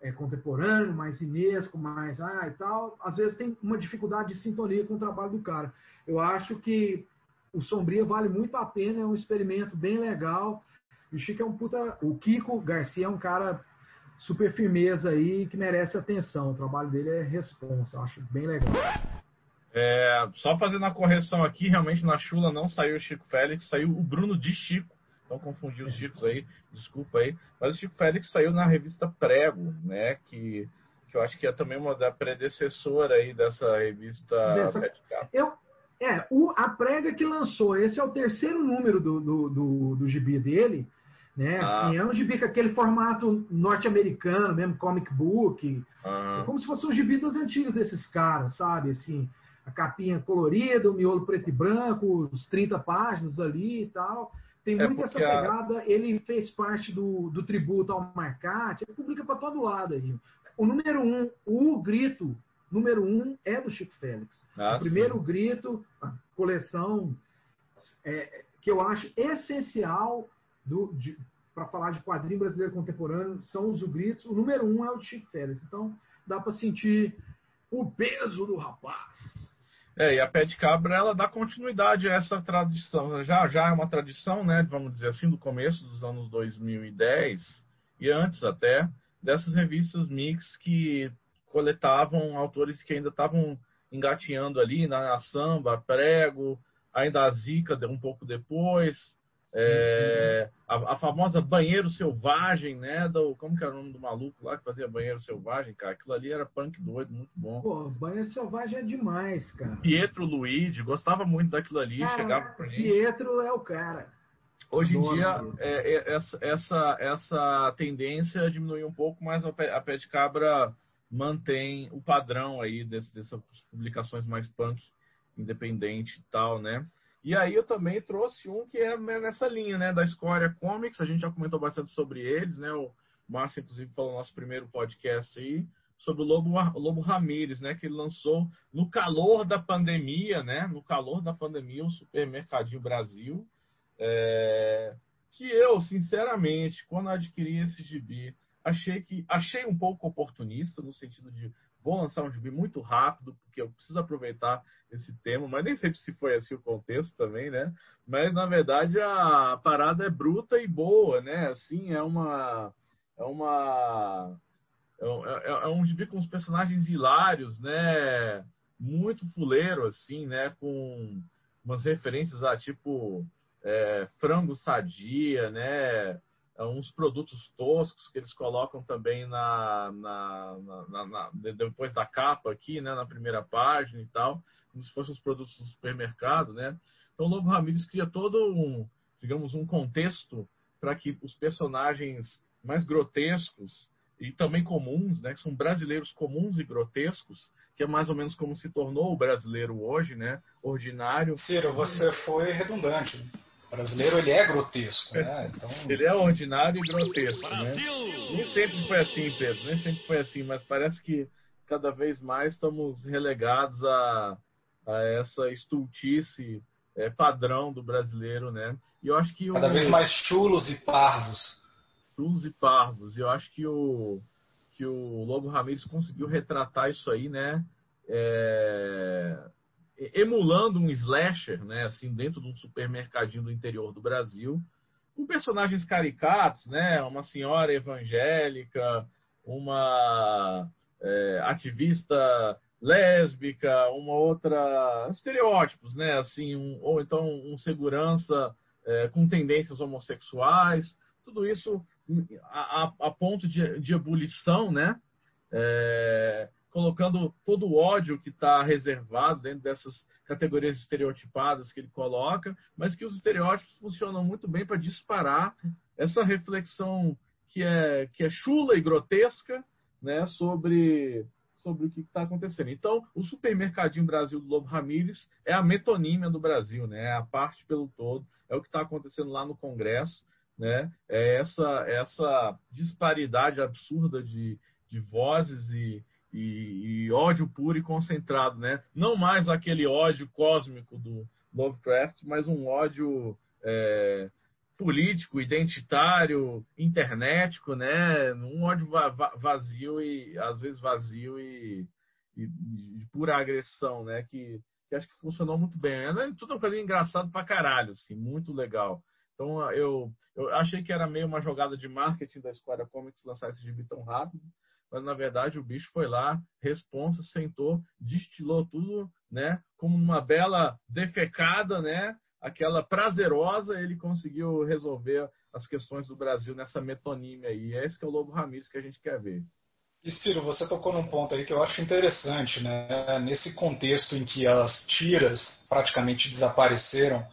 é, contemporâneo, mais inesco, mais ah e tal, às vezes tem uma dificuldade de sintonia com o trabalho do cara. Eu acho que o Sombria vale muito a pena, é um experimento bem legal. O Chico é um puta. O Kiko Garcia é um cara super firmeza aí que merece atenção. O trabalho dele é responsa, eu acho bem legal. É, só fazendo a correção aqui, realmente na Chula não saiu o Chico Félix, saiu o Bruno de Chico. Então confundi os Chicos aí, desculpa aí. Mas o Chico Félix saiu na revista Prego, né? Que, que eu acho que é também uma da predecessora aí dessa revista dessa... Eu, é, o, a Prega que lançou, esse é o terceiro número do, do, do, do gibi dele. Né? Ah. Assim, é um gibi com aquele formato norte-americano, mesmo comic book. Ah. É como se fosse um gibi antigos desses caras, sabe? Assim, a capinha colorida, o miolo preto e branco, os 30 páginas ali e tal. Tem é muito essa pegada. A... Ele fez parte do, do tributo ao Marcate, ele publica para todo lado aí. O número um, o grito número um é do Chico Félix. Ah, o primeiro sim. grito, a coleção é, que eu acho essencial para falar de quadrinho brasileiro contemporâneo são os gritos. O número um é o Chico Félix. Então dá para sentir o peso do rapaz. É, e a Pé de Cabra ela dá continuidade a essa tradição. Já já é uma tradição, né, vamos dizer assim, do começo dos anos 2010 e antes até dessas revistas mix que coletavam autores que ainda estavam engatinhando ali na, na samba, prego, ainda a Zica um pouco depois, é, a, a, famosa Banheiro Selvagem, né? Do, como que era o nome do maluco lá que fazia Banheiro Selvagem, cara? Aquilo ali era punk doido, muito bom. Pô, Banheiro Selvagem é demais, cara. Pietro Luigi, gostava muito daquilo ali, cara, chegava pra gente. Pietro é o cara. Hoje em dia, é, é, essa, essa, essa tendência diminuiu um pouco, mas a Pé, a Pé de Cabra mantém o padrão aí desse, dessas publicações mais punk, independente e tal, né? E aí eu também trouxe um que é nessa linha, né, da Escória Comics, a gente já comentou bastante sobre eles, né, o Márcio inclusive falou no nosso primeiro podcast aí, sobre o Lobo, Lobo Ramírez, né, que ele lançou no calor da pandemia, né, no calor da pandemia, o Supermercadinho Brasil, é, que eu, sinceramente, quando adquiri esse gibi, achei que achei um pouco oportunista no sentido de vou lançar um gibi muito rápido, porque eu preciso aproveitar esse tema, mas nem sei se foi assim o contexto também, né? Mas na verdade a parada é bruta e boa, né? Assim, é uma. É uma. É, é, é um gibi com os personagens hilários, né? Muito fuleiro, assim, né? Com umas referências a tipo é, frango sadia, né? É uns produtos toscos que eles colocam também na, na, na, na, depois da capa aqui, né, na primeira página e tal, como se fossem os produtos do supermercado, né? Então o Lobo Ramírez cria todo um, digamos, um contexto para que os personagens mais grotescos e também comuns, né, que são brasileiros comuns e grotescos, que é mais ou menos como se tornou o brasileiro hoje, né, ordinário. Ciro, você foi redundante brasileiro ele é grotesco, né? Então... Ele é ordinário e grotesco, né? Nem sempre foi assim, Pedro, nem sempre foi assim, mas parece que cada vez mais estamos relegados a, a essa estultice é, padrão do brasileiro, né? E eu acho que cada o... vez mais chulos e parvos. Chulos e parvos. E eu acho que o que o Lobo Ramírez conseguiu retratar isso aí, né? É emulando um slasher, né, assim, dentro de um supermercadinho do interior do Brasil, com personagens caricatos, né, uma senhora evangélica, uma é, ativista lésbica, uma outra estereótipos, né, assim, um, ou então um segurança é, com tendências homossexuais, tudo isso a, a, ponto de, de, ebulição, né, é, colocando todo o ódio que está reservado dentro dessas categorias estereotipadas que ele coloca, mas que os estereótipos funcionam muito bem para disparar essa reflexão que é, que é chula e grotesca né, sobre, sobre o que está acontecendo. Então, o supermercadinho Brasil do Lobo Ramírez é a metonímia do Brasil, né, é a parte pelo todo, é o que está acontecendo lá no Congresso, né, é essa, essa disparidade absurda de, de vozes e, e, e, ódio puro e concentrado, né? Não mais aquele ódio cósmico do Lovecraft, mas um ódio é, político, identitário, internetico, né? Um ódio vazio e às vezes vazio e, e de pura agressão, né? Que, que, acho que funcionou muito bem. É tudo uma coisa engraçado pra caralho, assim, muito legal. Então eu, eu achei que era meio uma jogada de marketing da Square Comics lançar esse gibi tão rápido mas na verdade o bicho foi lá, responsa, sentou, destilou tudo, né? Como uma bela defecada, né? Aquela prazerosa, ele conseguiu resolver as questões do Brasil nessa metonímia aí. É esse que é o Lobo Ramires que a gente quer ver. E Ciro, você tocou num ponto aí que eu acho interessante, né? Nesse contexto em que as tiras praticamente desapareceram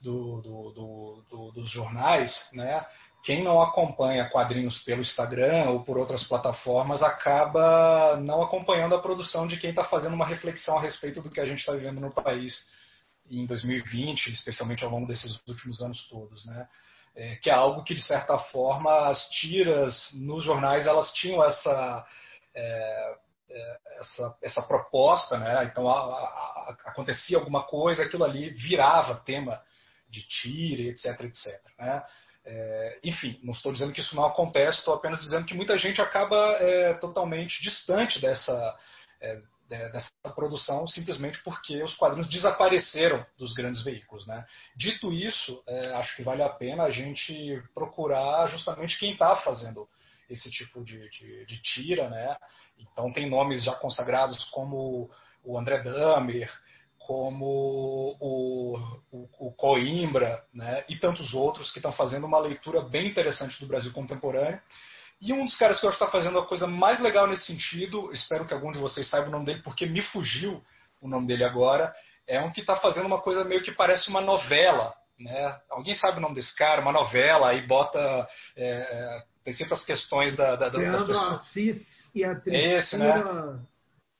do, do, do, dos jornais, né? Quem não acompanha quadrinhos pelo Instagram ou por outras plataformas acaba não acompanhando a produção de quem está fazendo uma reflexão a respeito do que a gente está vivendo no país em 2020, especialmente ao longo desses últimos anos todos, né? É, que é algo que de certa forma as tiras nos jornais elas tinham essa é, é, essa, essa proposta, né? Então a, a, acontecia alguma coisa, aquilo ali virava tema de tira, etc, etc. Né? É, enfim, não estou dizendo que isso não acontece, estou apenas dizendo que muita gente acaba é, totalmente distante dessa, é, dessa produção simplesmente porque os quadrinhos desapareceram dos grandes veículos. Né? Dito isso, é, acho que vale a pena a gente procurar justamente quem está fazendo esse tipo de, de, de, tira. Né? Então, tem nomes já consagrados como o André Damer, como o, o, o, Coimbra né, e tantos outros que estão fazendo uma leitura bem interessante do Brasil contemporâneo. E um dos caras que eu acho que está fazendo a coisa mais legal nesse sentido, espero que algum de vocês saiba o nome dele, porque me fugiu o nome dele agora, é um que está fazendo uma coisa meio que parece uma novela. Né? Alguém sabe o nome desse cara? Uma novela, aí bota. É, é tem sempre as questões da, da, das, das pessoas. Assis e a Esse, né?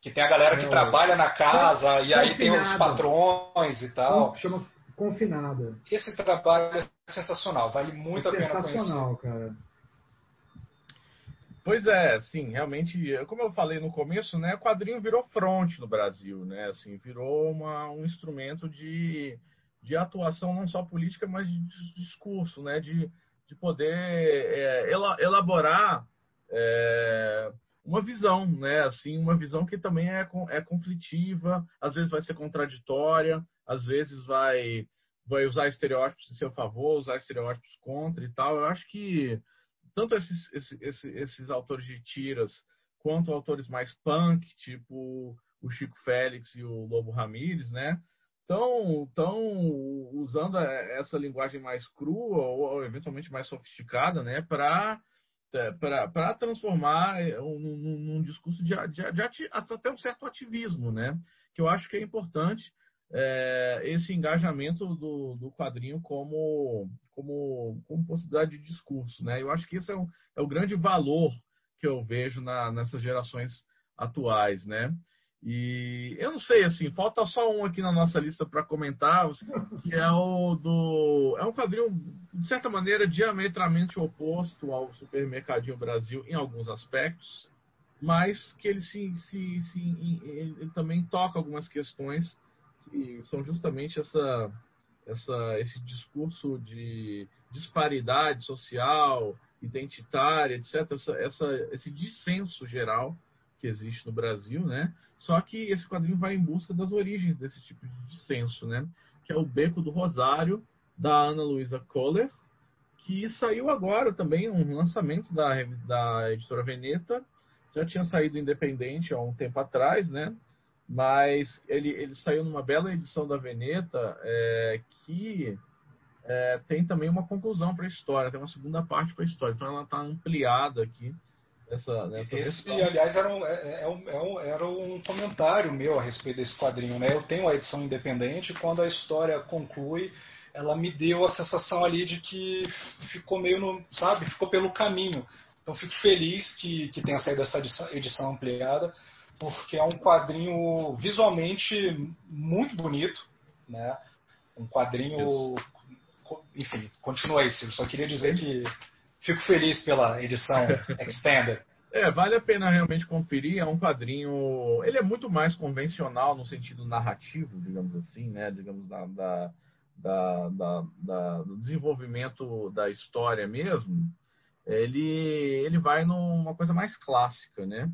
Que tem a galera que é, trabalha na casa e aí tem os patrões e tal. Chama confinada. Esse trabalho é sensacional, vale muito é a pena conhecer. Sensacional, cara. Pois é, sim, realmente, como eu falei no começo, né, o quadrinho virou fronte no Brasil, né, assim, virou uma, um instrumento de, de atuação não só política, mas de discurso, né, de, de poder é, elaborar é, uma visão, né? Assim, uma visão que também é, é conflitiva, às vezes vai ser contraditória, às vezes vai vai usar estereótipos em seu favor, usar estereótipos contra e tal. Eu acho que tanto esses, esses, esses autores de tiras quanto autores mais punk, tipo o Chico Félix e o Lobo Ramírez, né? Estão usando essa linguagem mais crua ou, ou eventualmente mais sofisticada, né? Para para transformar é, num, num discurso de, de, de ati, até um certo ativismo, né? Que eu acho que é importante é, esse engajamento do, do quadrinho como, como, como possibilidade de discurso, né? Eu acho que esse é o, é o grande valor que eu vejo na, nessas gerações atuais, né? E eu não sei, assim, falta só um aqui na nossa lista para comentar, que é o do. É um quadrinho, de certa maneira, diametralmente oposto ao Supermercadinho Brasil em alguns aspectos, mas que ele, se, se, se ele também toca algumas questões que são justamente essa, essa, esse discurso de disparidade social, identitária, etc., essa, essa, esse dissenso geral que existe no Brasil, né? Só que esse quadrinho vai em busca das origens desse tipo de dissenso, né? Que é o Beco do Rosário, da Ana Luísa Kohler, que saiu agora também, um lançamento da, da editora Veneta. Já tinha saído independente há um tempo atrás, né? Mas ele, ele saiu numa bela edição da Veneta é, que é, tem também uma conclusão para a história, tem uma segunda parte para a história. Então ela está ampliada aqui essa, nessa Esse, versão. aliás, era um, é, é um, é um, era um comentário meu a respeito desse quadrinho. Né? Eu tenho a edição independente e quando a história conclui, ela me deu a sensação ali de que ficou meio no, sabe, ficou pelo caminho. Então fico feliz que, que tenha saído essa edição, edição ampliada, porque é um quadrinho visualmente muito bonito, né? Um quadrinho, enfim, continua aí, Silvio. Só queria dizer que fico feliz pela edição <laughs> Extended. É, vale a pena realmente conferir. É um quadrinho. Ele é muito mais convencional no sentido narrativo, digamos assim, né? Digamos, da, da, da, da, da do desenvolvimento da história mesmo. Ele, ele vai numa coisa mais clássica, né?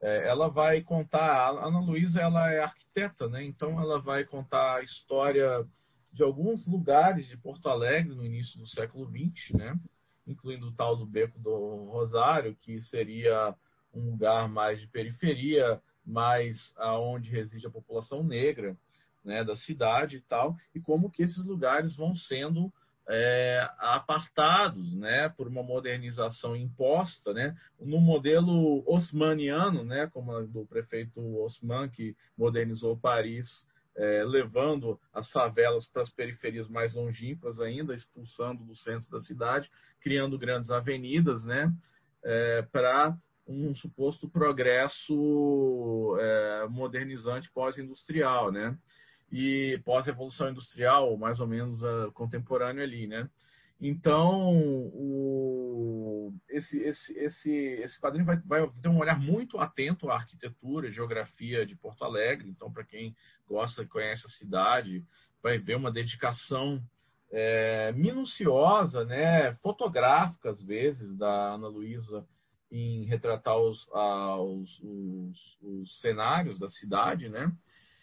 É, ela vai contar. A Ana Luísa ela é arquiteta, né? Então ela vai contar a história de alguns lugares de Porto Alegre no início do século XX, né? Incluindo o tal do Beco do Rosário, que seria um lugar mais de periferia, mais aonde reside a população negra né, da cidade e tal, e como que esses lugares vão sendo é, apartados né, por uma modernização imposta né, no modelo osmaniano, né, como do prefeito Osman, que modernizou Paris é, levando as favelas para as periferias mais longínquas ainda, expulsando do centro da cidade, criando grandes avenidas, né, é, para um suposto progresso é, modernizante pós-industrial, né, e pós-revolução industrial, mais ou menos uh, contemporâneo ali, né. Então, o, esse, esse, esse, esse quadrinho vai, vai, ter um olhar muito atento à arquitetura, geografia de Porto Alegre. Então, para quem gosta e conhece a cidade, vai ver uma dedicação é, minuciosa, né, fotográfica às vezes, da Ana Luísa em retratar os, os, os, os cenários da cidade, né?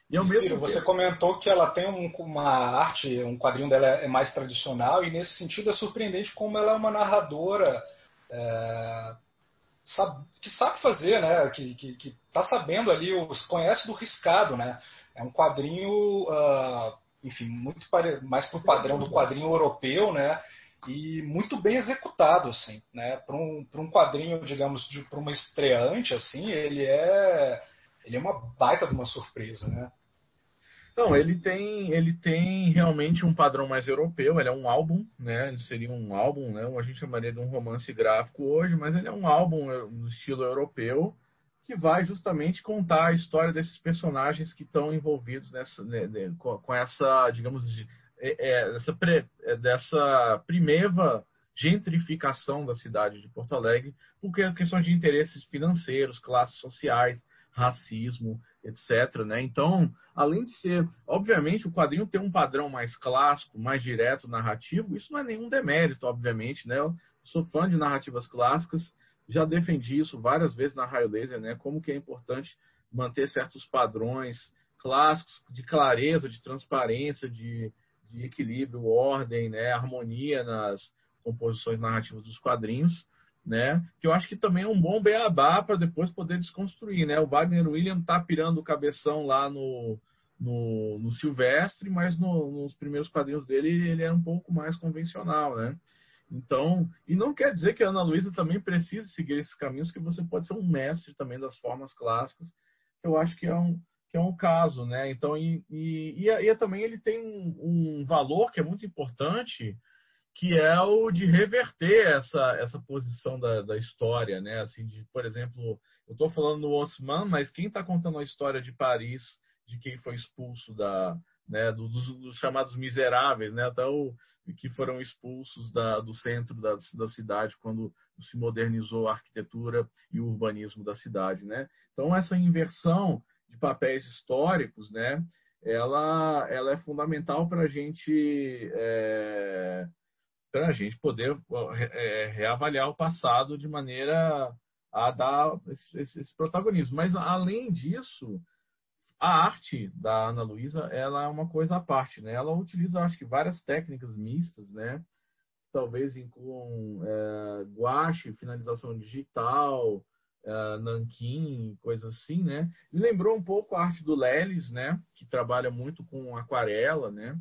E Ciro, você comentou que ela tem um, uma arte, um quadrinho dela é mais tradicional, e nesse sentido é surpreendente como ela é uma narradora é, sabe, que sabe fazer, né? Que, que, que tá sabendo ali, os, conhece do riscado, né? É um quadrinho, uh, enfim, muito pare, mais pro padrão do quadrinho europeu, né? E muito bem executado, assim, né? Para um, um quadrinho, digamos, para uma estreante, assim, ele é ele é uma baita de uma surpresa, né? Não, ele tem, ele tem realmente um padrão mais europeu. Ele é um álbum, né? Ele seria um álbum, né? A gente chamaria de um romance gráfico hoje, mas ele é um álbum no estilo europeu que vai justamente contar a história desses personagens que estão envolvidos nessa, né, né, com, essa, digamos, é, é, pre, é, dessa primeva gentrificação da cidade de Porto Alegre, porque questões de interesses financeiros, classes sociais, racismo, etc. Né? Então, além de ser, obviamente, o quadrinho tem um padrão mais clássico, mais direto, narrativo, isso não é nenhum demérito, obviamente. Né? Eu sou fã de narrativas clássicas, já defendi isso várias vezes na Raio Laser, né? como que é importante manter certos padrões clássicos de clareza, de transparência, de, de equilíbrio, ordem, né? harmonia nas composições narrativas dos quadrinhos né? Que eu acho que também é um bom beabá para depois poder desconstruir, né? O Wagner William tá pirando o cabeção lá no, no, no Silvestre, mas no, nos primeiros quadrinhos dele ele é um pouco mais convencional, né? Então, e não quer dizer que a Ana Luísa também precise seguir esses caminhos, que você pode ser um mestre também das formas clássicas. Eu acho que é um, que é um caso, né? Então, e, e, e, e também ele tem um, um valor que é muito importante, que é o de reverter essa, essa posição da, da história, né? Assim, de, por exemplo, eu estou falando do Osman, mas quem está contando a história de Paris, de quem foi expulso da, né, dos, dos, chamados miseráveis, né, até o, que foram expulsos da, do centro da, da, cidade quando se modernizou a arquitetura e o urbanismo da cidade, né? Então essa inversão de papéis históricos, né, ela, ela é fundamental para a gente é, para a gente poder é, reavaliar o passado de maneira a dar esse, esse, esse protagonismo. Mas, além disso, a arte da Ana Luísa é uma coisa à parte, né? Ela utiliza, acho que, várias técnicas mistas, né? Talvez incluam é, guache, finalização digital, é, nanquim, assim, né? Lembrou um pouco a arte do Lelis, né? Que trabalha muito com aquarela, né?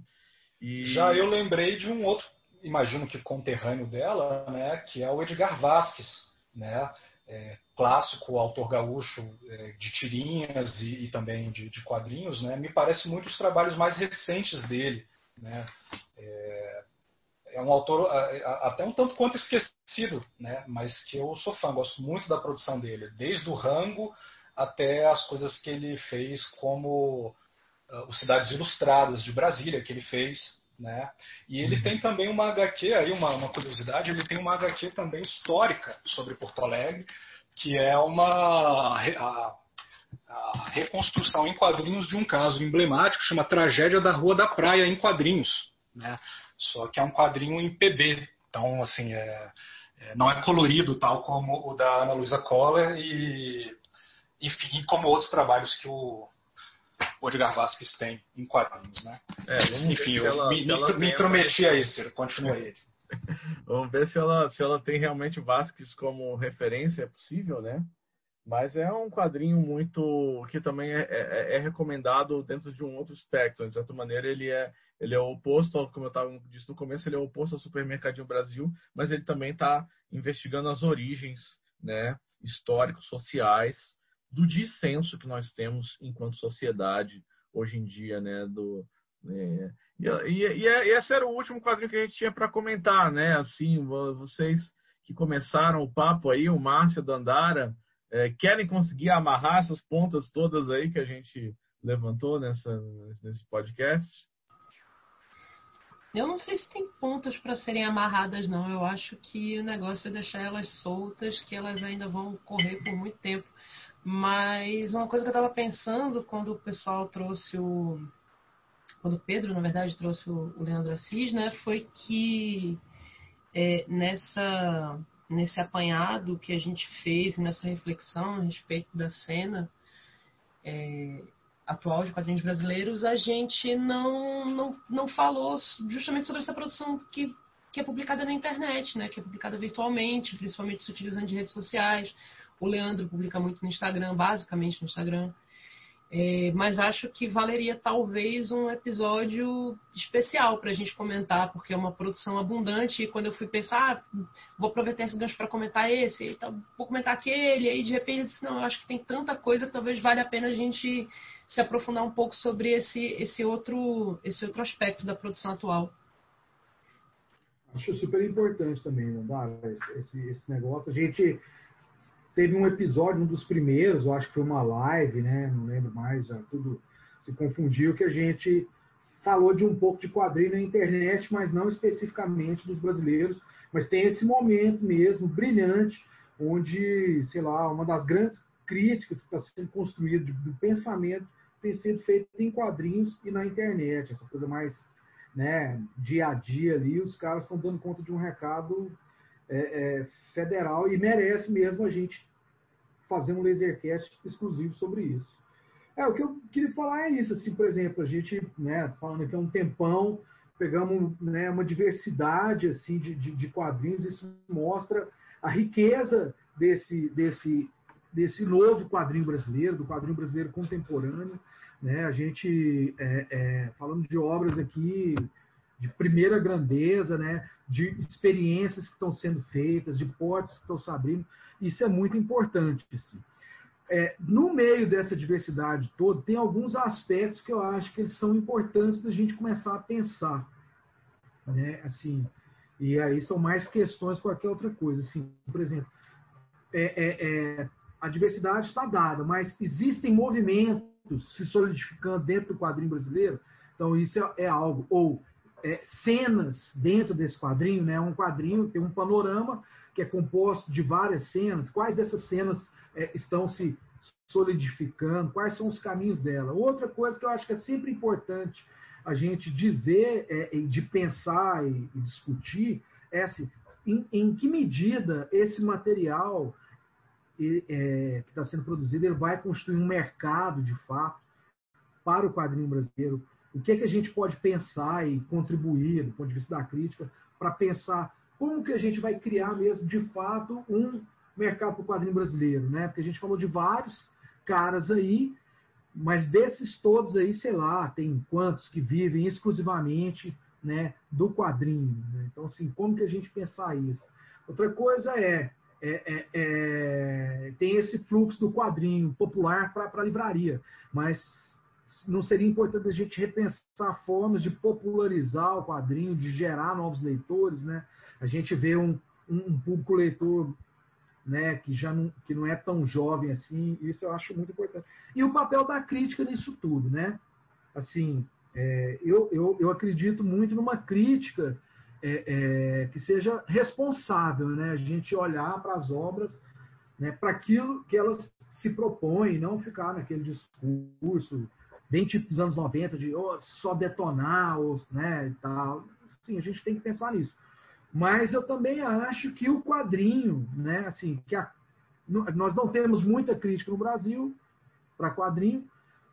E... Já eu lembrei de um outro, imagino que conterrâneo dela, né? Que é o Edgar Vasques, né? É, clássico, autor gaúcho é, de tirinhas e, e também de, de, quadrinhos, né? Me parece muito os trabalhos mais recentes dele, né? É, é um autor até um tanto quanto esquecido, né? Mas que eu sou fã, gosto muito da produção dele, desde o Rango até as coisas que ele fez como uh, os Cidades Ilustradas de Brasília que ele fez, né? E ele tem também uma HQ aí uma, uma curiosidade, ele tem uma HQ também histórica sobre Porto Alegre, que é uma a, a reconstrução em quadrinhos de um caso emblemático, chama Tragédia da Rua da Praia em quadrinhos, né? Só que é um quadrinho em PB. Então, assim, é, é, não é colorido tal como o da Ana Luisa Coller e, enfim, como outros trabalhos que o, o Edgar Vasquez tem em quadrinhos, né? É, enfim, eu ela, me, me intrometi aí, Ciro. Continua <laughs> aí. Vamos ver se ela, se ela tem realmente Vasquez como referência, é possível, né? Mas é um quadrinho muito que também é, é, é, recomendado dentro de um outro espectro. De certa maneira, ele é, ele é oposto, como eu estava disse no começo, ele é oposto ao Supermercadinho Brasil, mas ele também está investigando as origens né, históricos, sociais, do dissenso que nós temos enquanto sociedade hoje em dia, né? Do, é, e, e, e, esse era o último quadrinho que a gente tinha para comentar, né? Assim, vocês que começaram o papo aí, o Márcio Dandara, é, querem conseguir amarrar essas pontas todas aí que a gente levantou nessa, nesse podcast? Eu não sei se tem pontas para serem amarradas, não. Eu acho que o negócio é deixar elas soltas, que elas ainda vão correr por muito tempo. Mas uma coisa que eu estava pensando quando o pessoal trouxe o. Quando o Pedro, na verdade, trouxe o Leandro Assis, né? Foi que é, nessa nesse apanhado que a gente fez, nessa reflexão a respeito da cena é, atual de quadrinhos brasileiros, a gente não, não, não falou justamente sobre essa produção que, que é publicada na internet, né, que é publicada virtualmente, principalmente se utilizando de redes sociais. O Leandro publica muito no Instagram, basicamente no Instagram. É, mas acho que valeria talvez um episódio especial para a gente comentar, porque é uma produção abundante. E quando eu fui pensar, ah, vou aproveitar esse gancho para comentar esse, então, vou comentar aquele, e aí de repente eu disse: não, eu acho que tem tanta coisa que talvez valha a pena a gente se aprofundar um pouco sobre esse, esse, outro, esse outro aspecto da produção atual. Acho super importante também, não dá? Esse, esse negócio. A gente teve um episódio, um dos primeiros, eu acho que foi uma live, né? Não lembro mais, já tudo se confundiu, que a gente falou de um pouco de quadrinho na internet, mas não especificamente dos brasileiros, mas tem esse momento mesmo brilhante, onde, sei lá, uma das grandes críticas que está sendo construída do pensamento tem sido feita em quadrinhos e na internet, essa coisa mais né, dia a dia ali, os caras estão dando conta de um recado é, é, federal e merece mesmo a gente fazer um lasercast exclusivo sobre isso. É, o que eu queria falar é isso, assim, por exemplo, a gente, né, falando aqui há um tempão, pegamos né, uma diversidade assim de, de, de, quadrinhos, isso mostra a riqueza desse, desse, desse novo quadrinho brasileiro, do quadrinho brasileiro contemporâneo. Né? A gente, é, é, falando de obras aqui de primeira grandeza, né? De experiências que estão sendo feitas, de portes que estão se abrindo. Isso é muito importante. Assim. É, no meio dessa diversidade toda, tem alguns aspectos que eu acho que eles são importantes da gente começar a pensar. Né? Assim, e aí são mais questões que qualquer outra coisa. Assim, por exemplo, é, é, é a diversidade está dada, mas existem movimentos se solidificando dentro do quadrinho brasileiro. Então, isso é, é algo. Ou é, cenas dentro desse quadrinho, né? Um quadrinho tem um panorama que é composto de várias cenas. Quais dessas cenas é, estão se solidificando? Quais são os caminhos dela? Outra coisa que eu acho que é sempre importante a gente dizer, é, de pensar e, e discutir, é assim, em, em que medida esse material é, que está sendo produzido, ele vai construir um mercado, de fato, para o quadrinho brasileiro. O que, é que a gente pode pensar e contribuir, do ponto de vista da crítica, para pensar como que a gente vai criar mesmo, de fato, um mercado para o quadrinho brasileiro, né? Porque a gente falou de vários caras aí, mas desses todos aí, sei lá, tem quantos que vivem exclusivamente né, do quadrinho. Né? Então, assim, como que a gente pensar isso? Outra coisa é, é, é, é tem esse fluxo do quadrinho popular para a livraria, mas não seria importante a gente repensar formas de popularizar o quadrinho, de gerar novos leitores, né? A gente vê um, um público leitor né, que já não, que não é tão jovem assim, isso eu acho muito importante. E o papel da crítica nisso tudo, né? Assim, é, eu, eu, eu acredito muito numa crítica é, é, que seja responsável, né? A gente olhar para as obras, né, para aquilo que elas se propõem, não ficar naquele discurso bem tipo dos anos 90 de oh, só detonar, ou, né, e tal. Sim, a gente tem que pensar nisso. Mas eu também acho que o quadrinho, né, assim, que a, nós não temos muita crítica no Brasil para quadrinho.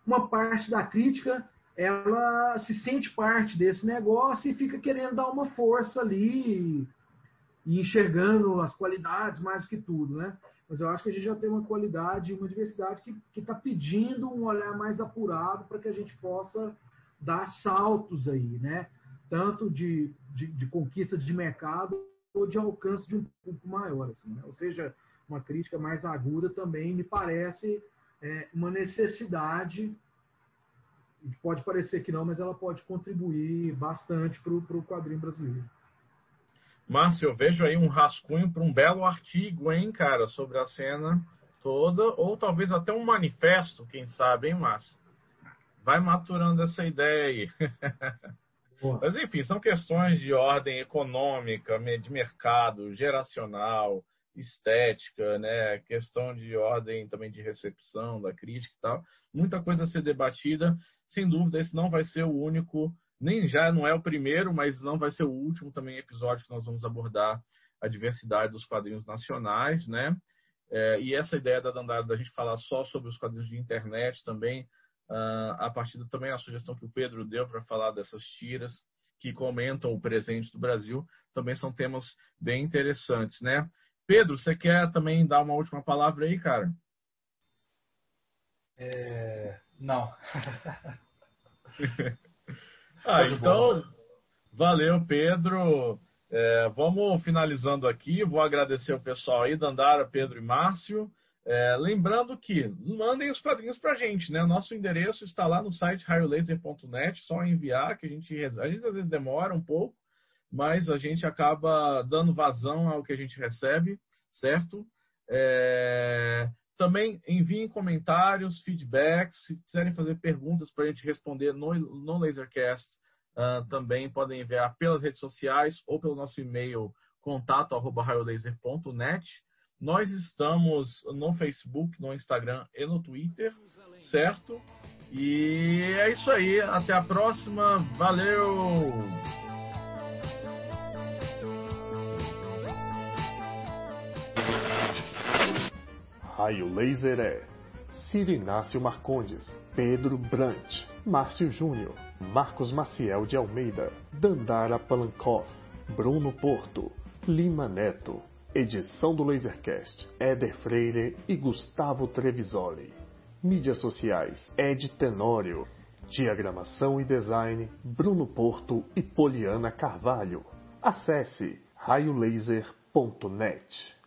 Uma parte da crítica ela se sente parte desse negócio e fica querendo dar uma força ali e enxergando as qualidades mais que tudo, né? Mas eu acho que a gente já tem uma qualidade, uma diversidade que está pedindo um olhar mais apurado para que a gente possa dar saltos aí, né? Tanto de, de, de conquista de mercado ou de alcance de um público maior, assim, né? Ou seja, uma crítica mais aguda também me parece é, uma necessidade pode parecer que não, mas ela pode contribuir bastante para o quadrinho brasileiro. Márcio, eu vejo aí um rascunho para um belo artigo, hein, cara, sobre a cena toda, ou talvez até um manifesto, quem sabe, hein, Márcio? Vai maturando essa ideia aí. <laughs> Mas, enfim, são questões de ordem econômica, de mercado, geracional, estética, né? questão de ordem também de recepção da crítica e tal. Muita coisa a ser debatida sem dúvida, esse não vai ser o único, nem já não é o primeiro, mas não vai ser o último também episódio que nós vamos abordar a diversidade dos quadrinhos nacionais, né? É, e essa ideia da Dandara da gente falar só sobre os quadrinhos de internet também, uh, a partir da, também a sugestão que o Pedro deu para falar dessas tiras que comentam o presente do Brasil, também são temas bem interessantes, né? Pedro, você quer também dar uma última palavra aí, cara? É, não. <laughs> ah, então, valeu, Pedro. É, vamos finalizando aqui. Vou agradecer o pessoal aí, Dandara, Pedro e Márcio. É, lembrando que mandem os quadrinhos para a gente, né? Nosso endereço está lá no site raiolaser.net, só enviar, que a gente, a gente às vezes demora um pouco, mas a gente acaba dando vazão ao que a gente recebe, certo? É, também enviem comentários, feedbacks, se quiserem fazer perguntas para a gente responder no, no Lasercast, uh, também podem enviar pelas redes sociais ou pelo nosso e-mail contato@raiolaser.net. Nós estamos no Facebook, no Instagram e no Twitter, certo? E é isso aí. Até a próxima. Valeu! Raio Laser é Ciro Inácio Marcondes, Pedro Brant, Márcio Júnior, Marcos Maciel de Almeida, Dandara Palankoff, Bruno Porto, Lima Neto. Edição do Lasercast, Éder Freire e Gustavo Trevisoli. Mídias sociais, Ed Tenório. Diagramação e design, Bruno Porto e Poliana Carvalho. Acesse raiolaser.net.